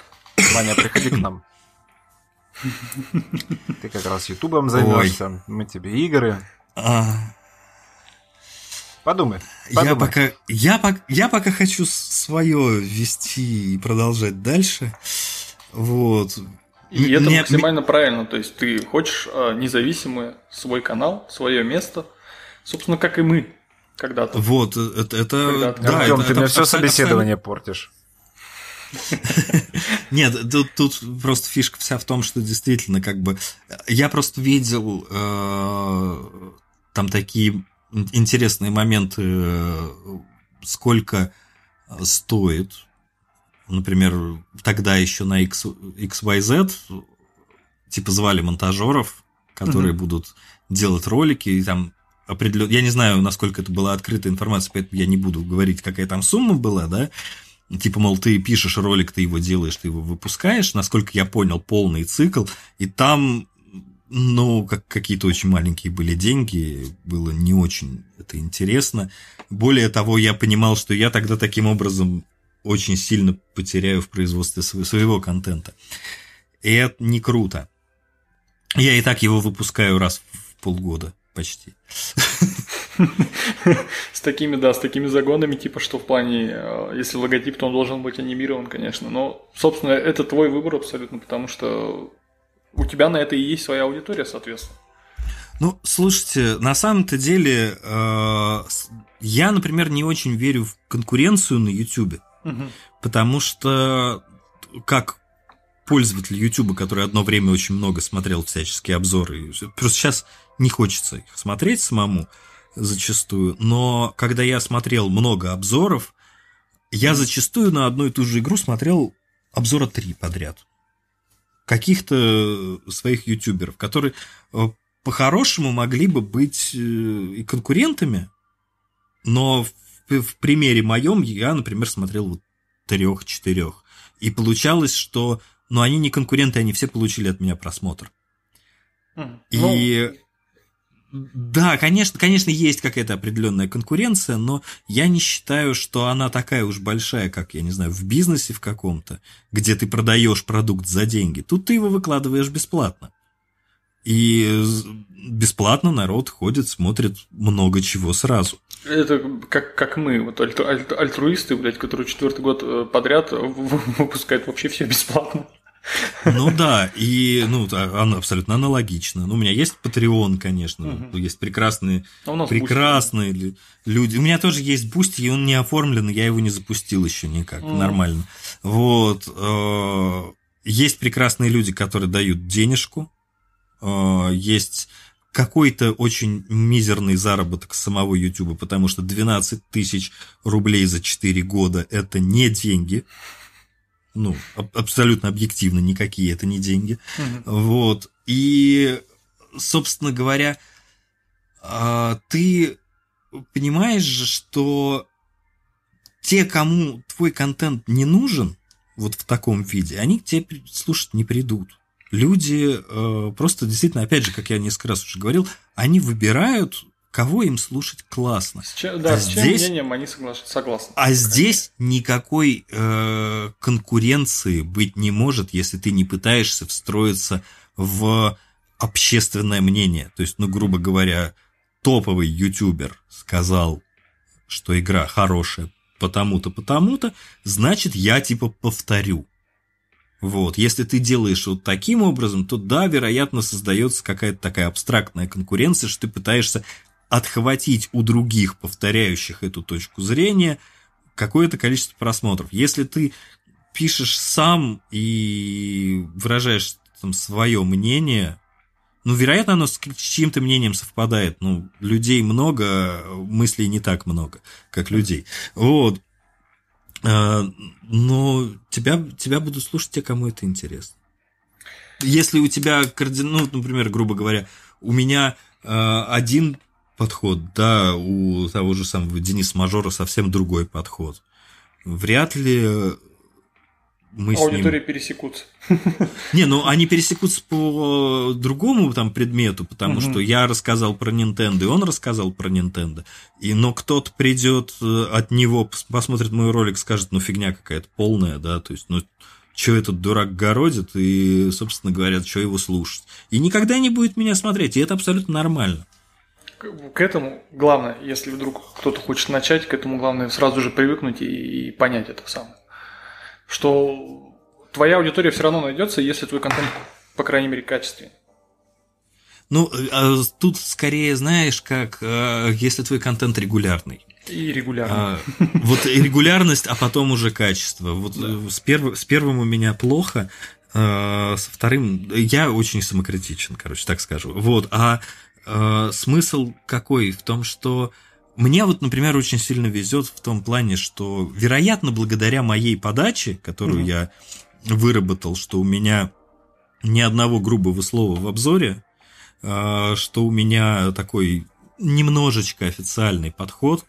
Ваня, приходи к нам. Ты как раз Ютубом займешься, мы тебе игры. А... Подумай. подумай. Я пока, я, пока, я пока хочу свое вести и продолжать дальше. Вот. И это Мне... максимально правильно. То есть ты хочешь э, независимый свой канал, свое место. Собственно, как и мы когда-то. Вот, это, это да, Артем, это, ты это, мне все собеседование портишь. [laughs] Нет, тут, тут просто фишка вся в том, что действительно, как бы, я просто видел э, там такие интересные моменты, э, сколько стоит, например, тогда еще на X, XYZ, типа звали монтажеров, которые будут делать ролики, и там определенно, я не знаю, насколько это была открытая информация, поэтому я не буду говорить, какая там сумма была, да, Типа, мол, ты пишешь ролик, ты его делаешь, ты его выпускаешь, насколько я понял, полный цикл, и там, ну, как какие-то очень маленькие были деньги, было не очень это интересно. Более того, я понимал, что я тогда таким образом очень сильно потеряю в производстве своего контента. И это не круто. Я и так его выпускаю раз в полгода почти. С такими, да, с такими загонами, типа, что в плане, э, если логотип, то он должен быть анимирован, конечно. Но, собственно, это твой выбор абсолютно, потому что у тебя на это и есть своя аудитория, соответственно. Ну, слушайте, на самом-то деле, э, я, например, не очень верю в конкуренцию на YouTube, угу. потому что как пользователь YouTube, который одно время очень много смотрел всяческие обзоры, просто сейчас не хочется их смотреть самому зачастую, но когда я смотрел много обзоров, я зачастую на одну и ту же игру смотрел обзора три подряд. Каких-то своих ютуберов, которые э, по-хорошему могли бы быть э, и конкурентами, но в, в примере моем я, например, смотрел вот трех-четырех. И получалось, что ну, они не конкуренты, они все получили от меня просмотр. Mm. И ну, да, конечно, конечно, есть какая-то определенная конкуренция, но я не считаю, что она такая уж большая, как, я не знаю, в бизнесе в каком-то, где ты продаешь продукт за деньги. Тут ты его выкладываешь бесплатно. И бесплатно народ ходит, смотрит много чего сразу. Это как, как мы, вот альту, альту, альтруисты, блядь, которые четвертый год э, подряд выпускают вообще все бесплатно. Ну да, и ну, оно абсолютно аналогично. Ну, у меня есть Patreon, конечно, угу. есть прекрасные, а прекрасные люди. У меня тоже есть Boosty, и он не оформлен, я его не запустил еще никак, угу. нормально. Вот. Э, есть прекрасные люди, которые дают денежку, э, есть какой-то очень мизерный заработок самого YouTube, потому что 12 тысяч рублей за 4 года – это не деньги. Ну, абсолютно объективно, никакие это не деньги. Угу. Вот. И, собственно говоря, а, ты понимаешь же, что те, кому твой контент не нужен, вот в таком виде, они к тебе слушать не придут люди э, просто действительно, опять же, как я несколько раз уже говорил, они выбирают, кого им слушать классно. С чем, да, а с здесь, чем мнением они согласны. А здесь никакой э, конкуренции быть не может, если ты не пытаешься встроиться в общественное мнение. То есть, ну, грубо говоря, топовый ютубер сказал, что игра хорошая потому-то, потому-то, значит, я типа повторю. Вот. Если ты делаешь вот таким образом, то да, вероятно, создается какая-то такая абстрактная конкуренция, что ты пытаешься отхватить у других, повторяющих эту точку зрения, какое-то количество просмотров. Если ты пишешь сам и выражаешь там свое мнение, ну, вероятно, оно с чьим-то мнением совпадает. Ну, людей много, мыслей не так много, как людей. Вот. А, но тебя, тебя будут слушать те, кому это интересно. Если у тебя, ну, например, грубо говоря, у меня э, один подход, да, у того же самого Дениса Мажора совсем другой подход. Вряд ли мы Аудитории ним... пересекутся. [laughs] Не, ну они пересекутся по другому там предмету, потому что я рассказал про Nintendo, и он рассказал про Nintendo. И, но кто-то придет э, от него, посмотрит мой ролик, скажет, ну фигня какая-то полная, да, то есть, ну что этот дурак городит, и, собственно говоря, что его слушать. И никогда не будет меня смотреть, и это абсолютно нормально. К этому главное, если вдруг кто-то хочет начать, к этому главное сразу же привыкнуть и, и понять это самое что твоя аудитория все равно найдется, если твой контент, по крайней мере, качественный. Ну, а тут скорее знаешь, как э, если твой контент регулярный. И регулярный. А, вот регулярность, а потом уже качество. Вот да. с, перв, с первым у меня плохо, а, со вторым я очень самокритичен, короче, так скажу. Вот, а, а смысл какой в том, что мне вот, например, очень сильно везет в том плане, что, вероятно, благодаря моей подаче, которую mm-hmm. я выработал, что у меня ни одного грубого слова в обзоре, а, что у меня такой немножечко официальный подход,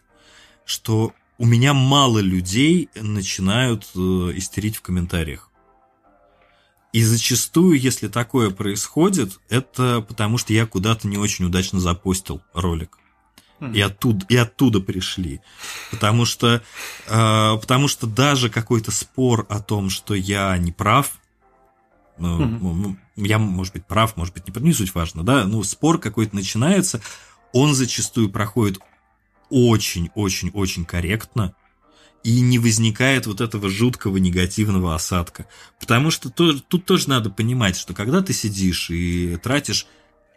что у меня мало людей начинают э, истерить в комментариях. И зачастую, если такое происходит, это потому что я куда-то не очень удачно запостил ролик. И оттуда, и оттуда пришли. Потому что, э, потому что даже какой-то спор о том, что я не прав, ну, я, может быть, прав, может быть, не прав, не суть важно, да, но спор какой-то начинается, он зачастую проходит очень-очень-очень корректно, и не возникает вот этого жуткого негативного осадка. Потому что то, тут тоже надо понимать, что когда ты сидишь и тратишь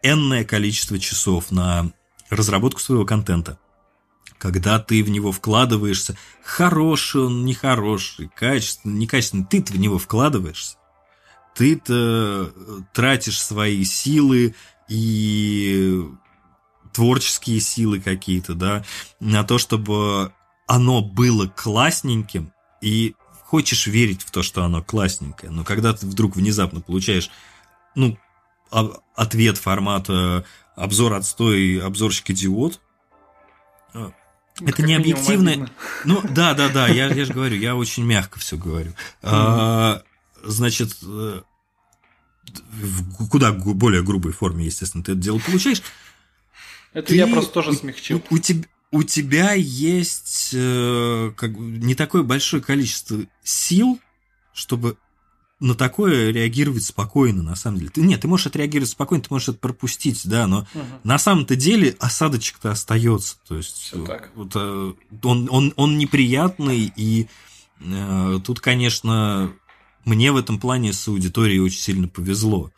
энное количество часов на разработку своего контента. Когда ты в него вкладываешься, хороший он, нехороший, качественный, некачественный, ты в него вкладываешься. Ты-то э, тратишь свои силы и творческие силы какие-то, да, на то, чтобы оно было классненьким, и хочешь верить в то, что оно классненькое, но когда ты вдруг внезапно получаешь, ну, ответ формата обзор отстой, обзорщик идиот. А, это не объективно. Ну, да, да, да, я, [laughs] я же говорю, я очень мягко все говорю. А, значит, э, в куда более грубой форме, естественно, ты это дело получаешь. Это ты, я просто тоже смягчил. У, у, тебя, у тебя есть э, как, не такое большое количество сил, чтобы на такое реагировать спокойно, на самом деле. Ты, нет, ты можешь отреагировать спокойно, ты можешь это пропустить, да, но угу. на самом-то деле осадочек-то остается. То есть. Вот, э, он, он, он неприятный, и э, тут, конечно, мне в этом плане с аудиторией очень сильно повезло.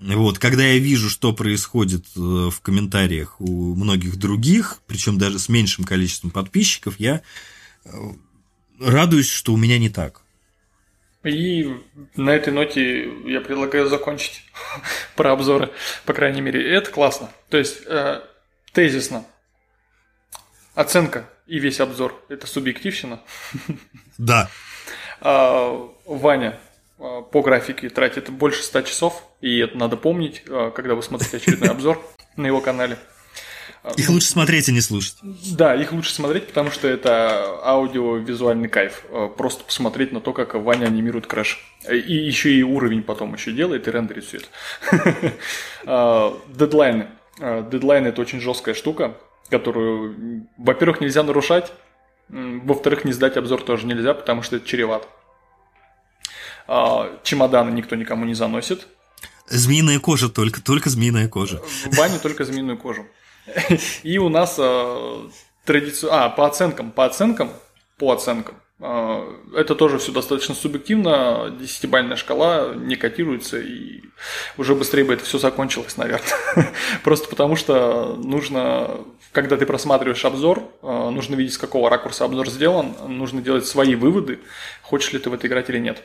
Вот, когда я вижу, что происходит э, в комментариях у многих других, причем даже с меньшим количеством подписчиков, я э, радуюсь, что у меня не так. И на этой ноте я предлагаю закончить [laughs] про обзоры, по крайней мере. Это классно. То есть, э, тезисно. Оценка и весь обзор – это субъективщина. Да. А, Ваня по графике тратит больше 100 часов, и это надо помнить, а, когда вы смотрите очередной [laughs] обзор на его канале. Их лучше смотреть и не слушать. Да, их лучше смотреть, потому что это аудиовизуальный кайф. Просто посмотреть на то, как Ваня анимирует Crash. И еще и уровень потом еще делает и рендерит все это. [laughs] Дедлайны. Дедлайны – это очень жесткая штука, которую, во-первых, нельзя нарушать, во-вторых, не сдать обзор тоже нельзя, потому что это чревато. Чемоданы никто никому не заносит. Змеиная кожа только, только змеиная кожа. В бане только змеиную кожу. И у нас э, традиция... А, по оценкам, по оценкам, по оценкам. Э, это тоже все достаточно субъективно, десятибальная шкала не котируется, и уже быстрее бы это все закончилось, наверное. [laughs] Просто потому что нужно, когда ты просматриваешь обзор, нужно видеть, с какого ракурса обзор сделан, нужно делать свои выводы, хочешь ли ты в это играть или нет.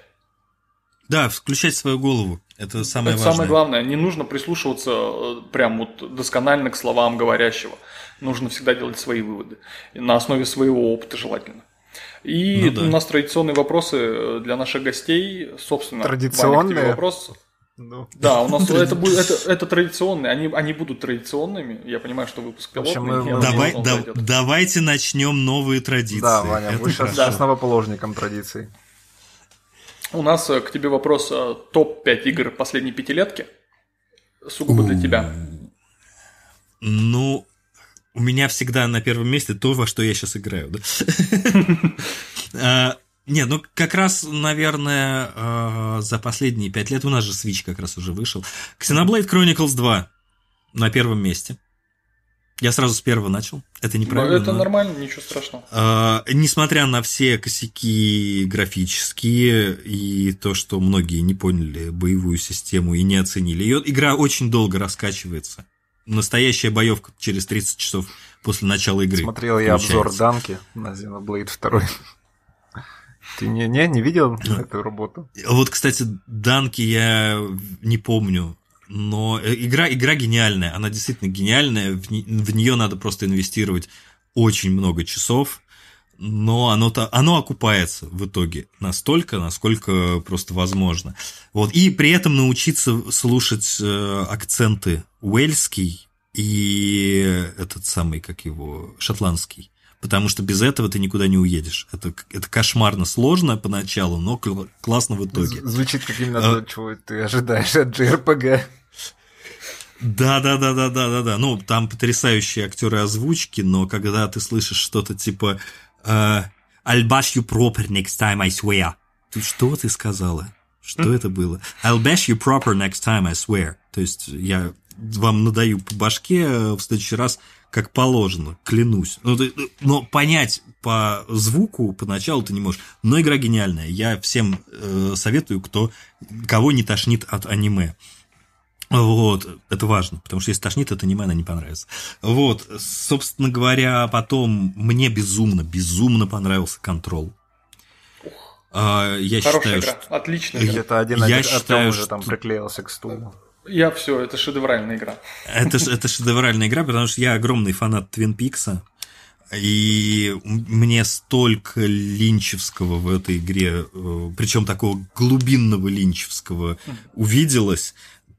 Да, включать свою голову. Это самое это важное. самое главное. Не нужно прислушиваться э, прям вот досконально к словам говорящего. Нужно всегда делать свои выводы. На основе своего опыта желательно. И ну, да. у нас традиционные вопросы э, для наших гостей. Собственно, традиционные вопрос. Ну. Да, у нас это будет это, это традиционные, они, они будут традиционными. Я понимаю, что выпуск пилотный. Мы, мы, Давай, да, давайте начнем новые традиции. Да, Ваня, это будешь да. основоположником традиций. У нас э, к тебе вопрос э, топ-5 игр последней пятилетки. Сугубо для тебя. Ну, у меня всегда на первом месте то, во что я сейчас играю. А, [laughs] нет, ну как раз, наверное, за последние пять лет у нас же Switch как раз уже вышел. Xenoblade Chronicles 2 на первом месте. Я сразу с первого начал. Это неправильно. Но это но... нормально, ничего страшного. А, несмотря на все косяки графические и то, что многие не поняли боевую систему и не оценили ее, игра очень долго раскачивается. Настоящая боевка через 30 часов после начала игры. Смотрел я обзор Данки на Xenoblade 2. Ты не, не, не видел эту работу? Вот, кстати, Данки я не помню но э, игра, игра гениальная, она действительно гениальная, в, в нее надо просто инвестировать очень много часов, но оно, -то, оно окупается в итоге настолько, насколько просто возможно. Вот. И при этом научиться слушать э, акценты уэльский и этот самый, как его, шотландский. Потому что без этого ты никуда не уедешь. Это, это кошмарно сложно поначалу, но классно в итоге. Звучит как именно а... то, чего ты ожидаешь от JRPG. Да, да, да, да, да, да, да. Ну, там потрясающие актеры озвучки, но когда ты слышишь что-то типа uh, I'll bash you proper next time, I swear. Ты что ты сказала? Что это было? I'll bash you proper next time, I swear. То есть я вам надаю по башке в следующий раз как положено, клянусь. Но, ну, но понять по звуку поначалу ты не можешь. Но игра гениальная. Я всем э, советую, кто, кого не тошнит от аниме. Вот, это важно, потому что если тошнит от аниме, она не понравится. Вот, собственно говоря, потом мне безумно, безумно понравился контрол. А, я Хорошая считаю, игра, что... отличная игра. Где-то один я считаю, уже там приклеился к стулу. Я все, это шедевральная игра. Это, это шедевральная игра, потому что я огромный фанат Твин Пикса. И мне столько линчевского в этой игре, э, причем такого глубинного линчевского, увиделось.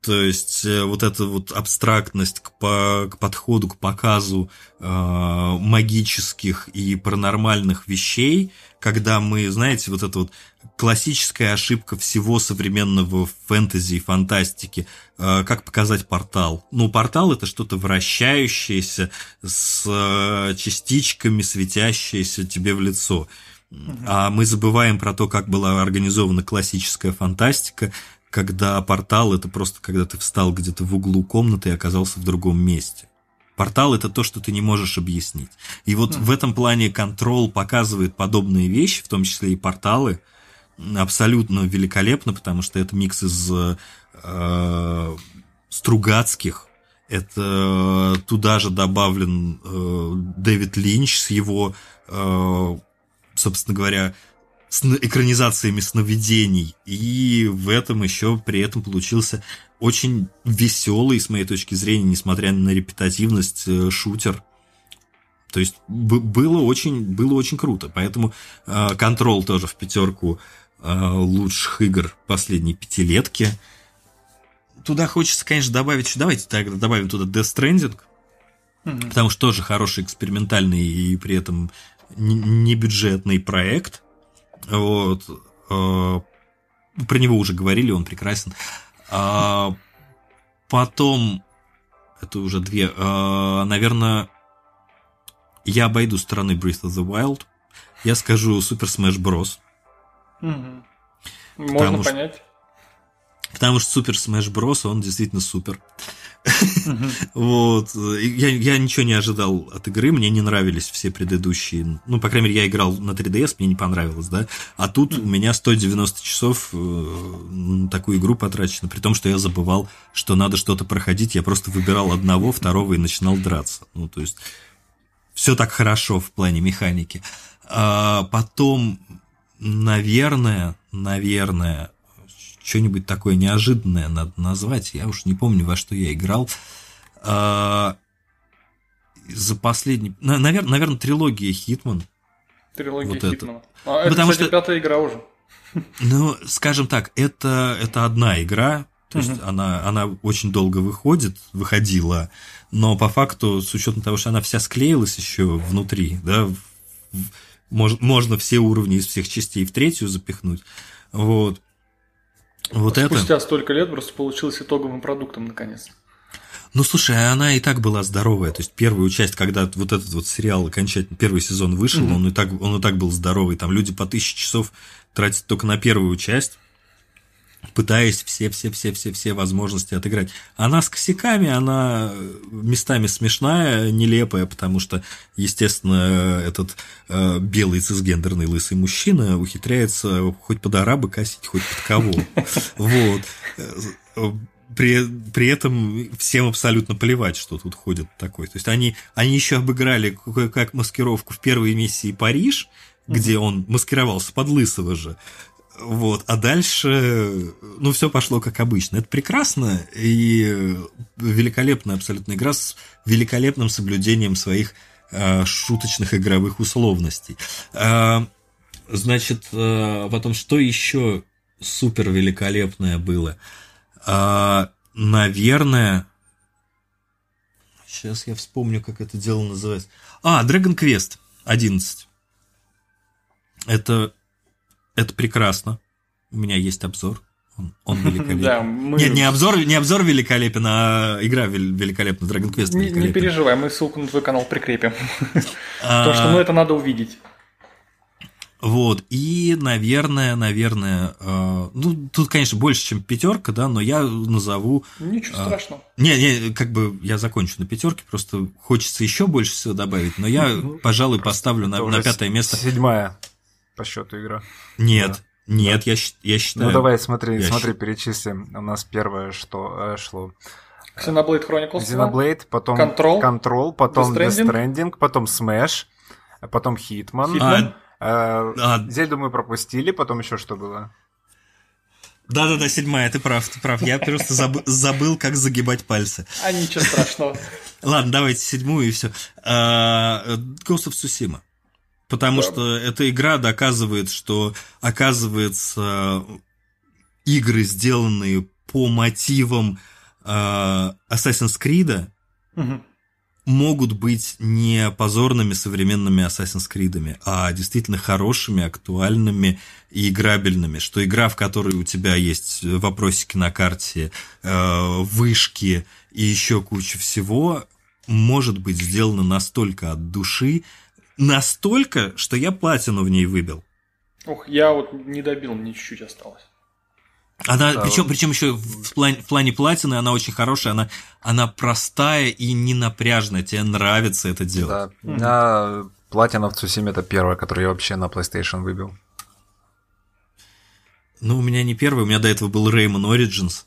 То есть э, вот эта вот абстрактность к, по, к подходу, к показу э, магических и паранормальных вещей, когда мы, знаете, вот эта вот классическая ошибка всего современного фэнтези и фантастики, э, как показать портал. Ну, портал это что-то вращающееся с э, частичками, светящееся тебе в лицо. А мы забываем про то, как была организована классическая фантастика, когда портал это просто когда ты встал где-то в углу комнаты и оказался в другом месте. Портал это то, что ты не можешь объяснить. И вот mm. в этом плане контрол показывает подобные вещи, в том числе и порталы, абсолютно великолепно, потому что это микс из э, Стругацких, это туда же добавлен э, Дэвид Линч с его, э, собственно говоря, с экранизациями сновидений. И в этом еще при этом получился очень веселый, с моей точки зрения, несмотря на репетативность, э, шутер. То есть было очень, было очень круто. Поэтому контрол э, тоже в пятерку э, лучших игр последней пятилетки. Туда хочется, конечно, добавить... Давайте тогда добавим туда Death Stranding. Mm-hmm. Потому что тоже хороший экспериментальный и при этом небюджетный проект. Вот. Э, про него уже говорили, он прекрасен. А потом, это уже две, э, наверное, я обойду стороны Breath of the Wild. Я скажу Super Smash Bros. Угу. Можно понять. Потому что Super Smash Bros. он действительно супер. [laughs] Вот. Я, я ничего не ожидал от игры, мне не нравились все предыдущие. Ну, по крайней мере, я играл на 3DS, мне не понравилось, да. А тут у меня 190 часов э, на такую игру потрачено, при том, что я забывал, что надо что-то проходить. Я просто выбирал одного, второго и начинал драться. Ну, то есть, все так хорошо в плане механики. А потом, наверное, наверное, что-нибудь такое неожиданное надо назвать. Я уж не помню, во что я играл. А, за последний... Наверное, наверное, трилогия Хитман. Трилогия вот Хитмана. Это. А это, Потому кстати, что... пятая игра уже. [laughs] Ну, скажем так, это, это одна игра, то есть угу. она, она очень долго выходит, выходила, но по факту, с учетом того, что она вся склеилась еще внутри, да, можно, можно все уровни из всех частей в третью запихнуть. Вот. Вот Спустя это... столько лет просто получилось итоговым продуктом наконец. Ну, слушай, а она и так была здоровая. То есть первую часть, когда вот этот вот сериал окончательно, первый сезон вышел, mm-hmm. он, и так, он и так был здоровый. Там люди по тысяче часов тратят только на первую часть пытаясь все-все-все-все-все возможности отыграть. Она с косяками, она местами смешная, нелепая, потому что, естественно, этот э, белый цисгендерный лысый мужчина ухитряется хоть под араба косить, хоть под кого. Вот. При, при этом всем абсолютно плевать, что тут ходит такой. То есть они, они еще обыграли как маскировку в первой миссии Париж, где он маскировался под лысого же. Вот, а дальше, ну, все пошло как обычно. Это прекрасно и великолепная абсолютно игра с великолепным соблюдением своих э, шуточных игровых условностей. Э, значит, э, потом, что еще супер великолепное было? Э, наверное, сейчас я вспомню, как это дело называется. А, Dragon Quest 11. Это это прекрасно. У меня есть обзор. Он, он [laughs] великолепен. Да, мы... Нет, не обзор, не обзор великолепен, а игра великолепна, Dragon Quest не, не переживай, мы ссылку на твой канал прикрепим. [laughs] А... Потому что ну, это надо увидеть. Вот, и, наверное, наверное, э, ну, тут, конечно, больше, чем пятерка, да, но я назову... Ничего э, страшного. Не, не, как бы я закончу на пятерке, просто хочется еще больше всего добавить, но я, ну, пожалуй, поставлю на, на пятое место. Седьмая по счету игра. Нет, да. нет, да. Я, я считаю. Ну давай смотри, я смотри, считаю. перечислим. У нас первое, что э, шло. Xenoblade Chronicles. Xenoblade, потом Control, Control потом Death Stranding. Death Stranding, потом Smash, потом Hitman. Hitman. А, а... Зельду мы пропустили, потом еще что было? Да-да-да, седьмая, ты прав, ты прав. Я просто забыл, забыл как загибать пальцы. А ничего страшного. Ладно, давайте седьмую и все. А, Ghost of Tsushima. Потому да. что эта игра доказывает, что, оказывается, игры, сделанные по мотивам э, Assassin's Creed, угу. могут быть не позорными современными Assassin's Creed, а действительно хорошими, актуальными и играбельными. Что игра, в которой у тебя есть вопросики на карте, э, вышки и еще куча всего, может быть сделана настолько от души, Настолько, что я платину в ней выбил. Ох, я вот не добил, мне чуть-чуть осталось. Она, да, причем, причем еще в плане, в плане платины она очень хорошая, она, она простая и не напряжная, тебе нравится это делать. Да, у меня платина в Цусиме это первая, которую я вообще на PlayStation выбил. Ну, у меня не первый, у меня до этого был Rayman Origins.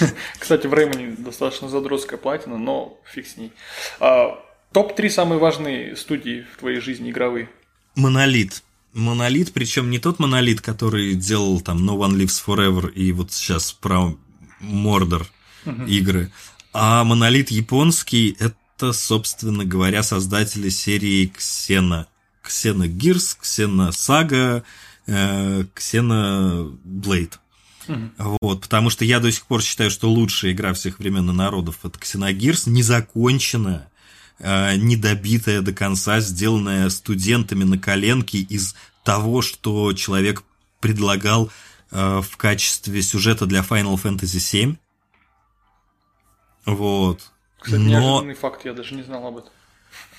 [laughs] Кстати, в Реймоне достаточно задротская платина, но фиг с ней. А, Топ-3 самые важные студии в твоей жизни игровые. Монолит. Монолит, причем не тот монолит, который делал там No One Lives Forever и вот сейчас про Мордор угу. игры, а монолит японский это, собственно говоря, создатели серии Ксена. Ксена Гирс, Ксена Сага, э, Ксена Блейд. Угу. Вот, потому что я до сих пор считаю, что лучшая игра всех времен и народов это Ксеногирс, незаконченная, э, недобитая до конца, сделанная студентами на коленке из того, что человек предлагал э, в качестве сюжета для Final Fantasy VII. Вот. Кстати, Но... неожиданный факт, я даже не знал об этом.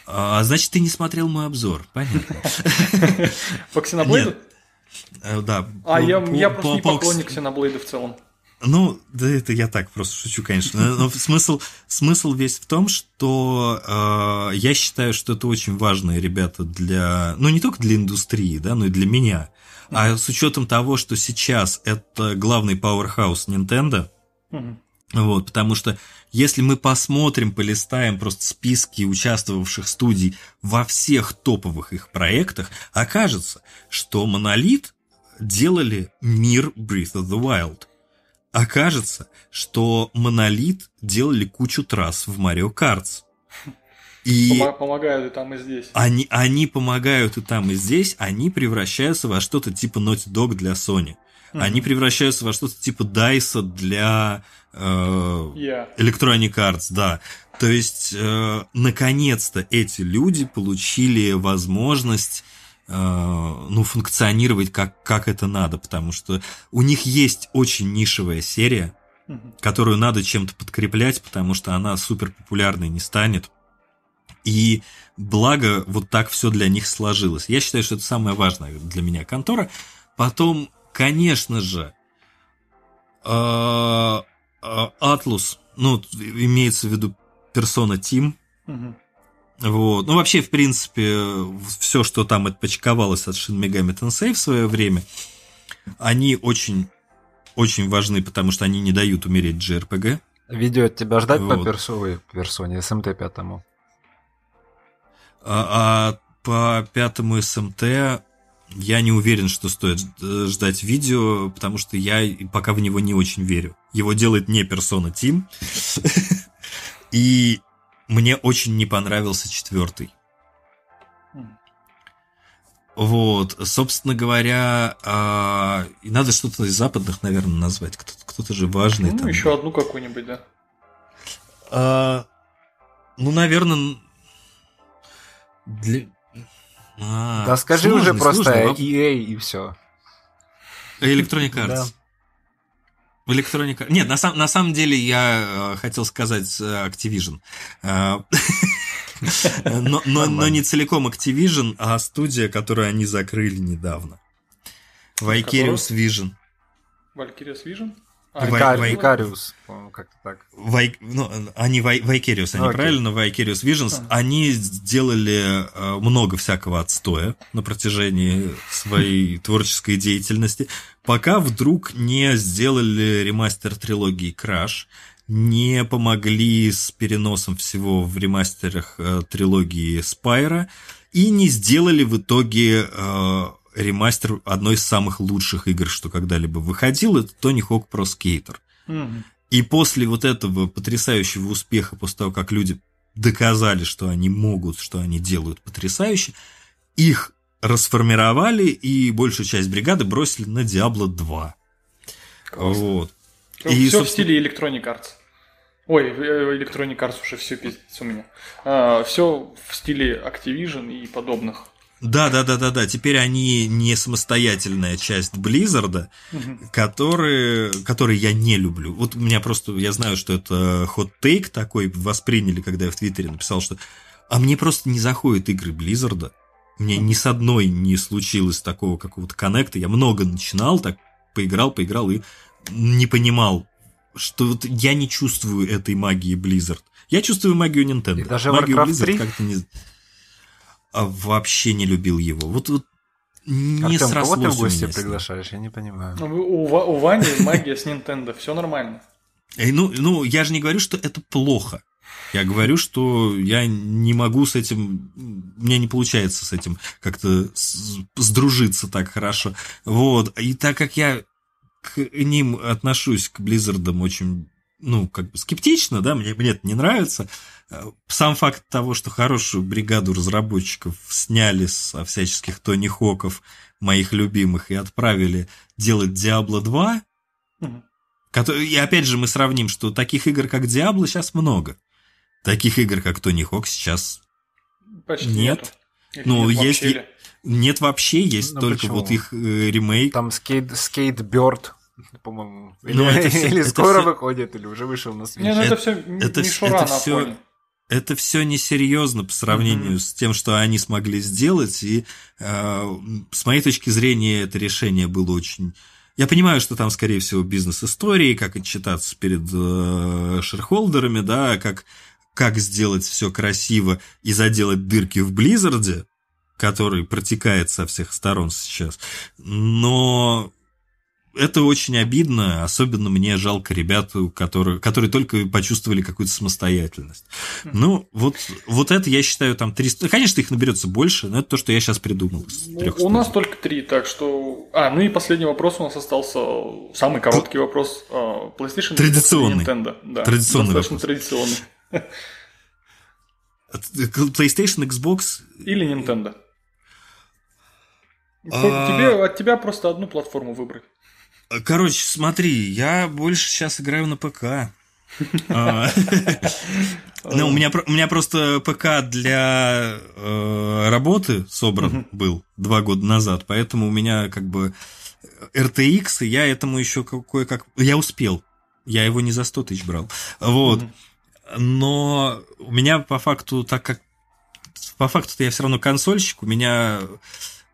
А, значит, ты не смотрел мой обзор, понятно. [laughs] По Ксеноблейду? Э, да. А я, я просто не поклонник Ксеноблейда в целом. Ну, да это я так просто шучу, конечно. Но смысл, смысл весь в том, что э, я считаю, что это очень важные ребята для, ну не только для индустрии, да, но и для меня. А с учетом того, что сейчас это главный powerhouse Nintendo, mm вот, потому что если мы посмотрим, полистаем просто списки участвовавших студий во всех топовых их проектах, окажется, что Monolith делали мир Breath of the Wild. Окажется, что Monolith делали кучу трасс в Mario Kart. И помогают и там, и здесь. Они, они помогают и там, и здесь, они превращаются во что-то типа Naughty Dog для Sony. Mm-hmm. Они превращаются во что-то типа Дайса для э, yeah. Electronic Arts, да. То есть, э, наконец-то эти люди получили возможность ну, функционировать как, как это надо, потому что у них есть очень нишевая серия, которую надо чем-то подкреплять, потому что она супер популярной не станет. И благо вот так все для них сложилось. Я считаю, что это самая важная для меня контора. Потом конечно же, а, а, Атлус, ну, имеется в виду персона Тим. Вот. Ну, вообще, в принципе, все, что там отпочковалось от Shin Megami Tensei в свое время, они очень, очень важны, потому что они не дают умереть JRPG. Видео от тебя ждать вот. по персоне, персоне СМТ пятому? А, а по пятому СМТ я не уверен, что стоит ждать видео, потому что я пока в него не очень верю. Его делает не персона Тим. [laughs] И мне очень не понравился четвертый. Вот, собственно говоря, а, надо что-то из западных, наверное, назвать. Кто-то, кто-то же важный. Ну, там. еще одну какую-нибудь, да. А, ну, наверное, для, а, да скажи сложный, уже просто сложный, EA и все. Electronic Arts. Да. Electronic Нет, на, сам, на самом деле я э, хотел сказать э, Activision. Э, [laughs] но, но, но не целиком Activision, а студия, которую они закрыли недавно. Vicarious Vision. Vicarious Vision? А, Vicarious, по-моему, как-то так. Вай, ну, они Vicarious, они okay. правильно, Vicarious Visions, а. они сделали э, много всякого отстоя на протяжении своей творческой деятельности, пока вдруг не сделали ремастер трилогии Crash, не помогли с переносом всего в ремастерах э, трилогии Spyro и не сделали в итоге э, ремастер одной из самых лучших игр, что когда-либо выходил, это Тони Хок Pro Skater. Mm-hmm. И после вот этого потрясающего успеха, после того, как люди доказали, что они могут, что они делают потрясающе, их расформировали и большую часть бригады бросили на Diablo 2. Классно. Вот. И, все собственно... в стиле Electronic Arts. Ой, э, Electronic Arts уже все пиздец у меня. А, все в стиле Activision и подобных. Да, да, да, да, да. Теперь они не самостоятельная часть Близзарда, угу. которые, которые я не люблю. Вот у меня просто, я знаю, что это хот-тейк такой восприняли, когда я в Твиттере написал, что а мне просто не заходят игры Близзарда. Мне ни с одной не случилось такого какого-то коннекта. Я много начинал, так поиграл, поиграл и не понимал, что вот я не чувствую этой магии Blizzard. Я чувствую магию Nintendo. И даже магию Warcraft Blizzard 3? как-то не а вообще не любил его. Вот, вот не Артем, срослось кого ты в гости приглашаешь? Я не понимаю. Ну, у, у Вани магия с Nintendo, все нормально. Эй, ну, ну, я же не говорю, что это плохо. Я говорю, что я не могу с этим, у меня не получается с этим как-то сдружиться так хорошо. Вот. И так как я к ним отношусь, к Близзардам, очень, ну, как бы скептично, да, мне, мне это не нравится. Сам факт того, что хорошую бригаду разработчиков сняли со всяческих Тони Хоков, моих любимых, и отправили делать Diablo 2, угу. который, и опять же мы сравним, что таких игр, как Diablo, сейчас много. Таких игр, как Тони Хок, сейчас Почти нет. Ну, есть... Ли? Нет вообще, есть ну, только почему? вот их э, ремейк. Там скейт, скейтберд, по-моему. Или, ну, это все, или это скоро все... выходит, или уже вышел на свет. Не, ну это, это все это, мишура это на все, фоне. Это все несерьезно по сравнению mm-hmm. с тем, что они смогли сделать. И э, с моей точки зрения, это решение было очень. Я понимаю, что там, скорее всего, бизнес-истории, как отчитаться перед э, шерхолдерами, да, как, как сделать все красиво и заделать дырки в Blizzard е, который протекает со всех сторон сейчас. Но это очень обидно, особенно мне жалко ребят, которые, которые только почувствовали какую-то самостоятельность. Ну, вот, вот это, я считаю, там 300... Конечно, их наберется больше, но это то, что я сейчас придумал. Ну, у нас только три, так что... А, ну и последний вопрос у нас остался, самый короткий вопрос. А, PlayStation Традиционный. Nintendo. Да, традиционный достаточно вопрос. традиционный. PlayStation, Xbox... Или Nintendo. А... Тебе, от тебя просто одну платформу выбрать. Короче, смотри, я больше сейчас играю на ПК. [laughs] А, [laughs] ну, у меня, у меня просто ПК для э, работы собран был два года назад, поэтому у меня как бы RTX, и я этому еще кое-как... Я успел. Я его не за 100 тысяч брал. Вот. Но у меня по факту, так как по факту-то я все равно консольщик, у меня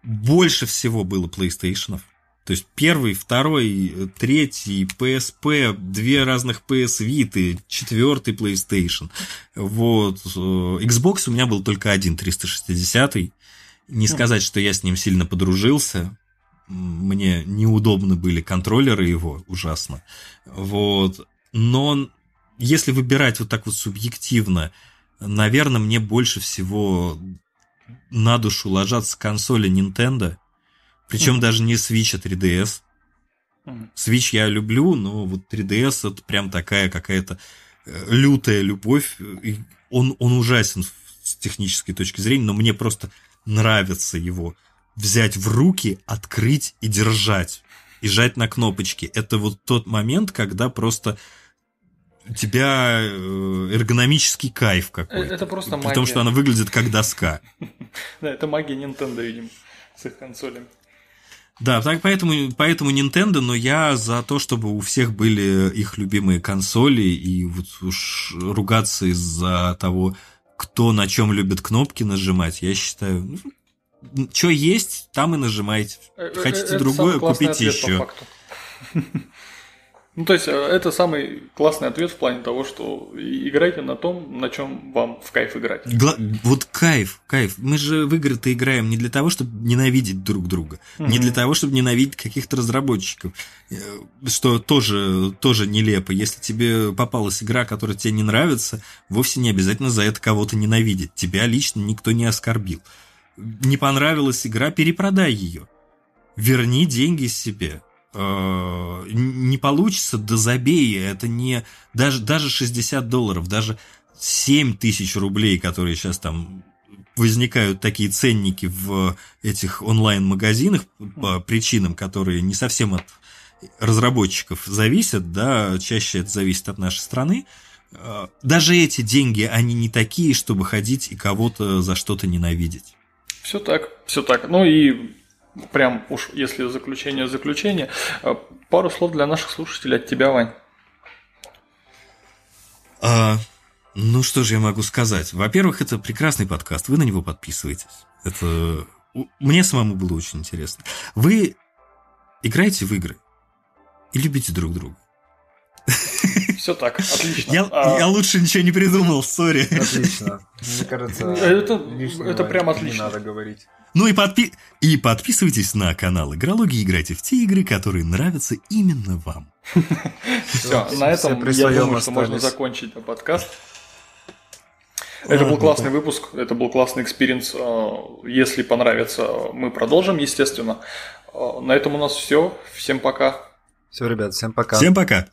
больше всего было PlayStation. То есть первый, второй, третий, PSP, две разных PS Vita, четвертый PlayStation. Вот. Xbox у меня был только один 360 -й. Не сказать, что я с ним сильно подружился. Мне неудобны были контроллеры его, ужасно. Вот. Но если выбирать вот так вот субъективно, наверное, мне больше всего на душу ложатся консоли Nintendo, причем даже не Switch, а 3DS. Mm. Switch я люблю, но вот 3DS это прям такая какая-то э, лютая любовь. И он, он ужасен с технической точки зрения, но мне просто нравится его взять в руки, открыть и держать. И жать на кнопочки. Это вот тот момент, когда просто у тебя э, эргономический кайф какой-то. Это просто магия. Потому что она выглядит как доска. [laughs] Да, это магия Nintendo, видимо, с их консолями. Да, так поэтому, поэтому Nintendo, но я за то, чтобы у всех были их любимые консоли, и вот уж ругаться из-за того, кто на чем любит кнопки нажимать, я считаю, ну, что есть, там и нажимайте. Э, Хотите это другое, купите еще. Ну, то есть, э, это самый классный ответ в плане того, что играйте на том, на чем вам в кайф играть. Гла- вот кайф, кайф. Мы же в игры-то играем не для того, чтобы ненавидеть друг друга, mm-hmm. не для того, чтобы ненавидеть каких-то разработчиков, э, что тоже, тоже нелепо. Если тебе попалась игра, которая тебе не нравится, вовсе не обязательно за это кого-то ненавидеть. Тебя лично никто не оскорбил. Не понравилась игра, перепродай ее. Верни деньги себе Э, не получится, да забей, это не даже, даже 60 долларов, даже 7 тысяч рублей, которые сейчас там возникают такие ценники в этих онлайн-магазинах по причинам, которые не совсем от разработчиков зависят, да, чаще это зависит от нашей страны. Э, даже эти деньги, они не такие, чтобы ходить и кого-то за что-то ненавидеть. Все так, все так. Ну и прям уж если заключение заключение, э, пару слов для наших слушателей от тебя, Вань. А, ну что же я могу сказать? Во-первых, это прекрасный подкаст, вы на него подписываетесь. Это мне самому было очень интересно. Вы играете в игры и любите друг друга. Все так, отлично. Я, а... я лучше ничего не придумал, sorry. Отлично. Мне кажется, [laughs] это, это прям отлично. Не надо говорить. Ну и, подпи... и подписывайтесь на канал Игрологи, играйте в те игры, которые нравятся именно вам. [laughs] Все, на этом я думаю, что можно закончить подкаст. Это был классный выпуск, это был классный experience. Если понравится, мы продолжим, естественно. На этом у нас все. Всем пока. Все, ребят, всем пока. Всем пока.